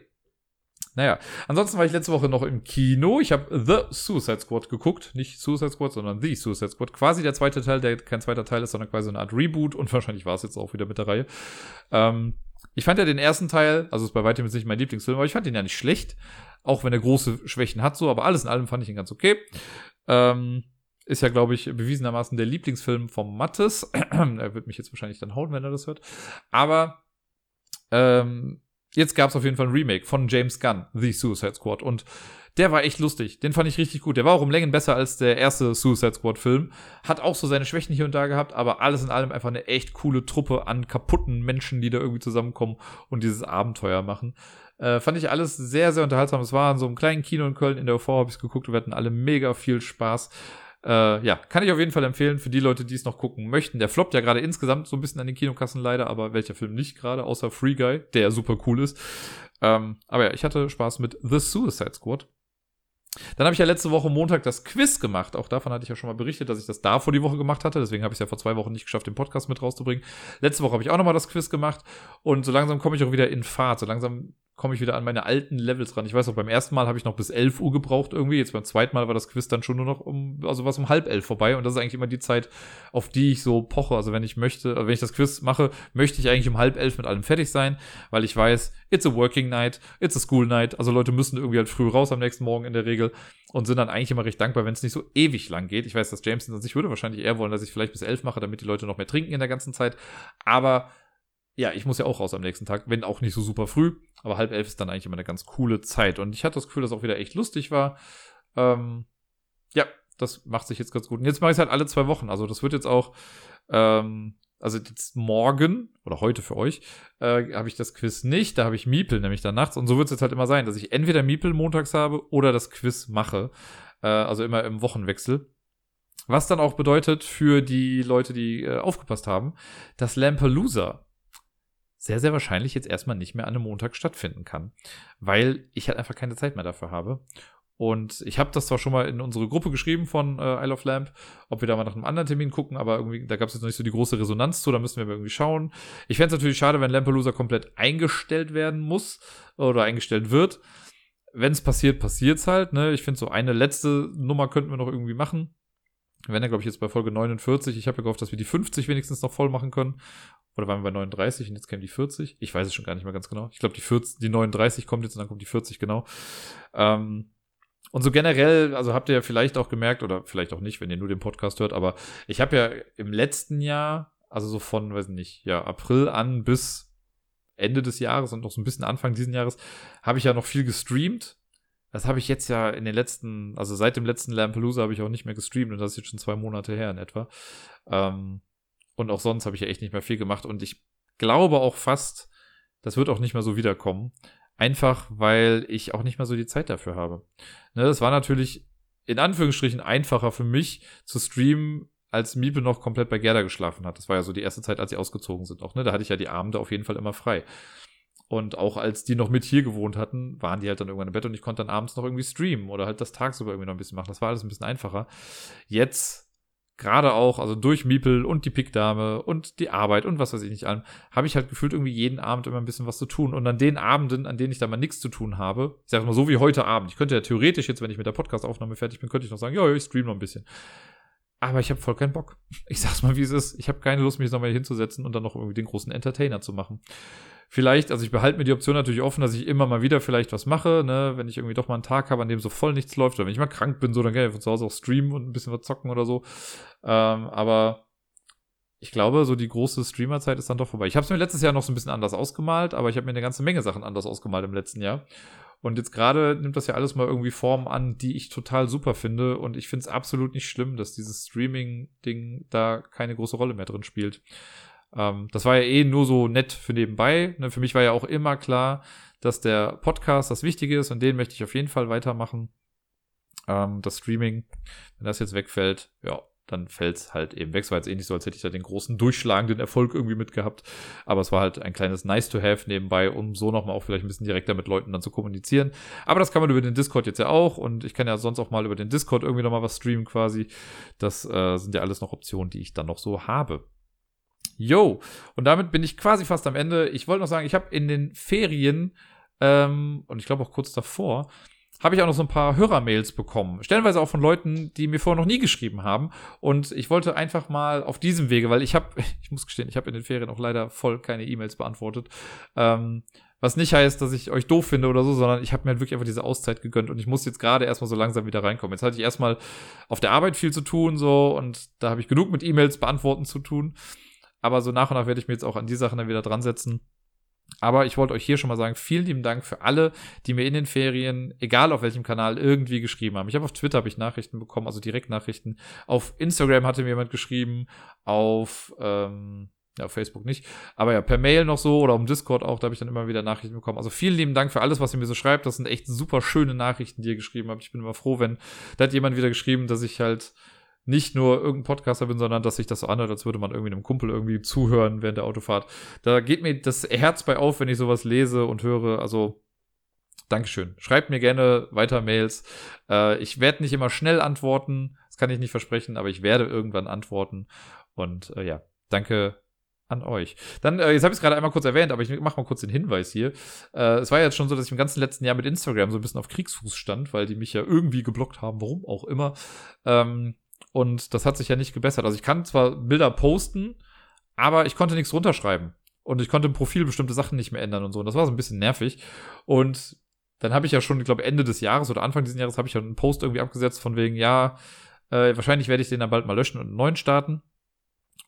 A: Naja, ansonsten war ich letzte Woche noch im Kino. Ich habe The Suicide Squad geguckt. Nicht Suicide Squad, sondern The Suicide Squad. Quasi der zweite Teil, der kein zweiter Teil ist, sondern quasi eine Art Reboot. Und wahrscheinlich war es jetzt auch wieder mit der Reihe. Ähm, ich fand ja den ersten Teil, also ist bei weitem jetzt nicht mein Lieblingsfilm, aber ich fand ihn ja nicht schlecht. Auch wenn er große Schwächen hat, so, aber alles in allem fand ich ihn ganz okay. Ähm, ist ja, glaube ich, bewiesenermaßen der Lieblingsfilm vom Mattes. er wird mich jetzt wahrscheinlich dann hauen, wenn er das hört. Aber ähm, jetzt gab es auf jeden Fall ein Remake von James Gunn, The Suicide Squad. Und der war echt lustig. Den fand ich richtig gut. Der war auch um Längen besser als der erste Suicide Squad-Film. Hat auch so seine Schwächen hier und da gehabt, aber alles in allem einfach eine echt coole Truppe an kaputten Menschen, die da irgendwie zusammenkommen und dieses Abenteuer machen. Äh, fand ich alles sehr, sehr unterhaltsam. Es war in so einem kleinen Kino in Köln, in der UV habe ich es geguckt und wir hatten alle mega viel Spaß. Äh, ja, kann ich auf jeden Fall empfehlen für die Leute, die es noch gucken möchten. Der floppt ja gerade insgesamt so ein bisschen an den Kinokassen leider, aber welcher Film nicht gerade, außer Free Guy, der super cool ist. Ähm, aber ja, ich hatte Spaß mit The Suicide Squad. Dann habe ich ja letzte Woche Montag das Quiz gemacht. Auch davon hatte ich ja schon mal berichtet, dass ich das da vor die Woche gemacht hatte. Deswegen habe ich es ja vor zwei Wochen nicht geschafft, den Podcast mit rauszubringen. Letzte Woche habe ich auch nochmal das Quiz gemacht. Und so langsam komme ich auch wieder in Fahrt. So langsam komme ich wieder an meine alten Levels ran. Ich weiß noch, beim ersten Mal habe ich noch bis 11 Uhr gebraucht irgendwie. Jetzt beim zweiten Mal war das Quiz dann schon nur noch um, also was um halb elf vorbei. Und das ist eigentlich immer die Zeit, auf die ich so poche. Also wenn ich möchte, also wenn ich das Quiz mache, möchte ich eigentlich um halb elf mit allem fertig sein, weil ich weiß, it's a working night, it's a school night. Also Leute müssen irgendwie halt früh raus am nächsten Morgen in der Regel und sind dann eigentlich immer recht dankbar, wenn es nicht so ewig lang geht. Ich weiß, dass Jameson und ich würde wahrscheinlich eher wollen, dass ich vielleicht bis elf mache, damit die Leute noch mehr trinken in der ganzen Zeit. Aber ja, ich muss ja auch raus am nächsten Tag, wenn auch nicht so super früh, aber halb elf ist dann eigentlich immer eine ganz coole Zeit. Und ich hatte das Gefühl, dass auch wieder echt lustig war. Ähm, ja, Das macht sich jetzt ganz gut. Und jetzt mache ich es halt alle zwei Wochen. Also das wird jetzt auch, ähm, also jetzt morgen oder heute für euch, äh, habe ich das Quiz nicht. Da habe ich Miepel nämlich dann nachts. Und so wird es jetzt halt immer sein, dass ich entweder Miepel montags habe oder das Quiz mache. Äh, also immer im Wochenwechsel. Was dann auch bedeutet für die Leute, die äh, aufgepasst haben, dass Lampalooza sehr, sehr wahrscheinlich jetzt erstmal nicht mehr an einem Montag stattfinden kann, weil ich halt einfach keine Zeit mehr dafür habe. Und ich habe das zwar schon mal in unsere Gruppe geschrieben von äh, Isle of Lamp, ob wir da mal nach einem anderen Termin gucken, aber irgendwie, da gab es jetzt noch nicht so die große Resonanz zu, da müssen wir irgendwie schauen. Ich fände es natürlich schade, wenn Lampalooza komplett eingestellt werden muss oder eingestellt wird. Wenn es passiert, passiert es halt. Ne? Ich finde, so eine letzte Nummer könnten wir noch irgendwie machen. Wir werden ja, glaube ich, jetzt bei Folge 49. Ich habe ja gehofft, dass wir die 50 wenigstens noch voll machen können. Oder waren wir bei 39 und jetzt kämen die 40? Ich weiß es schon gar nicht mehr ganz genau. Ich glaube, die, 40, die 39 kommt jetzt und dann kommt die 40 genau. Ähm, und so generell, also habt ihr ja vielleicht auch gemerkt, oder vielleicht auch nicht, wenn ihr nur den Podcast hört, aber ich habe ja im letzten Jahr, also so von, weiß nicht, ja, April an bis Ende des Jahres und noch so ein bisschen Anfang diesen Jahres, habe ich ja noch viel gestreamt. Das habe ich jetzt ja in den letzten, also seit dem letzten Lampelusa habe ich auch nicht mehr gestreamt und das ist jetzt schon zwei Monate her in etwa. Ähm, und auch sonst habe ich ja echt nicht mehr viel gemacht und ich glaube auch fast, das wird auch nicht mehr so wiederkommen. Einfach, weil ich auch nicht mehr so die Zeit dafür habe. Ne, das war natürlich in Anführungsstrichen einfacher für mich zu streamen, als Miebe noch komplett bei Gerda geschlafen hat. Das war ja so die erste Zeit, als sie ausgezogen sind auch, ne? Da hatte ich ja die Abende auf jeden Fall immer frei. Und auch als die noch mit hier gewohnt hatten, waren die halt dann irgendwann im Bett und ich konnte dann abends noch irgendwie streamen oder halt das tagsüber irgendwie noch ein bisschen machen. Das war alles ein bisschen einfacher. Jetzt gerade auch, also durch Miepel und die Pickdame und die Arbeit und was weiß ich nicht allem, habe ich halt gefühlt irgendwie jeden Abend immer ein bisschen was zu tun. Und an den Abenden, an denen ich da mal nichts zu tun habe, ich sage mal so wie heute Abend, ich könnte ja theoretisch jetzt, wenn ich mit der Podcast-Aufnahme fertig bin, könnte ich noch sagen, ja, ich stream noch ein bisschen. Aber ich habe voll keinen Bock. Ich sag's mal, wie es ist. Ich habe keine Lust, mich nochmal hinzusetzen und dann noch irgendwie den großen Entertainer zu machen vielleicht, also ich behalte mir die Option natürlich offen, dass ich immer mal wieder vielleicht was mache, ne, wenn ich irgendwie doch mal einen Tag habe, an dem so voll nichts läuft, oder wenn ich mal krank bin, so, dann kann ich von zu Hause auch streamen und ein bisschen was zocken oder so. Ähm, aber ich glaube, so die große Streamerzeit ist dann doch vorbei. Ich habe es mir letztes Jahr noch so ein bisschen anders ausgemalt, aber ich habe mir eine ganze Menge Sachen anders ausgemalt im letzten Jahr. Und jetzt gerade nimmt das ja alles mal irgendwie Formen an, die ich total super finde. Und ich finde es absolut nicht schlimm, dass dieses Streaming-Ding da keine große Rolle mehr drin spielt. Ähm, das war ja eh nur so nett für nebenbei. Ne? Für mich war ja auch immer klar, dass der Podcast das Wichtige ist und den möchte ich auf jeden Fall weitermachen. Ähm, das Streaming, wenn das jetzt wegfällt, ja, dann fällt's halt eben weg. Es war jetzt eh nicht so, als hätte ich da den großen durchschlagenden Erfolg irgendwie mitgehabt. Aber es war halt ein kleines Nice to have nebenbei, um so nochmal auch vielleicht ein bisschen direkter mit Leuten dann zu kommunizieren. Aber das kann man über den Discord jetzt ja auch. Und ich kann ja sonst auch mal über den Discord irgendwie nochmal was streamen quasi. Das äh, sind ja alles noch Optionen, die ich dann noch so habe. Yo. Und damit bin ich quasi fast am Ende. Ich wollte noch sagen, ich habe in den Ferien ähm, und ich glaube auch kurz davor, habe ich auch noch so ein paar Hörermails bekommen. Stellenweise auch von Leuten, die mir vorher noch nie geschrieben haben. Und ich wollte einfach mal auf diesem Wege, weil ich habe, ich muss gestehen, ich habe in den Ferien auch leider voll keine E-Mails beantwortet. Ähm, was nicht heißt, dass ich euch doof finde oder so, sondern ich habe mir halt wirklich einfach diese Auszeit gegönnt und ich muss jetzt gerade erstmal so langsam wieder reinkommen. Jetzt hatte ich erstmal auf der Arbeit viel zu tun so und da habe ich genug mit E-Mails beantworten zu tun. Aber so nach und nach werde ich mir jetzt auch an die Sachen dann wieder dran setzen. Aber ich wollte euch hier schon mal sagen, vielen lieben Dank für alle, die mir in den Ferien, egal auf welchem Kanal, irgendwie geschrieben haben. Ich habe auf Twitter habe ich Nachrichten bekommen, also Direktnachrichten. Auf Instagram hatte mir jemand geschrieben, auf ähm, ja, Facebook nicht, aber ja, per Mail noch so oder um Discord auch, da habe ich dann immer wieder Nachrichten bekommen. Also vielen lieben Dank für alles, was ihr mir so schreibt. Das sind echt super schöne Nachrichten, die ihr geschrieben habt. Ich bin immer froh, wenn da hat jemand wieder geschrieben, dass ich halt nicht nur irgendein Podcaster bin, sondern dass sich das so anhört, als würde man irgendwie einem Kumpel irgendwie zuhören während der Autofahrt. Da geht mir das Herz bei auf, wenn ich sowas lese und höre. Also, Dankeschön. Schreibt mir gerne weiter Mails. Äh, ich werde nicht immer schnell antworten, das kann ich nicht versprechen, aber ich werde irgendwann antworten. Und äh, ja, danke an euch. Dann, äh, jetzt habe ich es gerade einmal kurz erwähnt, aber ich mache mal kurz den Hinweis hier. Äh, es war jetzt schon so, dass ich im ganzen letzten Jahr mit Instagram so ein bisschen auf Kriegsfuß stand, weil die mich ja irgendwie geblockt haben, warum auch immer. Ähm, und das hat sich ja nicht gebessert. Also ich kann zwar Bilder posten, aber ich konnte nichts runterschreiben. Und ich konnte im Profil bestimmte Sachen nicht mehr ändern und so. Und das war so ein bisschen nervig. Und dann habe ich ja schon, ich glaube, Ende des Jahres oder Anfang dieses Jahres habe ich ja einen Post irgendwie abgesetzt von wegen, ja, äh, wahrscheinlich werde ich den dann bald mal löschen und einen neuen starten.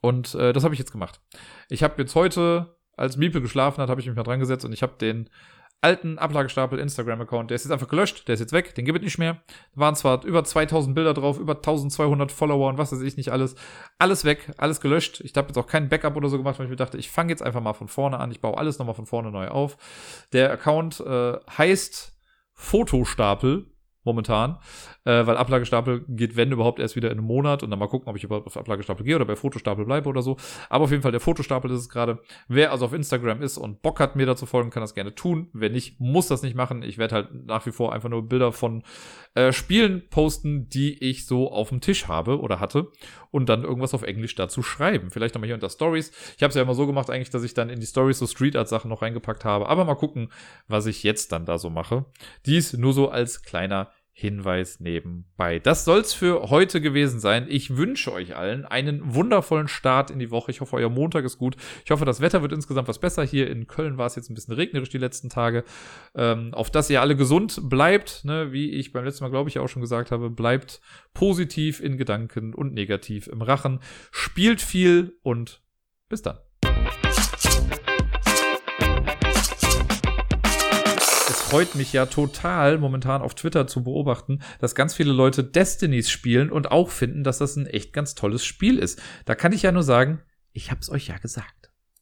A: Und äh, das habe ich jetzt gemacht. Ich habe jetzt heute, als Miepel geschlafen hat, habe ich mich mal dran gesetzt und ich habe den alten Ablagestapel Instagram-Account. Der ist jetzt einfach gelöscht, der ist jetzt weg, den gibt es nicht mehr. Da waren zwar über 2000 Bilder drauf, über 1200 Follower und was weiß ich nicht alles. Alles weg, alles gelöscht. Ich habe jetzt auch kein Backup oder so gemacht, weil ich mir dachte, ich fange jetzt einfach mal von vorne an. Ich baue alles nochmal von vorne neu auf. Der Account äh, heißt Fotostapel momentan, äh, weil Ablagestapel geht, wenn überhaupt, erst wieder in einem Monat und dann mal gucken, ob ich überhaupt auf Ablagestapel gehe oder bei Fotostapel bleibe oder so. Aber auf jeden Fall, der Fotostapel ist es gerade. Wer also auf Instagram ist und Bock hat, mir dazu folgen, kann das gerne tun. Wer nicht, muss das nicht machen. Ich werde halt nach wie vor einfach nur Bilder von äh, Spielen posten, die ich so auf dem Tisch habe oder hatte und dann irgendwas auf Englisch dazu schreiben. Vielleicht nochmal hier unter Stories. Ich habe es ja immer so gemacht eigentlich, dass ich dann in die Stories so Street Art Sachen noch reingepackt habe. Aber mal gucken, was ich jetzt dann da so mache. Dies nur so als kleiner Hinweis nebenbei. Das soll's für heute gewesen sein. Ich wünsche euch allen einen wundervollen Start in die Woche. Ich hoffe, euer Montag ist gut. Ich hoffe, das Wetter wird insgesamt was besser. Hier in Köln war es jetzt ein bisschen regnerisch die letzten Tage. Ähm, auf dass ihr alle gesund bleibt, ne? wie ich beim letzten Mal, glaube ich, auch schon gesagt habe, bleibt positiv in Gedanken und negativ im Rachen. Spielt viel und bis dann. Freut mich ja total, momentan auf Twitter zu beobachten, dass ganz viele Leute Destinies spielen und auch finden, dass das ein echt ganz tolles Spiel ist. Da kann ich ja nur sagen, ich hab's euch ja gesagt.